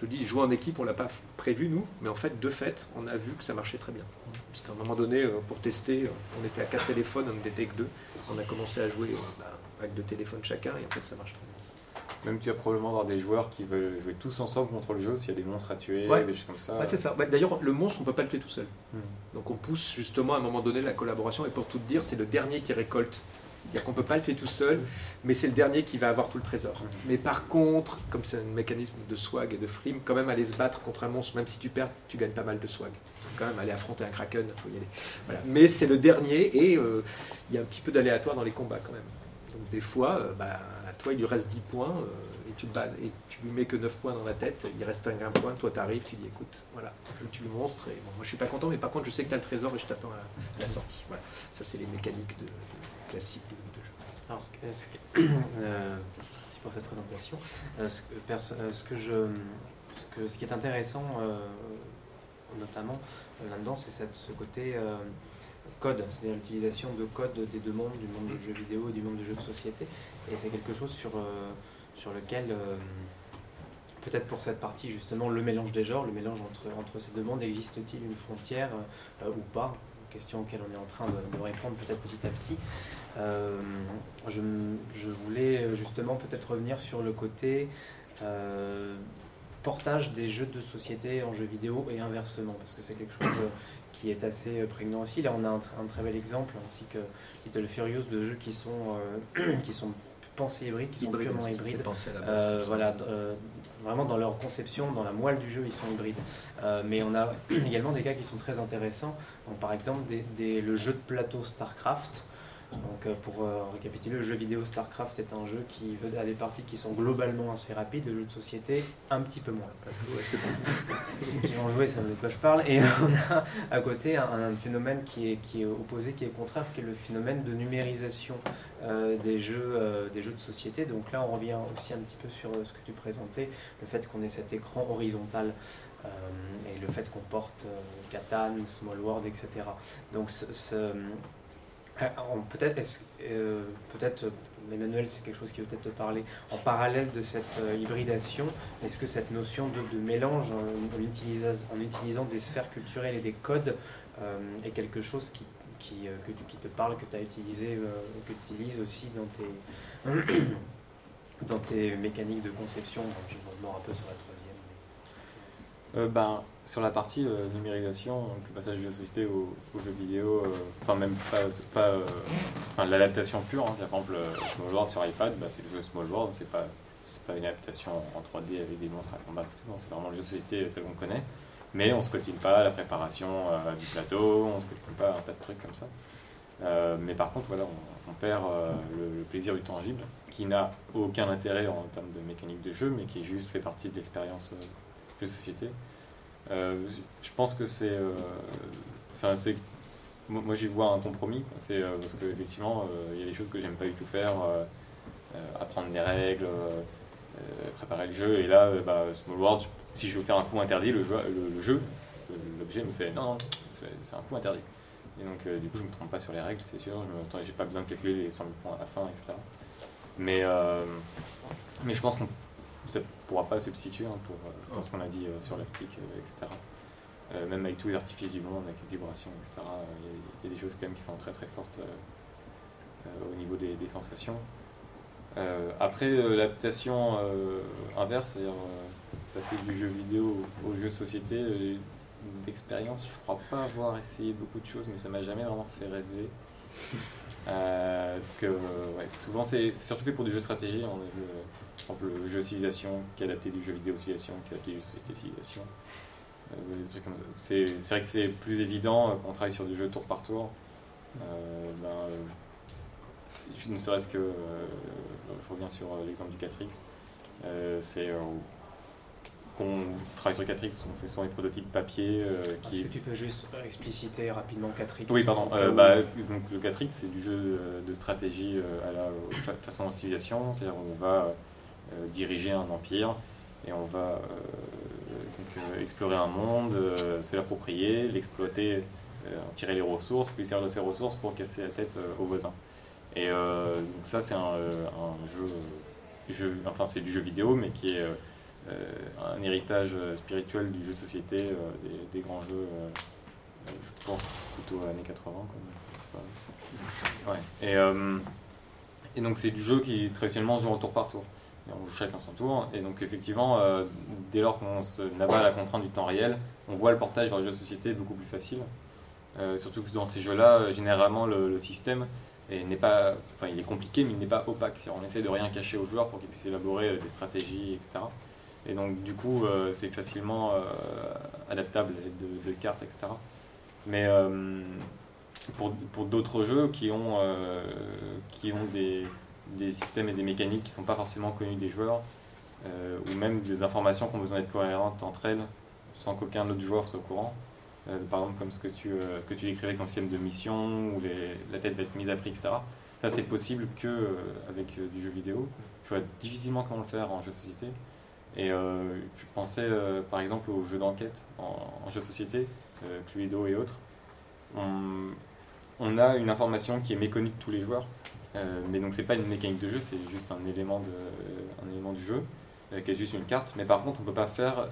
Je dis, jouer en équipe, on l'a pas prévu nous, mais en fait, de fait, on a vu que ça marchait très bien. Parce qu'à un moment donné, euh, pour tester, on était à quatre téléphones, on n'était que deux. On a commencé à jouer. Euh, bah, avec deux téléphones chacun, et en fait ça marche très bien. Même tu vas probablement avoir des joueurs qui veulent jouer tous ensemble contre le jeu s'il y a des monstres à tuer, des choses comme ça. Ouais, c'est ça. D'ailleurs, le monstre, on ne peut pas le tuer tout seul. Hmm. Donc on pousse justement à un moment donné la collaboration, et pour tout dire, c'est le dernier qui récolte. C'est-à-dire qu'on ne peut pas le tuer tout seul, mais c'est le dernier qui va avoir tout le trésor. Hmm. Mais par contre, comme c'est un mécanisme de swag et de frime, quand même aller se battre contre un monstre, même si tu perds, tu gagnes pas mal de swag. C'est quand même aller affronter un kraken, il faut y aller. Voilà. Mais c'est le dernier, et euh, il y a un petit peu d'aléatoire dans les combats quand même des fois, euh, bah, toi, il lui reste 10 points euh, et, tu tu lui mets que 9 points dans la tête, il reste un, point, toi tu arrives, tu dis écoute, voilà, tue le monstre. Et bon, moi je suis pas content, mais par contre je sais que tu as le trésor et je t'attends à, la sortie. Voilà. Ça, c'est les mécaniques classiques de, jeu. Alors, ce, euh, pour cette présentation. ce, que, ce, que je, ce, que, ce qui est intéressant, notamment là-dedans, c'est ce côté code, c'est-à-dire l'utilisation de code des deux mondes, du monde du jeu vidéo et du monde du jeu de société. Et c'est quelque chose sur, euh, sur lequel, euh, peut-être pour cette partie, justement, le mélange des genres, le mélange entre, entre ces deux mondes, existe-t-il une frontière euh, ou pas? Question auxquelles on est en train de, répondre peut-être petit à petit. Je, je, voulais justement peut-être revenir sur le côté portage des jeux de société en jeux vidéo et inversement, parce que c'est quelque chose qui est assez prégnant aussi. Là, on a un, très bel exemple, ainsi que Little Furious, de jeux qui sont, qui sont pensés hybrides, qui sont purement hybrides. Euh, voilà, euh, vraiment dans leur conception, dans la moelle du jeu, ils sont hybrides. Euh, mais on a également des cas qui sont très intéressants. par exemple, le jeu de plateau StarCraft. Donc, pour récapituler, le jeu vidéo StarCraft est un jeu qui veut à des parties qui sont globalement assez rapides, le jeu de société un petit peu moins. Ceux qui vont jouer savent de quoi je parle. Et on a à côté un, phénomène qui est, qui est opposé, qui est contraire, qui est le phénomène de numérisation euh, des, jeux, euh, des jeux de société. Donc là, on revient aussi un petit peu sur euh, ce que tu présentais, le fait qu'on ait cet écran horizontal et le fait qu'on porte Catan, Small World, etc. Donc peut-être, peut-être Emmanuel, c'est quelque chose qui peut peut-être te parler. En parallèle de cette hybridation, est-ce que cette notion de, mélange en, utilisant, des sphères culturelles et des codes est quelque chose qui euh, te parle, que tu as utilisé, euh, que tu utilises aussi dans tes, mécaniques de conception? Je vais un peu sur la troisième. Euh, ben, sur la partie numérisation, le passage de société aux au jeux vidéo, enfin même pas, pas l'adaptation pure, hein, par exemple Small World sur iPad, bah, c'est le jeu Small World, c'est pas, pas une adaptation en 3D avec des monstres à combattre, c'est vraiment le jeu de société tel qu'on connaît mais on ne se cotine pas la préparation euh, du plateau, on ne se cotine pas un tas de trucs comme ça. Euh, mais par contre, voilà, on, perd euh, le, plaisir du tangible, qui n'a aucun intérêt en termes de mécanique de jeu, mais qui juste fait partie de l'expérience de société. Je pense que c'est. Enfin, c'est. Moi, j'y vois un compromis. C'est parce qu'effectivement, il y a des choses que j'aime pas du tout faire. apprendre des règles, préparer le jeu. Et là, bah, Small World, si je veux faire un coup interdit, le jeu, l'objet me fait non, non c'est un coup interdit. Et donc, euh, du coup, je me trompe pas sur les règles, c'est sûr. Je n'ai pas besoin de calculer les 100 points à la fin, etc. Mais, euh, mais je pense qu'on ne pourra pas substituer hein, pour, euh, pour, ce qu'on a dit sur l'optique, etc. même avec tous les artifices du monde, avec les vibrations, etc. Il y, a des choses quand même qui sont très très fortes au niveau des, des sensations. après, l'adaptation inverse, c'est-à-dire passer du jeu vidéo au jeu de société, euh, d'expérience, je crois pas avoir essayé beaucoup de choses, mais ça m'a jamais vraiment fait rêver. Euh, parce que souvent c'est surtout fait pour du jeu stratégie. On a vu, par exemple, le jeu civilisation qui est adapté du jeu vidéo civilisation, qui est adapté du jeu société civilisation. Euh, c'est vrai que c'est plus évident quand on travaille sur du jeu tour par tour. Ben, ne serait-ce que, je reviens sur l'exemple du 4X, c'est qu'on travaille sur 4X, on fait souvent des prototypes papier. Euh, qui... Est-ce que tu peux juste expliciter rapidement 4X Oui, pardon. Euh, bah, donc, le 4X, c'est du jeu euh, de stratégie à la façon civilisation, c'est-à-dire on va diriger un empire et on va explorer un monde, se l'approprier, l'exploiter, tirer les ressources, puis servir de ces ressources pour casser la tête aux voisins. Et donc ça, c'est un, jeu, jeu, enfin c'est du jeu vidéo, mais qui est euh, un héritage euh, spirituel du jeu de société, euh, des, grands jeux, je pense plutôt années 80. Ouais. Et, et, donc c'est du jeu qui traditionnellement se joue en tour par tour. On joue chacun son tour. Et donc effectivement, dès lors qu'on n'a pas la contrainte du temps réel, on voit le portage vers le jeu de société beaucoup plus facile. surtout que dans ces jeux-là, généralement le, système n'est pas, enfin il est compliqué, mais il n'est pas opaque. On essaie de rien cacher aux joueurs pour qu'ils puissent élaborer des stratégies, etc. Et donc, du coup, euh, c'est facilement euh, adaptable de, de, cartes, etc. Mais euh, pour, pour d'autres jeux qui ont, qui ont des, des, systèmes et des mécaniques qui ne sont pas forcément connus des joueurs, ou même des informations qui ont besoin d'être cohérentes entre elles, sans qu'aucun autre joueur soit au courant. par exemple, comme ce que tu, ce que tu décrivais avec ton système de mission, où la tête va être mise à prix, etc. Ça, c'est possible que avec du jeu vidéo. Je vois difficilement comment le faire en jeu de société. Et euh, je pensais euh, par exemple aux jeux d'enquête en, jeu de société, euh, Cluedo et autres. On, a une information qui est méconnue de tous les joueurs, mais donc c'est pas une mécanique de jeu, c'est juste un élément, de, un élément du jeu qui est juste une carte. Mais par contre, on peut pas faire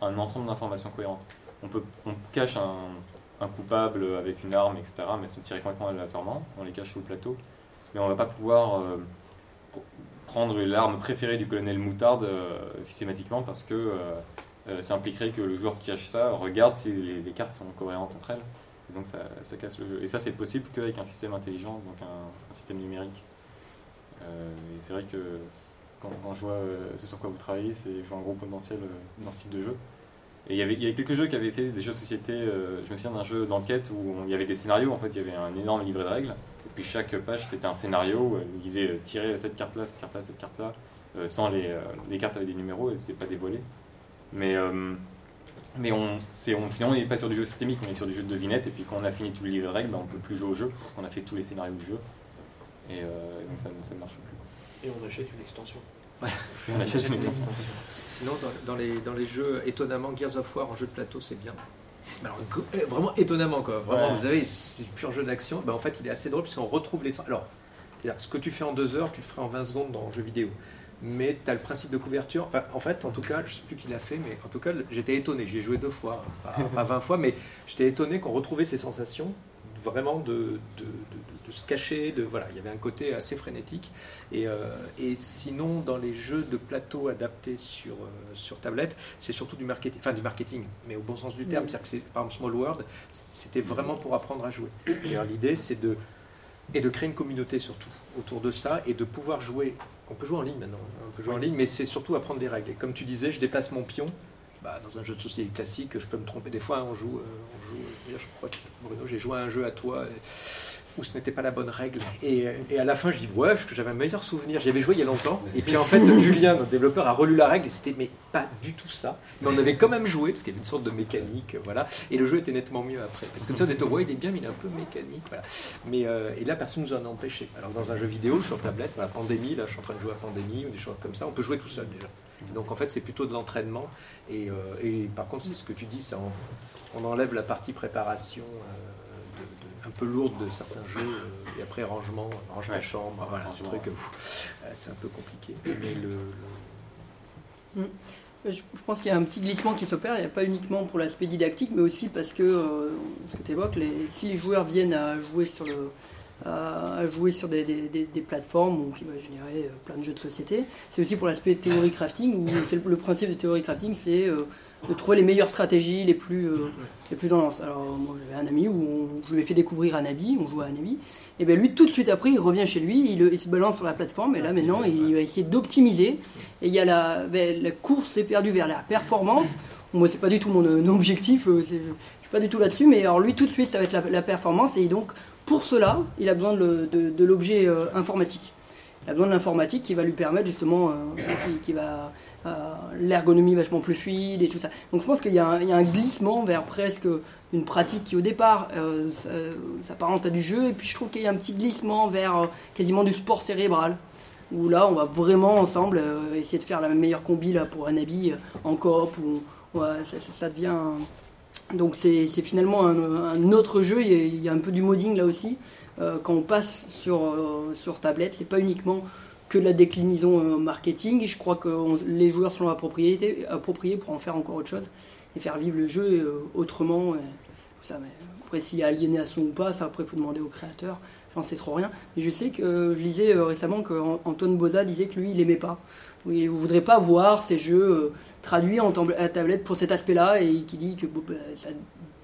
un ensemble d'informations cohérentes. On, peut, on cache un, coupable avec une arme, etc., mais sont tirées complètement aléatoirement, on les cache sous le plateau. Mais on va pas pouvoir prendre l'arme préférée du colonel Moutarde systématiquement parce que ça impliquerait que le joueur qui cache ça regarde si les, cartes sont cohérentes entre elles. Et donc ça, ça, casse le jeu. Et ça, c'est possible qu'avec un système intelligent, donc un, système numérique. et c'est vrai que quand, je vois ce sur quoi vous travaillez, c'est je un gros potentiel dans ce type de jeu. Et il y, avait, y avait quelques jeux qui avaient essayé des jeux de société. Euh, je me souviens d'un jeu d'enquête où il y avait des scénarios. En fait, il y avait un énorme livret de règles. Et puis chaque page, c'était un scénario où il disait euh, tirer cette carte-là, cette carte-là, cette carte-là. Euh, sans les, les cartes avec des numéros et c'était pas dévoilé. Mais, mais on, c'est, on, finalement, on n'est pas sur du jeu systémique, on est sur du jeu de devinette. Et puis quand on a fini tous les livres de règles, ben, on peut plus jouer au jeu parce qu'on a fait tous les scénarios du jeu. Et donc ça, ça ne marche plus. Et on achète une extension. Sinon, dans, les, dans les jeux, étonnamment, Gears of War en jeu de plateau, c'est bien. Eh, vraiment étonnamment, quoi. Vraiment, vous savez, c'est pur jeu d'action. Ben, en fait, il est assez drôle parce qu'on retrouve les. Alors, c'est-à-dire ce que tu fais en deux heures, tu le ferais en 20 secondes dans un jeu vidéo. Mais tu as le principe de couverture. Enfin, en fait, en tout cas, je sais plus qui l'a fait, mais en tout cas, j'étais étonné. J'ai joué deux fois, pas, 20 fois, mais j'étais étonné qu'on retrouvait ces sensations vraiment de, de, de, se cacher. De, voilà, il y avait un côté assez frénétique. Et, euh, et sinon, dans les jeux de plateau adaptés sur, euh, sur tablette, c'est surtout du marketing, enfin du marketing, mais au bon sens du terme. C'est-à-dire que c'est, par exemple, Small World, c'était vraiment pour apprendre à jouer. Et l'idée, c'est de, et de créer une communauté surtout autour de ça et de pouvoir jouer. On peut jouer en ligne maintenant, on peut jouer en ligne, mais c'est surtout apprendre des règles. Et comme tu disais, je déplace mon pion. Bah, dans un jeu de société classique, je peux me tromper. Des fois, on joue, euh, on joue je crois que Bruno, j'ai joué à un jeu à toi où ce n'était pas la bonne règle. Et, à la fin, je dis, ouais, que j'avais un meilleur souvenir. J'y avais joué il y a longtemps. Et puis en fait, Julien, notre développeur, a relu la règle et c'était mais pas du tout ça. Mais on avait quand même joué parce qu'il y avait une sorte de mécanique, voilà. Et le jeu était nettement mieux après. Parce que ça, on était, ouais, il est bien, mais il est un peu mécanique, voilà. Mais euh, et là, personne nous en a empêché. Alors dans un jeu vidéo sur tablette, la pandémie, là, je suis en train de jouer à pandémie ou des choses comme ça, on peut jouer tout seul déjà. Donc en fait, c'est plutôt de l'entraînement. Et, euh, et, par contre, c'est ce que tu dis, ça on enlève la partie préparation euh, un peu lourde de certains jeux euh, et après rangement, range la chambre, voilà, ce truc, euh, c'est un peu compliqué. Mais le, mm. Je pense qu'il y a un petit glissement qui s'opère, il n'y a pas uniquement pour l'aspect didactique, mais aussi parce que, ce que tu évoques, les, si les joueurs viennent à jouer sur le, à jouer sur des, des, plateformes qui va générer plein de jeux de société. C'est aussi pour l'aspect théorie crafting, où le principe de théorie crafting, c'est de trouver les meilleures stratégies les plus, euh, les plus Alors, moi, j'avais un ami où je lui ai fait découvrir un habit, on jouait à un habit, et bien lui, tout de suite après, il revient chez lui, il, se balance sur la plateforme, et là, maintenant, il, va essayer d'optimiser. Et il y a la, ben, la course est perdue vers la performance. Moi, c'est pas du tout mon, euh, objectif, euh, je suis pas du tout là-dessus, mais alors lui, tout de suite, ça va être la, performance, et donc, pour cela, il a besoin de, de l'objet informatique il a besoin de l'informatique qui va lui permettre justement, euh, qui, va euh, l'ergonomie vachement plus fluide et tout ça. Donc je pense qu'il y, a un glissement vers presque une pratique qui au départ euh, s'apparente à du jeu, et puis je trouve qu'il y a un petit glissement vers quasiment du sport cérébral, où là on va vraiment ensemble essayer de faire la meilleure combi là, pour un habit en coop, ça, devient... Donc c'est finalement un, autre jeu, il y, a, un peu du modding là aussi, euh, quand on passe sur, euh, sur tablette, c'est pas uniquement que la déclinaison euh, marketing. Je crois que les joueurs sont appropriés, appropriés pour en faire encore autre chose et faire vivre le jeu autrement. ça, mais après, s'il y a aliénation ou pas, ça après, il faut demander au créateur. J'en sais trop rien. Mais je sais que je lisais récemment qu'Antoine Boza disait que lui, il aimait pas. Il ne voudrait pas voir ces jeux traduits en tablette pour cet aspect-là et qui dit que bah, ça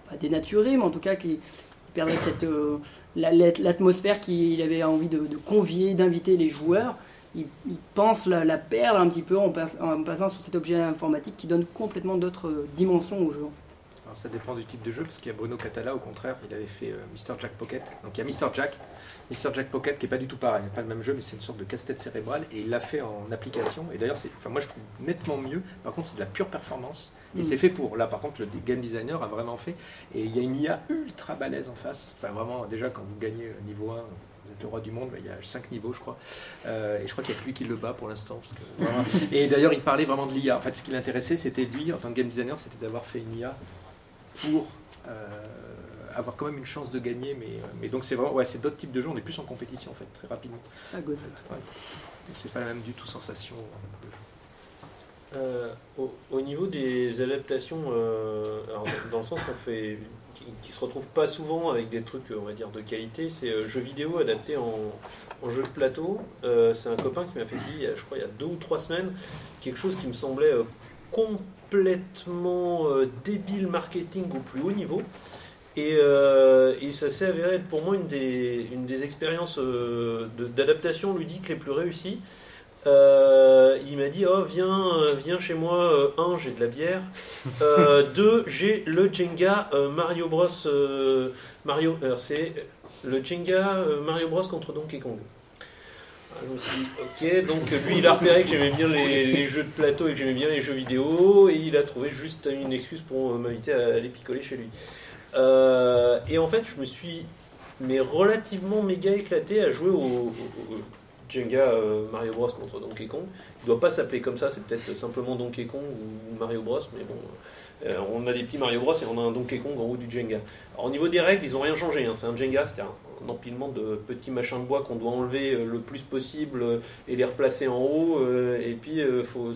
pas dénaturé, mais en tout cas perdrait peut-être euh, l'atmosphère qu'il avait envie de, convier, d'inviter les joueurs. Il, pense la, perdre un petit peu en, passant sur cet objet informatique qui donne complètement d'autres dimensions au jeu. Alors ça dépend du type de jeu, parce qu'il y a Bruno Catala, au contraire, il avait fait euh, Mr. Jack Pocket. Donc il y a Mr. Jack, Mr. Jack Pocket qui est pas du tout pareil, pas le même jeu, mais c'est une sorte de casse-tête cérébrale, et il l'a fait en application. Et d'ailleurs, moi je trouve nettement mieux. Par contre, c'est de la pure performance. Et mm. c'est fait pour. Là, par contre, le game designer a vraiment fait. Et il y a une IA ultra balèze en face. Enfin, vraiment, déjà, quand vous gagnez euh, niveau 1, vous êtes le roi du monde, il y a 5 niveaux, je crois. Euh, et je crois qu'il n'y a que lui qui le bat pour l'instant. et d'ailleurs, il parlait vraiment de l'IA. En fait, ce qui l'intéressait, c'était lui, en tant que game designer, c'était d'avoir fait une IA pour. Euh, avoir quand même une chance de gagner, mais, mais donc c'est vraiment, ouais, c'est d'autres types de jeux, on est plus en compétition en fait, très rapidement. Ça, C'est pas la même du tout sensation. Au, niveau des adaptations, dans le sens qu'on fait, qui, se retrouve pas souvent avec des trucs, on va dire, de qualité, c'est jeux vidéo adaptés en, jeu de plateau. c'est un copain qui m'a fait ici, je crois, il y a deux ou trois semaines, quelque chose qui me semblait complètement débile marketing au plus haut niveau. Euh, et, ça s'est avéré être pour moi une des, une des expériences euh, d'adaptation ludique les plus réussies. Euh, il m'a dit oh viens viens chez moi un j'ai de la bière deux j'ai le Jenga Mario Bros Mario c'est le Jenga Mario Bros contre Donkey Kong ah, je me suis dit, ok, donc lui il a repéré que j'aimais bien les, les, jeux de plateau et que j'aimais bien les jeux vidéo et il a trouvé juste une excuse pour m'inviter à aller picoler chez lui. Euh, et en fait, je me suis mais relativement méga éclaté à jouer au, Jenga euh, Mario Bros contre Donkey Kong. Il doit pas s'appeler comme ça, c'est peut-être simplement Donkey Kong ou Mario Bros, mais bon, euh, on a des petits Mario Bros et on a un Donkey Kong en haut du Jenga. Alors, au niveau des règles, ils ont rien changé. Hein. C'est un Jenga, c'est un, empilement de petits machins de bois qu'on doit enlever le plus possible et les replacer en haut. et puis, il faut,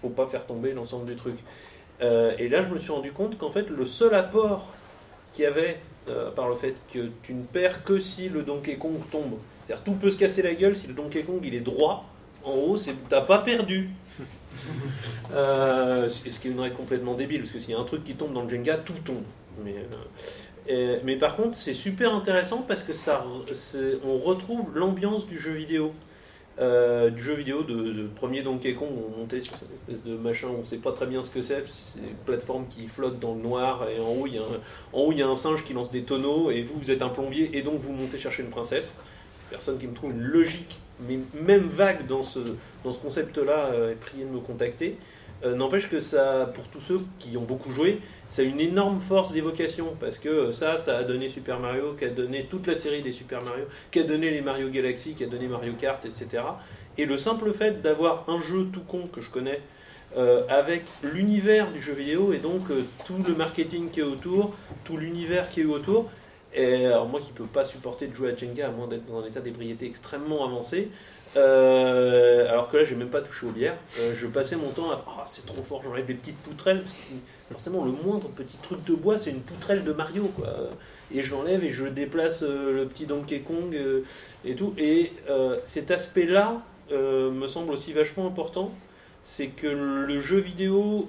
faut pas faire tomber l'ensemble du truc. et là, je me suis rendu compte qu'en fait, le seul apport qu'il y avait euh, par le fait que tu ne perds que si le Donkey Kong tombe. C'est-à-dire tout peut se casser la gueule si le Donkey Kong il est droit en haut, c'est t'as pas perdu. euh, ce qui est une règle complètement débile parce que s'il y a un truc qui tombe dans le Jenga, tout tombe. Mais, euh, mais par contre, c'est super intéressant parce que ça, on retrouve l'ambiance du jeu vidéo. Euh, du jeu vidéo de, premier Donkey Kong, on montait sur cette espèce de machin, on ne sait pas très bien ce que c'est, c'est une plateforme qui flotte dans le noir, et en haut, il y a un, en haut il y a un singe qui lance des tonneaux, et vous, vous êtes un plombier, et donc vous montez chercher une princesse. Personne qui me trouve une logique, mais même vague dans ce, dans ce concept-là, euh, est prié de me contacter. Euh, n'empêche que ça, pour tous ceux qui ont beaucoup joué, ça a une énorme force d'évocation parce que ça, ça a donné Super Mario, qui a donné toute la série des Super Mario, qui a donné les Mario Galaxy, qui a donné Mario Kart, etc. Et le simple fait d'avoir un jeu tout con que je connais euh, avec l'univers du jeu vidéo et donc euh, tout le marketing qui est autour, tout l'univers qui est autour. Alors moi qui peux pas supporter de jouer à Jenga à moins d'être dans un état d'ébriété extrêmement avancé, euh, alors que là, j'ai même pas touché aux bières. Euh, je passais mon temps à. Oh, c'est trop fort, j'enlève les petites poutrelles. forcément, le moindre petit truc de bois, c'est une poutrelle de Mario, quoi. Et je l'enlève et je déplace euh, le petit Donkey Kong et tout. Et cet aspect-là me semble aussi vachement important. C'est que le jeu vidéo,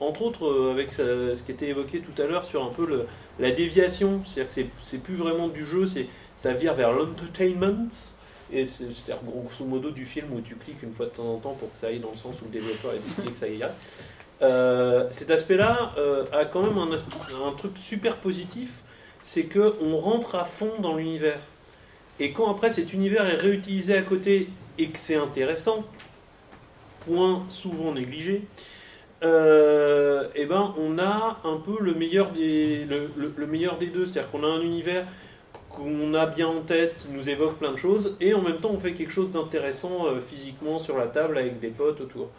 entre autres, avec ce qui était évoqué tout à l'heure sur un peu le, la déviation, c'est-à-dire que c'est plus vraiment du jeu, ça vire vers l'entertainment et c'est-à-dire grosso modo du film où tu cliques une fois de temps en temps pour que ça aille dans le sens où le développeur a décidé que ça y euh, cet aspect-là euh, a quand même un, un, truc super positif, c'est que on rentre à fond dans l'univers. Et quand après cet univers est réutilisé à côté et que c'est intéressant, point souvent négligé, euh, eh ben on a un peu le meilleur des, le, le meilleur des deux. C'est-à-dire qu'on a un univers qu'on a bien en tête, qui nous évoque plein de choses, et en même temps on fait quelque chose d'intéressant euh, physiquement sur la table avec des potes autour.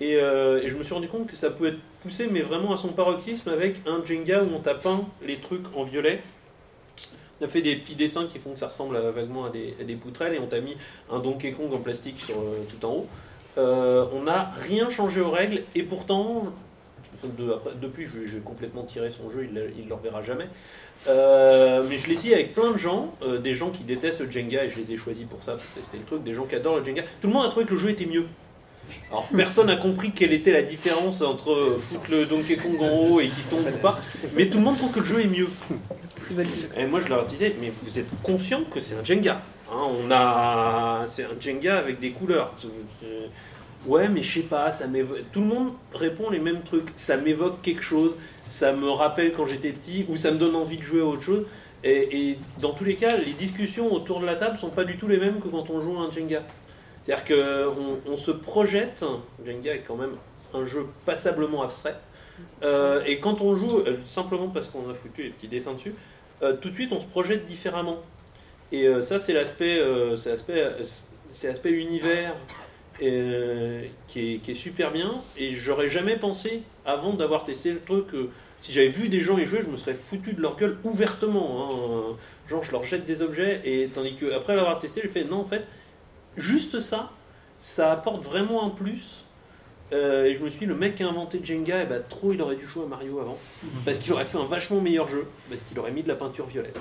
Euh, et, je me suis rendu compte que ça peut être poussé, mais vraiment à son paroxysme, avec un Jenga où on t'a peint les trucs en violet. On a fait des petits dessins qui font que ça ressemble vaguement à des, poutrelles, et on t'a mis un Donkey Kong en plastique euh, tout en haut. On n'a rien changé aux règles, et pourtant, depuis, j'ai complètement tiré son jeu, il ne le reverra jamais. Euh, mais je l'ai essayé avec plein de gens, euh, des gens qui détestent le Jenga, et je les ai choisis pour ça, pour tester le truc, des gens qui adorent le Jenga. Tout le monde a trouvé que le jeu était mieux. Alors personne n'a compris quelle était la différence entre foutre le Donkey Kong en haut et qui tombe ou pas, mais tout le monde trouve que le jeu est mieux. Et moi je leur disais, mais vous êtes conscient que c'est un Jenga. Hein, on a, c'est un Jenga avec des couleurs. Ouais, mais je sais pas, ça Tout le monde répond les mêmes trucs. Ça m'évoque quelque chose, ça me rappelle quand j'étais petit, ou ça me donne envie de jouer à autre chose. Et, dans tous les cas, les discussions autour de la table sont pas du tout les mêmes que quand on joue à un Jenga. C'est-à-dire qu'on on se projette. Jenga est quand même un jeu passablement abstrait. Euh, et quand on joue, euh, simplement parce qu'on a foutu les petits dessins dessus, euh, tout de suite on se projette différemment. Et ça, c'est l'aspect, c'est l'aspect, c'est l'aspect univers euh, qui, est, super bien. Et j'aurais jamais pensé, avant d'avoir testé le truc, euh, si j'avais vu des gens y jouer, je me serais foutu de leur gueule ouvertement. Hein. Genre, je leur jette des objets, et tandis que après l'avoir testé, j'ai fait non, en fait, juste ça, ça apporte vraiment un plus. Euh, et je me suis dit, le mec qui a inventé Jenga, eh ben, trop il aurait dû jouer à Mario avant. Parce qu'il aurait fait un vachement meilleur jeu. Parce qu'il aurait mis de la peinture violette.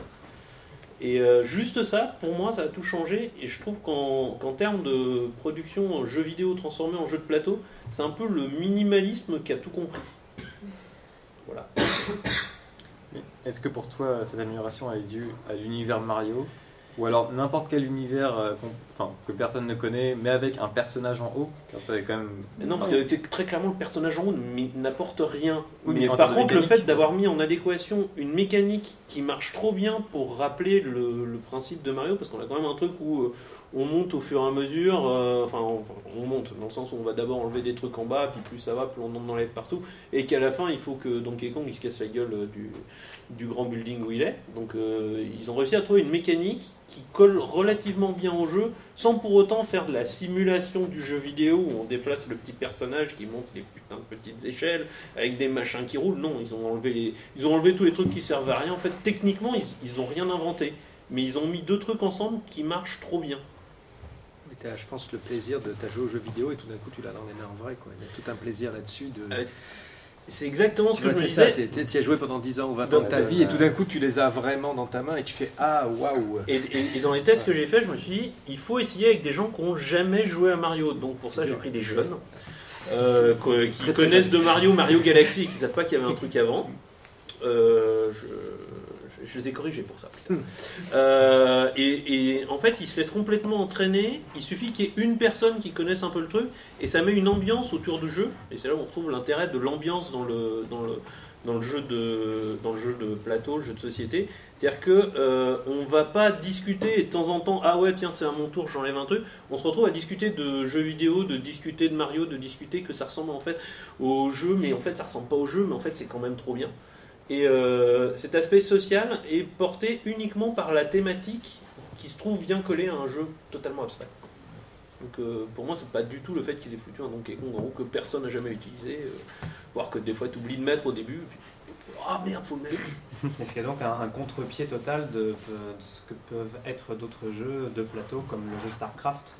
Et euh, juste ça, pour moi, ça a tout changé. Et je trouve qu'en termes de production en jeu vidéo transformé en jeu de plateau, c'est un peu le minimalisme qui a tout compris. Voilà. Est-ce que pour toi, cette amélioration est due à l'univers Mario? Ou alors n'importe quel univers euh, enfin, que personne ne connaît, mais avec un personnage en haut, car ça quand même. Non, parce que très clairement, le personnage en haut n'apporte rien. mais, par contre, le fait d'avoir mis en adéquation une mécanique qui marche trop bien pour rappeler le, principe de Mario, parce qu'on a quand même un truc où euh, on monte au fur et à mesure, euh, enfin on, monte dans le sens où on va d'abord enlever des trucs en bas, puis plus ça va, plus on en enlève partout, et qu'à la fin il faut que Donkey Kong il se casse la gueule euh, du, du grand building où il est. Donc ils ont réussi à trouver une mécanique qui colle relativement bien au jeu, sans pour autant faire de la simulation du jeu vidéo où on déplace le petit personnage qui monte les putains de petites échelles avec des machins qui roulent. Non, ils ont enlevé, les, ils ont enlevé tous les trucs qui servent à rien. En fait, techniquement, ils, ils ont rien inventé. Mais ils ont mis deux trucs ensemble qui marchent trop bien je pense, le plaisir de ta joué au jeu vidéo et tout d'un coup tu l'as dans les mains en vrai. Quoi. Il y a tout un plaisir là-dessus. De... Ah, c'est exactement ce que je me disais. Tu as joué pendant 10 ans ou 20 ans de ta vie et tout d'un coup tu les as vraiment dans ta main et tu fais Ah waouh et, dans les tests que j'ai fait, je me suis dit il faut essayer avec des gens qui n'ont jamais joué à Mario. Donc pour ça, j'ai pris des jeunes euh, qui connaissent de Mario, Mario Galaxy, qui ne savent pas qu'il y avait un truc avant. Euh, je je les ai corrigés pour ça. Euh, et, en fait, ils se laissent complètement entraîner. Il suffit qu'il y ait une personne qui connaisse un peu le truc, et ça met une ambiance autour du jeu. Et c'est là où on retrouve l'intérêt de l'ambiance dans le, dans le, dans le jeu de dans le jeu de plateau, le jeu de société. C'est-à-dire que euh, on va pas discuter de temps en temps ah ouais tiens c'est à mon tour j'enlève un truc. On se retrouve à discuter de jeux vidéo, de discuter de Mario, de discuter que ça ressemble en fait au jeu, mais en fait ça ressemble pas au jeu, mais en fait c'est quand même trop bien. Et euh, cet aspect social est porté uniquement par la thématique qui se trouve bien collée à un jeu totalement abstrait. Donc euh, pour moi, c'est pas du tout le fait qu'ils aient foutu un Donkey Kong en haut que personne n'a jamais utilisé, euh, voire que des fois tu oublies de mettre au début. Ah merde, faut le mettre. Est-ce qu'il y a donc un, contre-pied total de, ce que peuvent être d'autres jeux de plateau comme le jeu StarCraft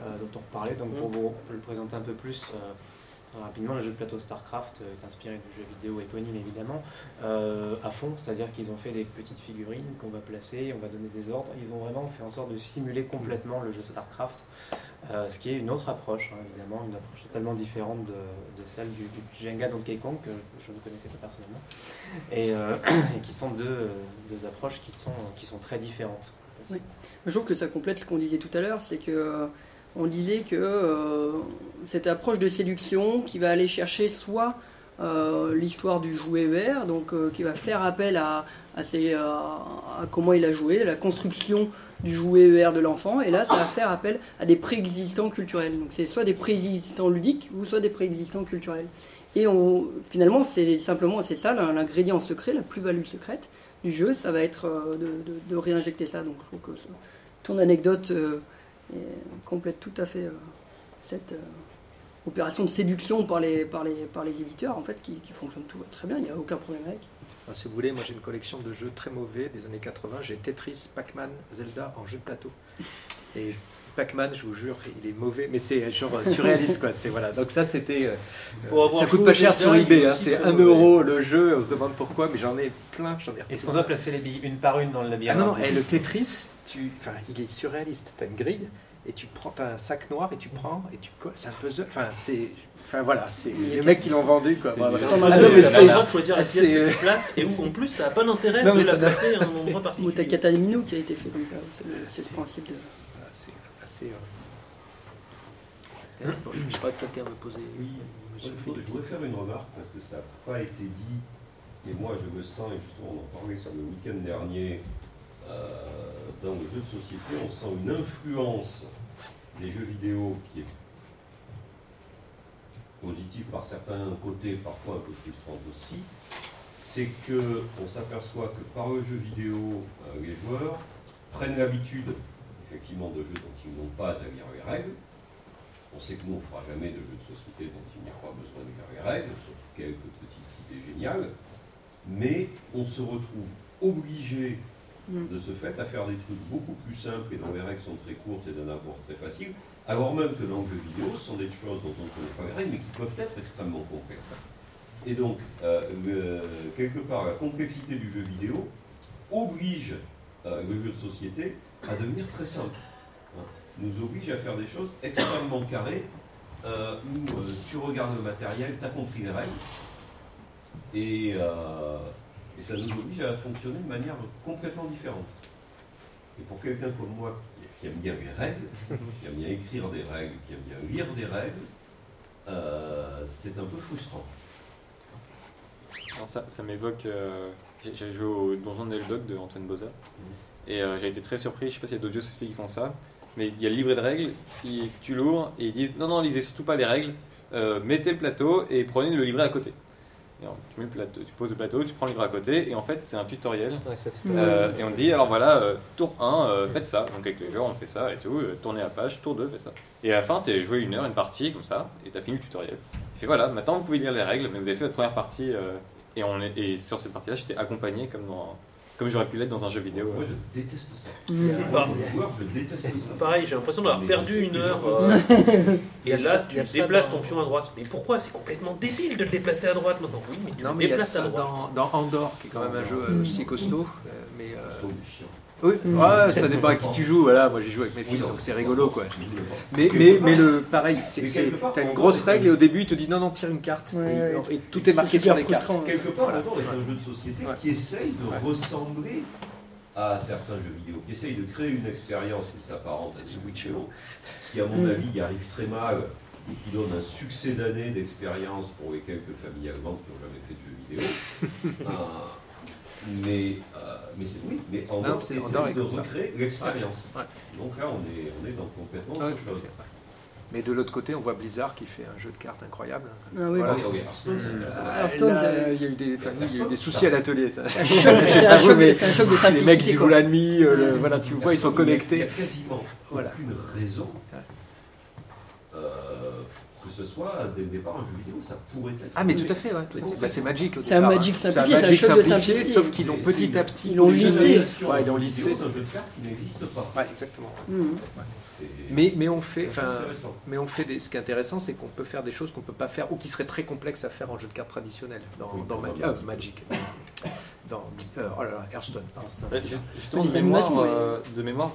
dont on reparlait? Donc pour mm. vous le présenter un peu plus, rapidement, le jeu de plateau StarCraft est inspiré du jeu vidéo éponyme évidemment, euh, à fond, c'est-à-dire qu'ils ont fait des petites figurines qu'on va placer, on va donner des ordres. Ils ont vraiment fait en sorte de simuler complètement le jeu StarCraft, euh, ce qui est une autre approche, hein, évidemment, une approche totalement différente de, celle du, du, Jenga Donkey Kong, que je ne connaissais pas personnellement, et, euh, qui sont deux, deux, approches qui sont, qui sont très différentes. Je trouve que ça complète ce qu'on disait tout à l'heure, c'est que on disait que euh, cette approche de séduction qui va aller chercher soit euh, l'histoire du jouet vert, donc euh, qui va faire appel à, comment il a joué, la construction du jouet vert de l'enfant, et là ça va faire appel à des préexistants culturels. Donc c'est soit des préexistants ludiques ou soit des préexistants culturels. Et finalement c'est simplement ça l'ingrédient secret, la plus-value secrète du jeu, ça va être de, réinjecter ça. Donc je trouve que ton anecdote et complète tout à fait euh, cette euh, opération de séduction par les, par les, par les éditeurs en fait qui, fonctionne tout très bien, il n'y a aucun problème avec. si vous voulez, moi j'ai une collection de jeux très mauvais des années 80. J'ai Tetris, Pac-Man, Zelda en jeu de plateau. Et Pac-Man, je vous jure, il est mauvais, mais c'est genre surréaliste quoi. C'est voilà. Donc ça c'était, euh, ça coûte pas cher sur eBay. Hein. c'est 1 euro le jeu. On se demande pourquoi, mais j'en ai plein. J'en ai. Est-ce qu'on doit placer les billes une par une dans le labyrinthe Ah non, non. Et le Tetris, tu, enfin, il est surréaliste. T'as une grille et tu prends as un sac noir et tu prends et tu colles. C'est un puzzle. Enfin, c'est. Enfin voilà, c'est les mecs qui l'ont vendu quoi. C'est ah, non, mais c'est choisir la pièce que tu places et où en plus ça n'a pas d'intérêt de la placer à un endroit particulier. Ou t'as Mino qui a été fait comme ça. C'est le principe de. Assez. Euh, je sais pas quelqu'un me poser. Oui. Je voudrais faire une remarque parce que ça n'a pas été dit et moi je le sens et justement on en parlait sur le week-end dernier. Euh, dans le jeu de société, on sent une influence des jeux vidéo qui est positive par certains côtés, parfois un peu frustrante aussi, c'est qu'on s'aperçoit que par le jeu vidéo, euh, les joueurs prennent l'habitude effectivement de jeux dont ils n'ont pas à lire les règles. On sait que nous, on ne fera jamais de jeux de société dont il n'y a pas besoin de lire les règles, sauf quelques petites idées géniales, mais on se retrouve obligé mm. de ce fait à faire des trucs beaucoup plus simples et dont les règles sont très courtes et d'un apport très facile, alors même que dans le jeu vidéo, ce sont des choses dont on ne connaît pas les règles, mais qui peuvent être extrêmement complexes. Et donc, euh, quelque part, la complexité du jeu vidéo oblige euh, le jeu de société à devenir très simple. Hein. Nous oblige à faire des choses extrêmement carrées, euh, où tu regardes le matériel, tu as compris les règles, et, et, ça nous oblige à fonctionner de manière complètement différente. Et pour quelqu'un comme moi, qui aime bien les règles, qui aime bien écrire des règles, qui aime bien lire des règles, c'est un peu frustrant ça, ça m'évoque. Euh, j'ai joué au Donjon de Neldog de Antoine Boza. Mhm. Et euh, j'ai été très surpris. Je sais pas s'il y a d'autres jeux société qui font ça. Mais il y a le livret de règles. Qui, tu l'ouvres et ils disent Non, non, lisez surtout pas les règles. Euh, mettez le plateau et prenez le livret à côté. Tu, mets le plateau, tu poses le plateau, tu prends le livret à côté, et en fait, c'est un tutoriel. et on dit, alors voilà, tour 1, faites ça. Donc avec les joueurs, on fait ça et tout. tournez à page, tour 2, faites ça. Et à la fin, tu as joué une heure, une partie, comme ça, et tu as fini le tutoriel. Et voilà, maintenant vous pouvez lire les règles, mais vous avez fait votre première partie et, on et sur cette partie-là, j'étais accompagné comme dans, comme j'aurais pu l'être dans un jeu vidéo. Moi, je déteste ça. Mmh. je déteste ça. Pareil, j'ai l'impression d'avoir perdu une heure. Euh, et là, tu déplaces ton pion à droite. Mais pourquoi? C'est complètement débile de le déplacer à droite maintenant. Oui, mais tu le déplaces à droite. Dans, dans, Andorre, qui est quand même un jeu aussi costaud. Euh, mais, euh, oui, mm. ouais, ça dépend à qui tu joues. Voilà, moi j'ai joué avec mes fils, donc c'est rigolo quoi. Mais, mais, mais le pareil, c'est t'as une grosse règle et au début il te dit non non tire une carte et, tout est marqué sur les cartes. Quelque part, voilà. c'est un jeu de société qui essaye de ressembler à certains jeux vidéo, qui essaye de créer une expérience qui s'apparente à Witcher, qui à mon mm. avis y arrive très mal et qui donne un succès d'année d'expérience pour les quelques familles allemandes qui n'ont jamais fait de jeux vidéo. mais mais c'est oui, mais en ah, c'est de recréer l'expérience. Donc là, on est, on est dans complètement autre chose. Mais de l'autre côté, on voit Blizzard qui fait un jeu de cartes incroyable. Ah oui, voilà. oui, Hearthstone, il y a eu des, il y a eu des soucis à l'atelier. C'est un choc, de simplicité. Les mecs, ils jouent la nuit, euh, voilà, tu vois, ils sont connectés. Il n'y a quasiment aucune raison ce soit dès le départ un jeu vidéo, ça pourrait être. Ah, mais tout à fait, ouais. Bah, c'est Magic. C'est un Magic simplifié, c'est un, Magic simplifié, sauf qu'ils l'ont petit à petit. Ils l'ont lissé. Ouais, ils l'ont lissé. C'est un jeu de cartes qui n'existe pas. Ouais, exactement. Mmh. Mais, mais on fait, mais on fait des, ce qui est intéressant, c'est qu'on peut faire des choses qu'on ne peut pas faire ou qui seraient très complexes à faire en jeu de cartes traditionnel, dans, dans Magic. Magic. dans euh, oh là là, Hearthstone. Justement, de mémoire, euh, de mémoire,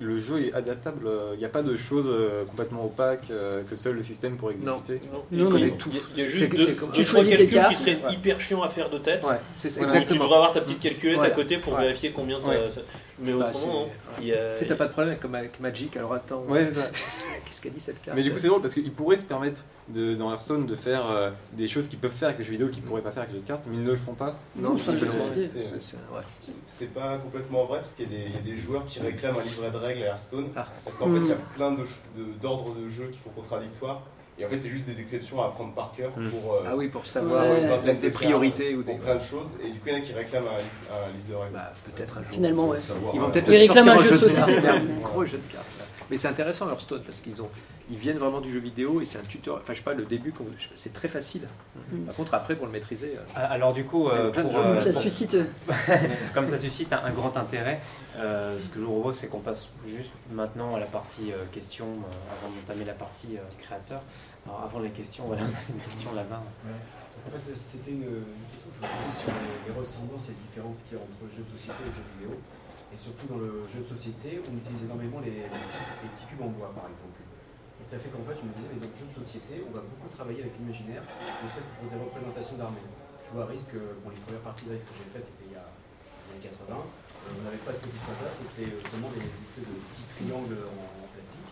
le jeu est adaptable. Euh, il n'y a pas de choses euh, complètement opaques euh, que seul le système pourrait exécuter. Non, non, il, y a, tout. Il y a juste deux, tu calculs qui serait hyper chiant à faire de tête. Ouais, c'est exactement. Tu devrais avoir ta petite calculette à côté pour vérifier combien. Mais bah, autrement, Tu sais, t'as pas de problème avec Magic. Alors attends. Ouais. Qu'est-ce qu'a dit cette carte Mais du coup, c'est drôle parce qu'il pourrait se permettre de, dans Hearthstone de faire des choses qu'ils peuvent faire avec le jeu vidéo qu'ils pourraient pas faire avec le jeu de cartes, mais ils ne le font pas. Non, c'est pas complètement vrai parce qu'il y, a des joueurs qui réclament un livret de règles à Hearthstone. Ah. Parce qu'en fait, il y a mm. plein d'ordres de, jeu qui sont contradictoires. Et en fait, c'est juste des exceptions à apprendre par cœur mm. pour. Euh, ah oui, pour savoir des priorités ou des. plein de choses. Et du coup, il y en a qui réclament un, livre de règles. Bah, peut-être un jour. Finalement, ouais. Ils vont peut-être réclament un jeu de société. Un gros jeu de cartes. Mais c'est intéressant Hearthstone parce qu'ils ont, ils viennent vraiment du jeu vidéo et c'est un tuteur. Enfin, je sais pas, le début, c'est très facile. Mm. Par contre, après, pour le maîtriser. Euh, ah, alors, du coup, euh, euh, ça suscite. comme ça suscite un, grand intérêt, ce que je vous propose, c'est qu'on passe juste maintenant à la partie questions avant d'entamer la partie créateur. Alors, avant les questions, voilà, une question là-bas. En fait, c'était une, question que je me posais sur les, ressemblances et différences qu'il y a entre le jeu de société et le jeu vidéo. Et surtout dans le jeu de société, on utilise énormément les, petits cubes en bois, par exemple. Et ça fait qu'en fait, je me disais, mais dans le jeu de société, on va beaucoup travailler avec l'imaginaire, ne serait-ce pour des représentations d'armées. Je vois risque, bon, les premières parties de risque que j'ai faites, c'était il y a les années 80. Euh, on n'avait pas de petits soldats, c'était euh, seulement des, espèces de petits triangles en, plastique.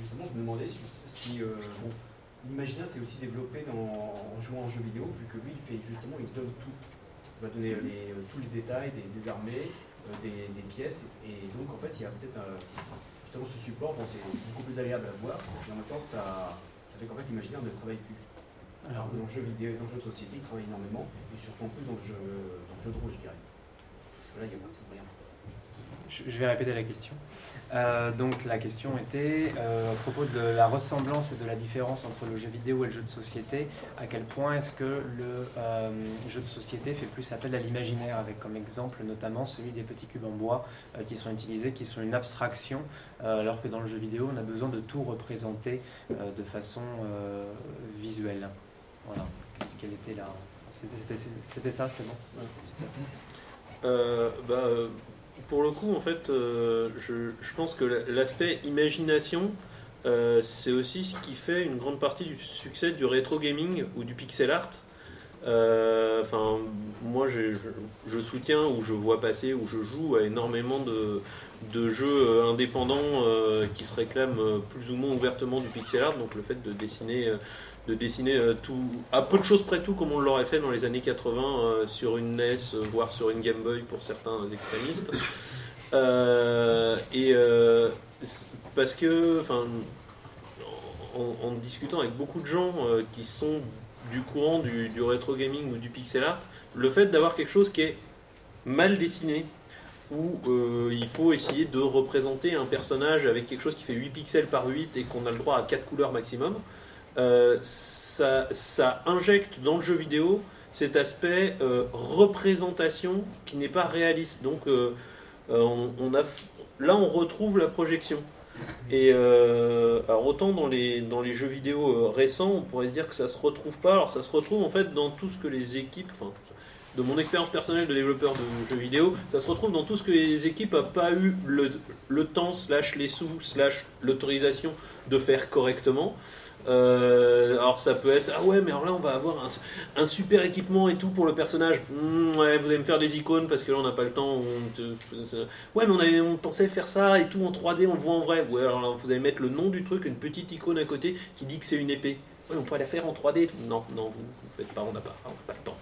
justement, je me demandais si, euh, bon, l'imaginaire était aussi développé dans, en jouant en jeu vidéo, vu que lui, il fait justement, il donne tout. Il va donner tous les détails des, armées, euh, des, pièces. Et, donc, en fait, il y a peut-être justement ce support. Bon, c'est beaucoup plus agréable à voir. Et en même temps, ça, ça fait qu'en fait, l'imaginaire ne travaille plus. Alors, dans le jeu vidéo, dans le jeu de société, il travaille énormément. Et surtout en plus dans le jeu, dans le jeu de rôle, je dirais. Parce que là, il y a pratiquement rien. je vais répéter la question. Euh, donc la question était euh, à propos de la ressemblance et de la différence entre le jeu vidéo et le jeu de société. À quel point est-ce que le euh, jeu de société fait plus appel à l'imaginaire, avec comme exemple notamment celui des petits cubes en bois qui sont utilisés, qui sont une abstraction, alors que dans le jeu vidéo on a besoin de tout représenter de façon visuelle. Voilà. Quelle était la... C'était ça, c'est bon? bah, pour le coup, en fait, euh, je, pense que l'aspect imagination, euh, c'est aussi ce qui fait une grande partie du succès du rétro gaming ou du pixel art. Euh, moi, je, soutiens ou je vois passer ou je joue à énormément de jeux indépendants qui se réclament plus ou moins ouvertement du pixel art. Donc, le fait de dessiner de dessiner tout, à peu de choses près tout comme on l'aurait fait dans les années 80 sur une NES, voire sur une Game Boy pour certains extrémistes. et parce que, en, discutant avec beaucoup de gens qui sont du courant du, du rétro gaming ou du pixel art, le fait d'avoir quelque chose qui est mal dessiné, où il faut essayer de représenter un personnage avec quelque chose qui fait 8 pixels par 8 et qu'on a le droit à 4 couleurs maximum, euh, ça, injecte dans le jeu vidéo cet aspect euh, représentation qui n'est pas réaliste. Donc euh, là on retrouve la projection. Et alors autant dans les, jeux vidéo récents, on pourrait se dire que ça se retrouve pas. Alors ça se retrouve en fait dans tout ce que les équipes, de mon expérience personnelle de développeur de jeux vidéo, ça se retrouve dans tout ce que les équipes n'ont pas eu le, temps, slash les sous, l'autorisation de faire correctement. Euh, alors ça peut être ah ouais mais alors là on va avoir un, super équipement et tout pour le personnage. Hmm, ouais vous allez me faire des icônes parce que là on n'a pas le temps. ouais mais on, on pensait faire ça et tout en 3D on le voit en vrai. Ouais alors là, vous allez mettre le nom du truc, une petite icône à côté qui dit que c'est une épée. Ouais on pourrait la faire en 3D. Non non vous, vous faites pas on n'a pas, pas le temps.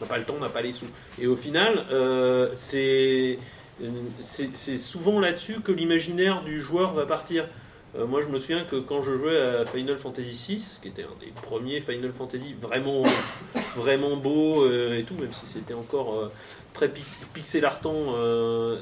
On n'a pas le temps on n'a pas les sous. Et au final euh, c'est c'est souvent là-dessus que l'imaginaire du joueur va partir. Euh, moi, je me souviens que quand je jouais à Final Fantasy VI, qui était un des premiers Final Fantasy vraiment, vraiment beau euh, et tout, même si c'était encore euh, très pixelartant,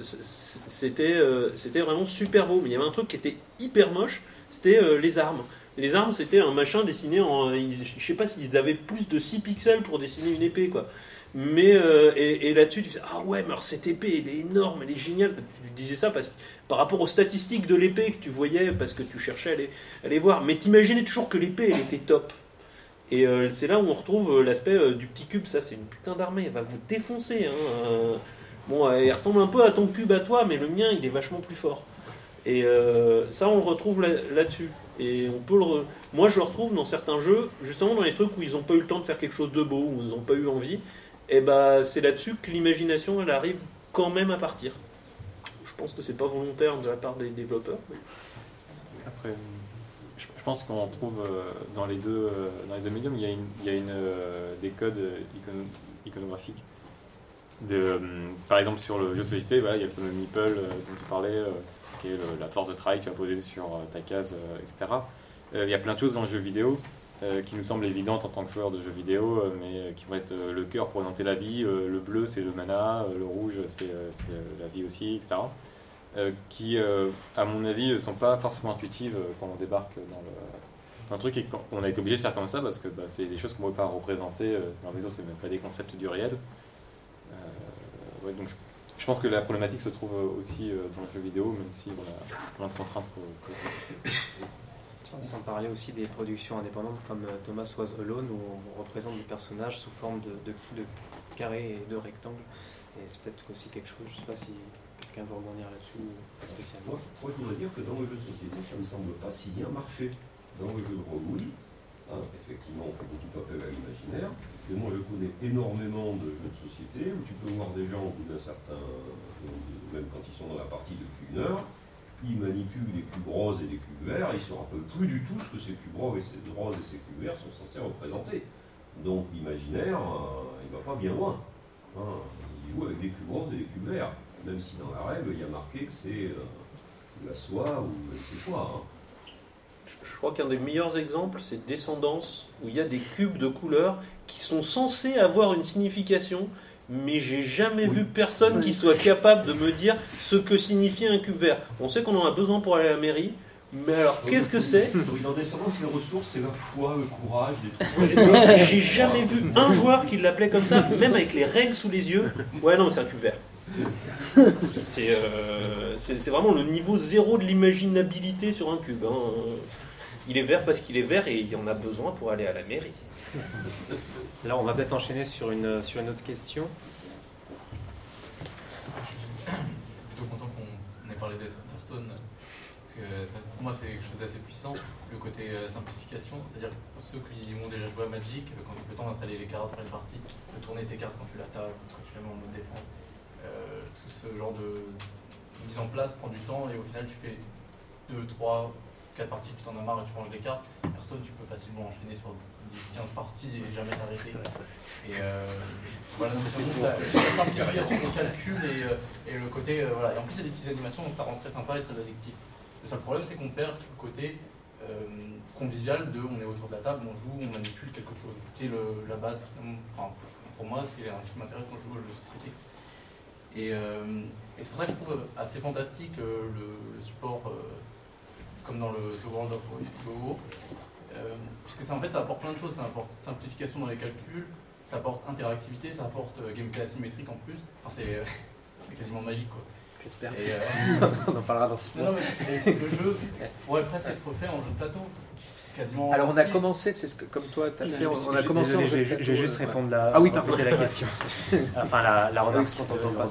c'était, c'était vraiment super beau. Mais il y avait un truc qui était hyper moche, c'était les armes. Les armes, c'était un machin dessiné en. Je sais pas s'ils avaient plus de 6 pixels pour dessiner une épée, quoi. Mais euh, et, là-dessus, tu disais ah ouais, mais cette épée, elle est énorme, elle est géniale. Tu disais ça parce, par rapport aux statistiques de l'épée que tu voyais, parce que tu cherchais à les, à les voir. Mais t'imaginais toujours que l'épée, elle était top. Et euh, c'est là où on retrouve euh, l'aspect du petit cube. Ça, c'est une putain d'armée. Elle va vous défoncer. Hein. Bon, elle ressemble un peu à ton cube à toi, mais le mien, il est vachement plus fort. Et ça, on le retrouve là-dessus. et on peut le Moi, je le retrouve dans certains jeux, justement dans les trucs où ils n'ont pas eu le temps de faire quelque chose de beau, où ils n'ont pas eu envie et bah, c'est là-dessus que l'imagination elle arrive quand même à partir. Je pense que c'est pas volontaire de la part des développeurs. Après, je, pense qu'on trouve euh, dans les deux euh, dans les deux médiums, il y a, une, il y a une, euh, des codes iconographiques. De, par exemple, sur le jeu société, voilà, il y a le fameux meeple dont tu parlais, qui est la force de travail que tu as posée sur ta case, etc. il y a plein de choses dans le jeu vidéo qui nous semblent évidentes en tant que joueur de jeux vidéo, euh, mais euh, qui être le cœur pour orienter la vie, le bleu c'est le mana, le rouge c'est la vie aussi, etc. qui, à mon avis, ne sont pas forcément intuitives quand on débarque dans le, le truc et qu'on a été obligé de faire comme ça parce que bah, c'est des choses qu'on ne peut pas représenter dans le réseau, c'est même pas des concepts du réel. donc je, pense que la problématique se trouve aussi dans le jeu vidéo, même si on a plein de contraintes pour, sans parler aussi des productions indépendantes comme euh, Thomas Was Alone, où on représente des personnages sous forme de, carrés et de rectangles. Et c'est peut-être aussi quelque chose, je ne sais pas si quelqu'un veut rebondir là-dessus spécialement. Moi, je voudrais dire que dans le jeu de société, ça ne me semble pas si bien marché. Dans le jeu de rôle, oui. Hein, effectivement, on fait beaucoup appel à l'imaginaire. Mais moi, je connais énormément de jeux de société où tu peux voir des gens au bout d'un certain. même quand ils sont dans la partie depuis une heure, ils manipulent des cubes roses et des cubes verts, ils ne se rappellent plus du tout ce que ces cubes roses et ces, cubes verts sont censés représenter. Donc l'imaginaire, euh, il ne va pas bien loin. Hein. Il joue avec des cubes roses et des cubes verts, même si dans la règle, il y a marqué que c'est euh, la soie ou quoi. Hein. Je crois qu'un des meilleurs exemples, c'est Descendance, où il y a des cubes de couleurs qui sont censés avoir une signification, mais j'ai jamais vu personne qui soit capable de me dire ce que signifie un cube vert. On sait qu'on en a besoin pour aller à la mairie, mais alors qu'est-ce que c'est Dans Descendance, les ressources, c'est la foi, le courage, des trucs. J'ai jamais vu un joueur qui l'appelait comme ça, même avec les règles sous les yeux. Ouais, non, mais c'est un cube vert. C'est euh, c'est vraiment le niveau zéro de l'imaginabilité sur un cube. hein. Il est vert parce qu'il est vert et il en a besoin pour aller à la mairie. Là, on va peut-être enchaîner sur une, sur une autre question. Je suis plutôt content qu'on ait parlé d'Hearthstone. Parce que pour moi, c'est quelque chose d'assez puissant. Le côté euh, simplification, c'est-à-dire pour ceux qui ont déjà joué à Magic, euh, quand tu as le temps d'installer les cartes dans les parties, de tourner tes cartes quand tu l'attaques, quand tu la mets en mode défense, euh, tout ce genre de mise en place prend du temps et au final, tu fais 2, 3, 4 parties, tu t'en as marre et tu ranges les cartes. Hearthstone, tu peux facilement enchaîner sur 10, 15 parties et jamais t'arrêter. Et euh, voilà, c'est la, simplification des calculs et, euh, et le côté. euh, voilà. Et en plus, il y a des petites animations, donc ça rend très sympa et très addictif. Le seul problème, c'est qu'on perd tout le côté euh, convivial de on est autour de la table, on joue, on manipule quelque chose, qui est le- la base, enfin, pour moi, ce qui, est- ce qui m'intéresse quand je joue aux jeux de société. Et, et c'est pour ça que je trouve assez fantastique le, le support, comme dans le The World of Go, euh, puisque ça, en fait, ça apporte plein de choses, ça apporte simplification dans les calculs, ça apporte interactivité, ça apporte euh, gameplay asymétrique en plus, enfin, c'est euh, quasiment magique quoi. J'espère. Euh, On en parlera dans six Non, mois. non, mais le jeu pourrait presque être fait en jeu de plateau. Quasiment. Alors on a commencé, c'est ce que comme toi tu as fait, on, on a Je- commencé désolé, en je vais, je juste euh, répondre la, Ah oui, pardon. la question. enfin, la, la remarque. Oui, qu'on t'entend pas.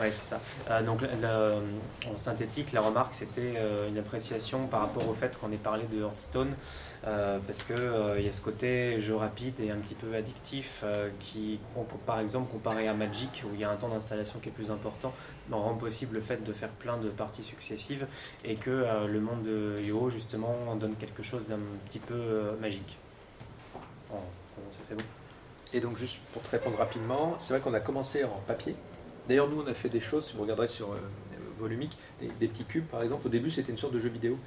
Oui, c'est ça. Euh, donc, le- en synthétique, la remarque, c'était euh, une appréciation par rapport au fait qu'on ait parlé de Hearthstone, euh, parce qu'il il y a ce côté jeu rapide et un petit peu addictif euh, qui, on- par exemple, comparé à Magic, où il y a un temps d'installation qui est plus important, rend possible le fait de faire plein de parties successives et que euh, le monde de Yo, justement, en donne quelque chose d'un petit peu euh, magique. C'est bon? Et donc juste pour te répondre rapidement, c'est vrai qu'on a commencé en papier. D'ailleurs nous on a fait des choses, si vous regarderez sur euh, Volumique, des, des petits cubes par exemple. Au début c'était une sorte de jeu vidéo.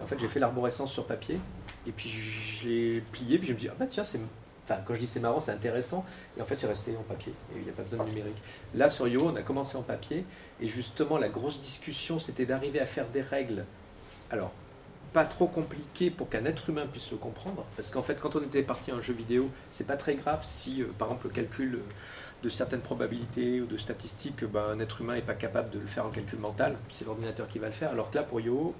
En fait j'ai fait l'arborescence sur papier et puis je l'ai plié puis je me dis ah bah tiens c'est quand je dis c'est marrant c'est intéressant et en fait c'est resté en papier il n'y a pas besoin de numérique. Là sur Yo on a commencé en papier et justement la grosse discussion c'était d'arriver à faire des règles. Alors pas trop compliqué pour qu'un être humain puisse le comprendre. Parce qu'en fait, quand on était parti un jeu vidéo, c'est pas très grave si, euh, par exemple, le calcul euh, de certaines probabilités ou de statistiques, ben, un être humain n'est pas capable de le faire en calcul mental. C'est l'ordinateur qui va le faire. Alors que là, pour Yo,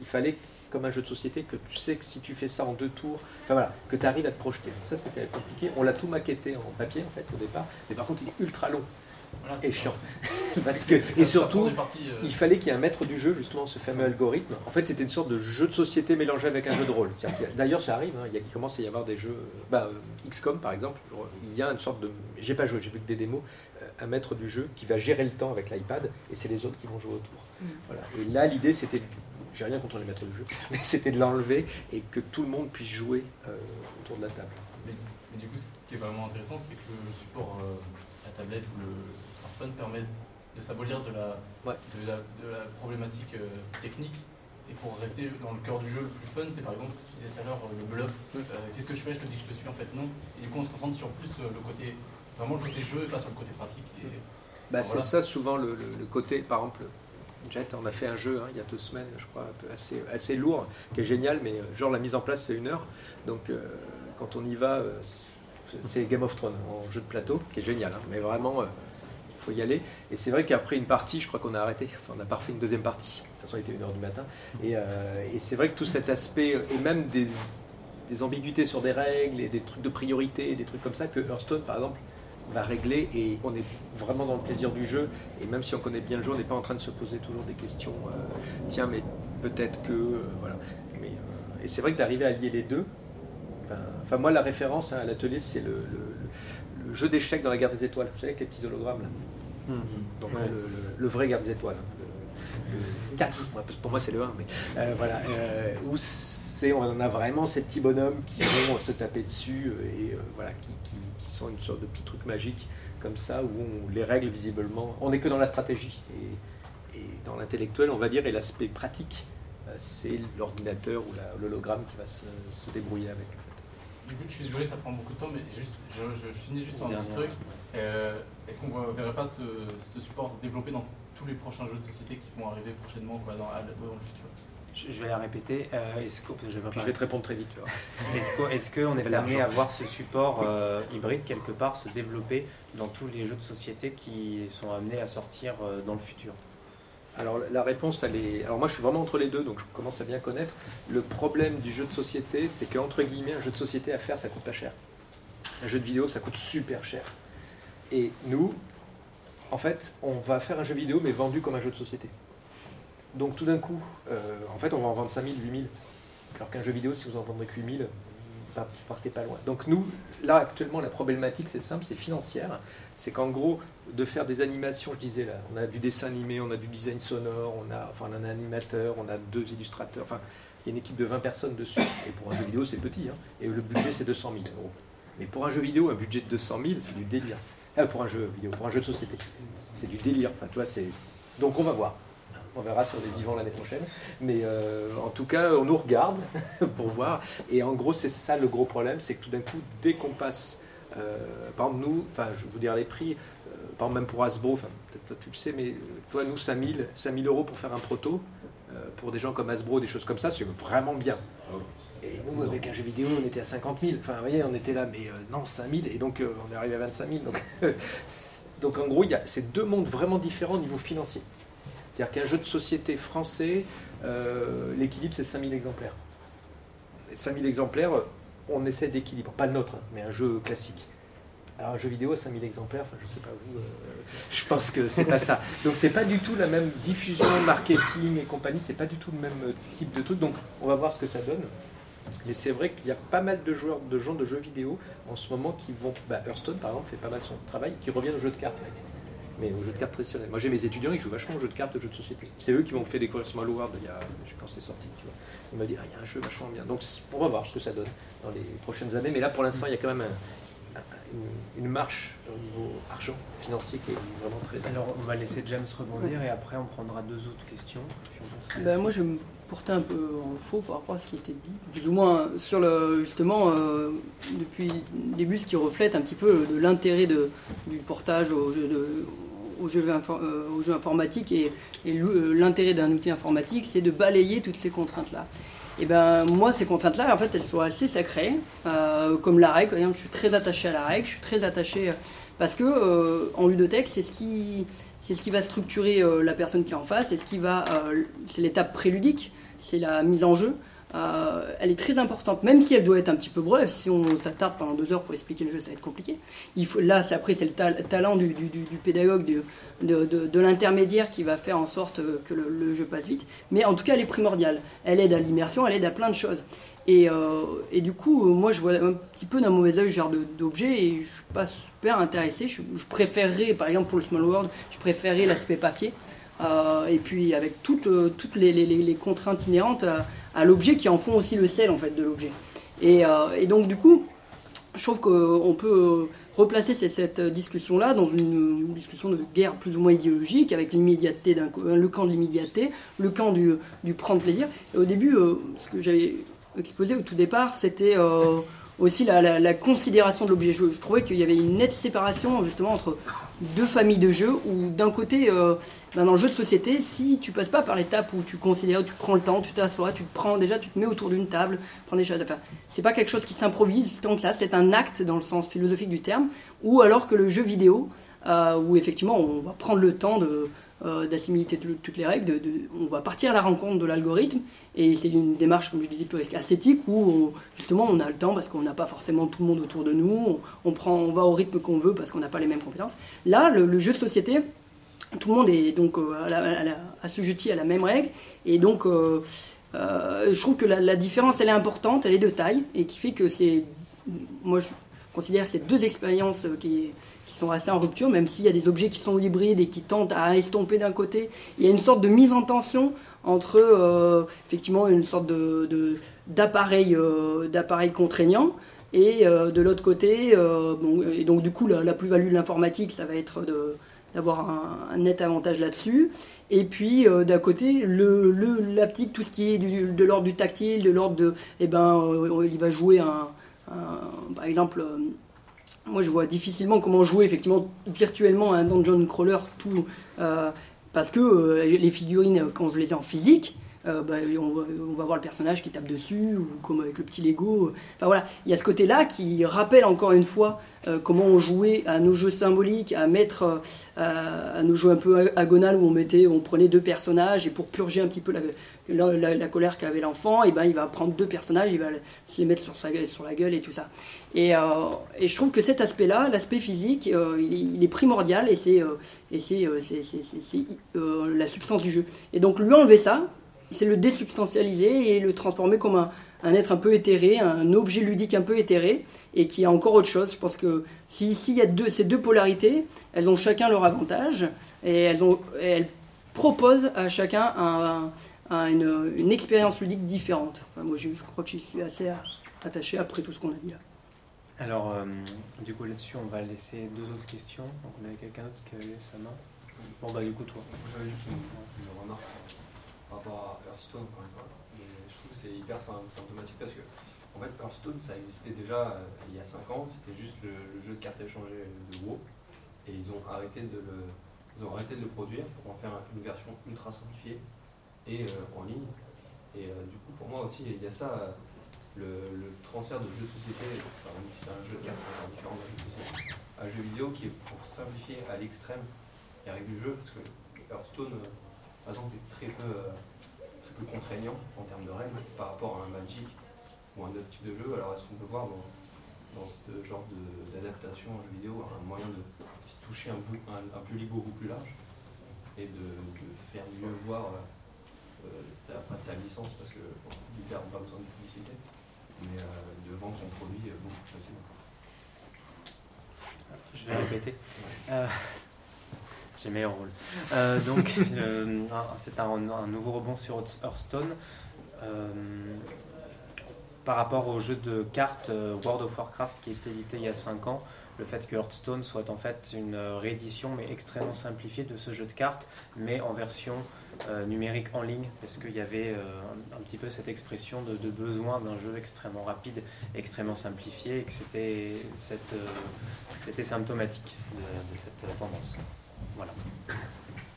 il fallait, comme un jeu de société, que tu sais que si tu fais ça en deux tours, enfin voilà, que tu arrives à te projeter. Donc ça, c'était compliqué. On l'a tout maquetté en papier, en fait, au départ. Mais par contre, il est ultra long Voilà, et chiant. Parce que, et surtout, parties, euh, il fallait qu'il y ait un maître du jeu, justement, ce fameux algorithme. En fait, c'était une sorte de jeu de société mélangé avec un jeu de rôle. D'ailleurs, ça arrive, hein, il, y a, il commence à y avoir des jeux. Bah, euh, XCOM, par exemple, il y a une sorte de. J'ai pas joué, j'ai vu que des démos. euh, un maître du jeu qui va gérer le temps avec l'iPad et c'est les autres qui vont jouer autour. Mm. Voilà. Et là, l'idée, c'était. J'ai rien contre les maîtres du jeu, mais c'était de l'enlever et que tout le monde puisse jouer euh, autour de la table. Mais, mais du coup, ce qui est vraiment intéressant, c'est que le support, euh, la tablette ou le smartphone permet de s'abolir de la, de la, de la problématique euh, technique. Et pour rester dans le cœur du jeu, le plus fun, c'est par exemple ce que tu disais tout à l'heure, euh, le bluff. Qu'est-ce que je fais? Je te dis que je te suis, en fait non. Et du coup, on se concentre sur plus le côté, vraiment le côté jeu et pas sur le côté pratique. Et, Bah, voilà. C'est ça souvent le, le- le côté, par exemple, Jet, on a fait un jeu hein, il y a deux semaines, je crois, assez, assez lourd, qui est génial, mais euh, genre la mise en place c'est une heure. Donc euh, quand on y va, euh, c'est- Game of Thrones en jeu de plateau, qui est génial, hein, mais vraiment il faut y aller. Et c'est vrai qu'après une partie, je crois qu'on a arrêté, enfin on n'a pas refait une deuxième partie. De toute façon, il était une heure du matin. Et, et c'est vrai que tout cet aspect, et même des, des ambiguïtés sur des règles et des trucs de priorité, des trucs comme ça, que Hearthstone par exemple va régler et on est vraiment dans le plaisir du jeu. Et même si on connaît bien le jeu on n'est pas en train de se poser toujours des questions euh, tiens mais peut-être que euh, voilà. Mais, euh, et c'est vrai que d'arriver à lier les deux enfin, moi la référence hein, à l'atelier c'est le, le- le jeu d'échecs dans la guerre des étoiles. Vous savez avec les petits hologrammes là. Donc Ouais. le, vrai guerre des étoiles hein, le, le 4 moi, parce que pour moi c'est le 1 mais voilà où c'est on en a vraiment ces petits bonhommes qui vont se taper dessus et voilà qui, qui- qui sont une sorte de petit truc magique comme ça où on- les règles visiblement. On n'est que dans la stratégie. Et, et dans l'intellectuel on va dire et l'aspect pratique euh, c'est l'ordinateur ou l'hologramme qui va se, se débrouiller avec Du coup, je suis désolé, ça prend beaucoup de temps, mais juste, je, je finis juste sur un petit truc. Est-ce qu'on ne verrait pas ce, ce, support se développer dans tous les prochains jeux de société qui vont arriver prochainement quoi, dans, dans le futur? Je, vais la répéter. Euh, est-ce que, je, vais je, vais te répondre très vite. Est-ce qu'on est, est amené à voir ce support euh, hybride quelque part se développer dans tous les jeux de société qui sont amenés à sortir euh, dans le futur? Alors la réponse, elle est. Alors moi, je suis vraiment entre les deux, donc je commence à bien connaître. Le problème du jeu de société, c'est qu'entre guillemets, un jeu de société à faire, ça coûte pas cher. Un jeu de vidéo, ça coûte super cher. Et nous, en fait, on va faire un jeu vidéo, mais vendu comme un jeu de société. Donc tout d'un coup, euh, en fait, on va en vendre 5000, 8000. Alors qu'un jeu vidéo, si vous en vendez que 8000, vous partez pas loin. Donc nous, là, actuellement, la problématique, c'est simple, c'est financière. C'est qu'en gros, de faire des animations, je disais là, on a du dessin animé, on a du design sonore, on a, enfin, un animateur, on a deux illustrateurs, enfin, il y a une équipe de 20 personnes dessus. Et pour un jeu vidéo, c'est petit. Hein. et le budget, c'est 200 000 euros. Mais pour un jeu vidéo, un budget de 200 000, c'est du délire. Ah, pour un jeu vidéo, pour un jeu de société. C'est du délire. Enfin, tu vois, c'est... Donc on va voir. On verra si on est vivant l'année prochaine. Mais euh, en tout cas, on nous regarde pour voir. Et en gros, c'est ça le gros problème, c'est que tout d'un coup, dès qu'on passe, euh, par exemple, nous, enfin, je vais vous dire les prix, euh, par exemple, même pour Hasbro, enfin, peut-être toi tu le sais, mais toi, nous, 5000, 5000 euros pour faire un proto, pour des gens comme Hasbro, des choses comme ça, c'est vraiment bien. Et nous, avec un jeu vidéo, on était à 50 000. Enfin, vous voyez, on était là, mais non, 5000. Et donc, on est arrivé à 25 000. Donc, donc en gros, il y a ces deux mondes vraiment différents au niveau financier. C'est-à-dire qu'un jeu de société français, euh, l'équilibre c'est 5000 exemplaires. 5000 exemplaires, on essaie d'équilibre, pas le nôtre, hein, mais un jeu classique. Alors un jeu vidéo à 5000 exemplaires, enfin je sais pas vous, euh, je pense que c'est pas ça. Donc c'est pas du tout la même diffusion, marketing et compagnie, c'est pas du tout le même type de truc. Donc on va voir ce que ça donne. Mais c'est vrai qu'il y a pas mal de joueurs, de gens de jeux vidéo en ce moment qui vont. Bah, Hearthstone par exemple fait pas mal son travail, qui reviennent au jeu de cartes mais aux jeux de cartes traditionnels. Moi j'ai mes étudiants, ils jouent vachement aux jeux de cartes, aux jeux de société. C'est eux qui m'ont fait découvrir Small World il y a, quand c'est sorti. Tu vois. Ils m'ont dit, ah, il y a un jeu vachement bien. Donc on va voir ce que ça donne dans les prochaines années. Mais là pour l'instant, il y a quand même une, marche au niveau argent financier qui est vraiment très Alors on va laisser James rebondir et après on prendra deux autres questions. Ben, moi je vais me porter un peu en faux par rapport à ce qui a été dit. Plus ou moins sur le justement euh, depuis le début ce qui reflète un petit peu de l'intérêt du portage au jeu de, aux jeux, euh, aux jeux informatiques et, euh, l'intérêt d'un outil informatique, c'est de balayer toutes ces contraintes-là. Et ben moi, ces contraintes-là, en fait, elles sont assez sacrées, euh, comme la règle. je suis très attaché à la règle, je suis très attaché parce que en ludothèque, c'est ce qui c'est ce qui va structurer la personne qui est en face, c'est ce qui va, c'est l'étape préludique, c'est la mise en jeu. Euh, elle est très importante, même si elle doit être un petit peu brève. Si on s'attarde pendant deux heures pour expliquer le jeu, ça va être compliqué. Il faut, là, après, c'est le talent du, pédagogue, de, l'intermédiaire qui va faire en sorte que le, jeu passe vite. Mais en tout cas, elle est primordiale. Elle aide à l'immersion, elle aide à plein de choses. Et, euh, du coup, moi, je vois un petit peu d'un mauvais oeil ce genre d'objet et je suis pas super intéressé. Je, je préférerais, par exemple, pour le Small World, je préférerais l'aspect papier. Euh, et puis avec toutes, euh, toutes les, contraintes inhérentes à, l'objet qui en font aussi le sel en fait de l'objet. Et, euh, donc du coup, je trouve qu'on peut replacer cette discussion-là dans une, discussion de guerre plus ou moins idéologique, avec l'immédiateté le camp de l'immédiateté, le camp du, prendre plaisir. Au début, ce que j'avais exposé au tout départ, c'était aussi la, considération de l'objet. Je, je, trouvais qu'il y avait une nette séparation justement entre deux familles de jeux où d'un côté, euh, ben, dans le jeu de société, si tu passes pas par l'étape où tu considères, tu prends le temps, tu t'assois, tu te prends déjà, tu te mets autour d'une table, prends des choses à faire. C'est pas quelque chose qui s'improvise, donc là c'est un acte dans le sens philosophique du terme, ou alors que le jeu vidéo, euh, où effectivement on va prendre le temps de euh, d'assimiler toutes les règles, on va partir à la rencontre de l'algorithme, et c'est une démarche, comme je disais, plus ascétique, où justement on a le temps parce qu'on n'a pas forcément tout le monde autour de nous, on, prend, on va au rythme qu'on veut parce qu'on n'a pas les mêmes compétences. Là, le, jeu de société, tout le monde est donc euh, assujetti à la même règle, et donc euh, je trouve que la, différence, elle est importante, elle est de taille, et qui fait que c'est, moi je considère c'est deux expériences qui sont assez en rupture, même s'il y a des objets qui sont hybrides et qui tentent à estomper d'un côté. Il y a une sorte de mise en tension entre euh, effectivement une sorte de, d'appareil, euh, d'appareil contraignant et euh, de l'autre côté, et donc du coup la, plus-value de l'informatique, ça va être d'avoir un, net avantage là-dessus. Et puis d'un côté, le, le, l'aptique, tout ce qui est de l'ordre du tactile, de l'ordre de, eh ben, il va jouer un, par exemple moi je vois difficilement comment jouer effectivement virtuellement à un dungeon crawler tout parce que les figurines quand je les ai en physique euh, bah, on, va, voir le personnage qui tape dessus, ou comme avec le petit Lego. Enfin voilà, il y a ce côté-là qui rappelle encore une fois euh, comment on jouait à nos jeux symboliques, à mettre euh, à, nos jeux un peu agonal où on mettait, on prenait deux personnages et pour purger un petit peu la, la, colère qu'avait l'enfant, et ben il va prendre deux personnages, il va se les mettre sur, sa, sur la gueule et tout ça. Et, et je trouve que cet aspect-là, l'aspect physique, il est, primordial et c'est et c'est la substance du jeu. Et donc lui enlever ça, c'est le désubstantialiser et le transformer comme un, être un peu éthéré, un objet ludique un peu éthéré, et qui a encore autre chose. Je pense que si ici il y a deux, ces deux polarités, elles ont chacun leur avantage, et elles, ont, elles proposent à chacun une, expérience ludique différente. moi je, crois que j'y suis assez attaché après tout ce qu'on a dit là. Alors, euh, du coup là-dessus, on va laisser deux autres questions. Donc on avait quelqu'un d'autre qui a levé sa main. Bon bah du coup toi. J'avais juste une remarque par rapport à Hearthstone, je trouve que c'est hyper symptomatique parce que en fait, Hearthstone, ça existait déjà euh, il y a 5 ans, c'était juste le, jeu de cartes échangées de WoW, et ils ont arrêté de le, ils ont arrêté de le produire pour en faire une version ultra simplifiée et euh, en ligne. Et euh, du coup, pour moi aussi, il y a ça, le, transfert de jeux de société, enfin, même si c'est un jeu de cartes différent d'un jeu de société, un jeu vidéo qui est pour simplifier à l'extrême les règles du jeu, parce que Hearthstone par exemple, est très peu, euh, très peu contraignant en termes de règles par rapport à un Magic ou un autre type de jeu. Alors est-ce qu'on peut voir dans, dans ce genre d'adaptation en jeu vidéo un moyen de s'y toucher un, un, public beaucoup plus large et de, faire mieux voir euh, sa, pas sa licence parce que Blizzard n'a pas besoin de publicité, mais euh, de vendre son produit beaucoup plus facilement. Je vais répéter. J'ai meilleur rôle. Euh, donc, c'est un, nouveau rebond sur Hearthstone. Euh, par rapport au jeu de cartes euh, World of Warcraft qui était édité il y a 5 ans, le fait que Hearthstone soit en fait une réédition mais extrêmement simplifiée de ce jeu de cartes, mais en version numérique en ligne, parce qu'il y avait un, petit peu cette expression de, besoin d'un jeu extrêmement rapide, extrêmement simplifié, et que c'était symptomatique de cette tendance. Voilà.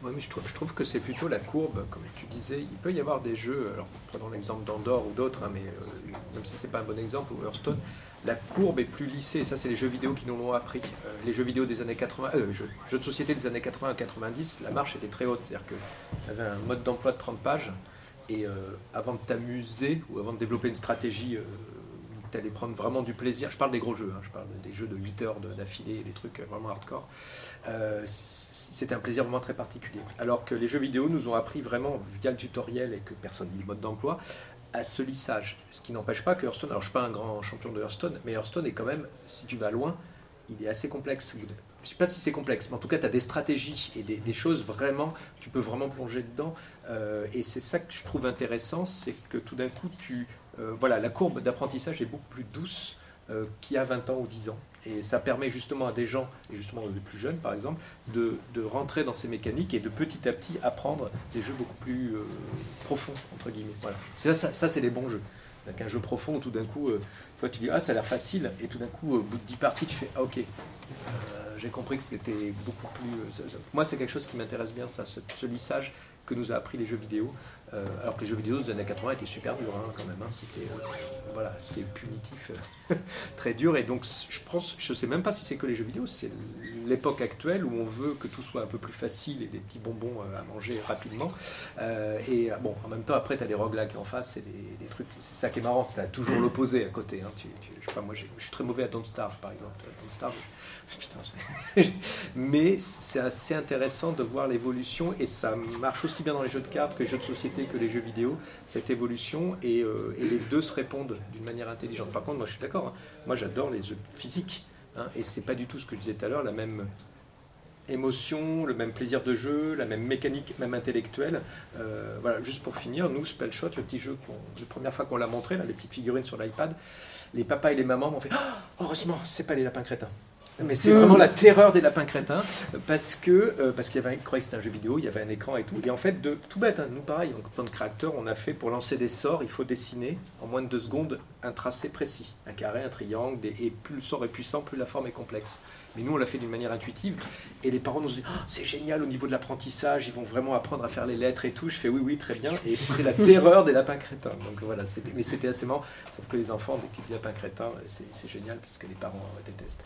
Oui, mais je trouve, que c'est plutôt la courbe, comme tu disais. Il peut y avoir des jeux, alors prenons l'exemple d'Andorre ou d'autres, hein, mais euh, même si c'est pas un bon exemple, ou Hearthstone, la courbe est plus lissée. Ça, c'est les jeux vidéo qui nous l'ont appris. Euh, les jeux vidéo des années 80, euh, jeux, de société des années 80 à 90, la marche était très haute. C'est-à-dire que tu avais un mode d'emploi de 30 pages, et avant de t'amuser ou avant de développer une stratégie tu allais prendre vraiment du plaisir. Je parle des gros jeux, hein, je parle des jeux de 8 heures d'affilée, des trucs vraiment hardcore c'était un plaisir vraiment très particulier. Alors que les jeux vidéo nous ont appris vraiment, via le tutoriel et que personne dit le mode d'emploi, à ce lissage. Ce qui n'empêche pas que Hearthstone, alors je ne suis pas un grand champion de Hearthstone, mais Hearthstone est quand même, si tu vas loin, il est assez complexe. Je ne sais pas si c'est complexe, mais en tout cas, tu as des stratégies et des, choses vraiment, tu peux vraiment plonger dedans. Euh, et c'est ça que je trouve intéressant, c'est que tout d'un coup, tu, euh, voilà, la courbe d'apprentissage est beaucoup plus douce euh, qu'il y a 20 ans ou 10 ans. Et ça permet justement à des gens, et justement les plus jeunes par exemple, de, rentrer dans ces mécaniques et de petit à petit apprendre des jeux beaucoup plus euh, profonds, entre guillemets. Voilà. Ça, ça, c'est des bons jeux. Avec un jeu profond tout d'un coup, euh, toi tu dis ah ça a l'air facile, et tout d'un coup, au bout de 10 parties, tu fais ah ok. Euh, j'ai compris que c'était beaucoup plus. moi, c'est quelque chose qui m'intéresse bien, ça, ce, lissage que nous a appris les jeux vidéo. Alors que les jeux vidéo des années 80 étaient super durs hein, quand même. Hein. C'était voilà, c'était punitif, très dur. Et donc, je pense, je sais même pas si c'est que les jeux vidéo, c'est l'époque actuelle où on veut que tout soit un peu plus facile et des petits bonbons euh, à manger rapidement. Euh, et bon, en même temps, après, tu as des roguelikes en face, c'est des, trucs, c'est ça qui est marrant, tu as toujours l'opposé à côté. Hein. Tu, je, sais pas, moi, je suis très mauvais à Don't Starve, par exemple. mais c'est assez intéressant de voir l'évolution et ça marche aussi bien dans les jeux de cartes que les jeux de société que les jeux vidéo, cette évolution et, euh, les deux se répondent d'une manière intelligente. Par contre, moi je suis d'accord, hein. moi j'adore les jeux physiques hein, et c'est pas du tout ce que je disais tout à l'heure, la même émotion, le même plaisir de jeu, la même mécanique, même intellectuelle. Euh, voilà, juste pour finir, nous, Spellshot, le petit jeu, la première fois qu'on l'a montré, les petites figurines sur l'iPad, les papas et les mamans m'ont fait oh, Heureusement, c'est pas les lapins crétins. Mais c'est vraiment la terreur des lapins crétins parce que euh, parce qu'il y avait, un, que c'était un jeu vidéo, il y avait un écran et tout. Et en fait, de tout bête, hein, nous pareil, en tant que créateur, on a fait pour lancer des sorts, il faut dessiner en moins de deux secondes un tracé précis, un carré, un triangle, des, et plus le sort est puissant, plus la forme est complexe. Mais nous, on l'a fait d'une manière intuitive. Et les parents nous disent oh, c'est génial au niveau de l'apprentissage, ils vont vraiment apprendre à faire les lettres et tout. Je fais oui, oui, très bien. Et c'était la terreur des lapins crétins. Donc voilà, mais c'était assez marrant. Sauf que les enfants, dès qu'ils disent lapins crétins, c'est génial parce que les parents détestent.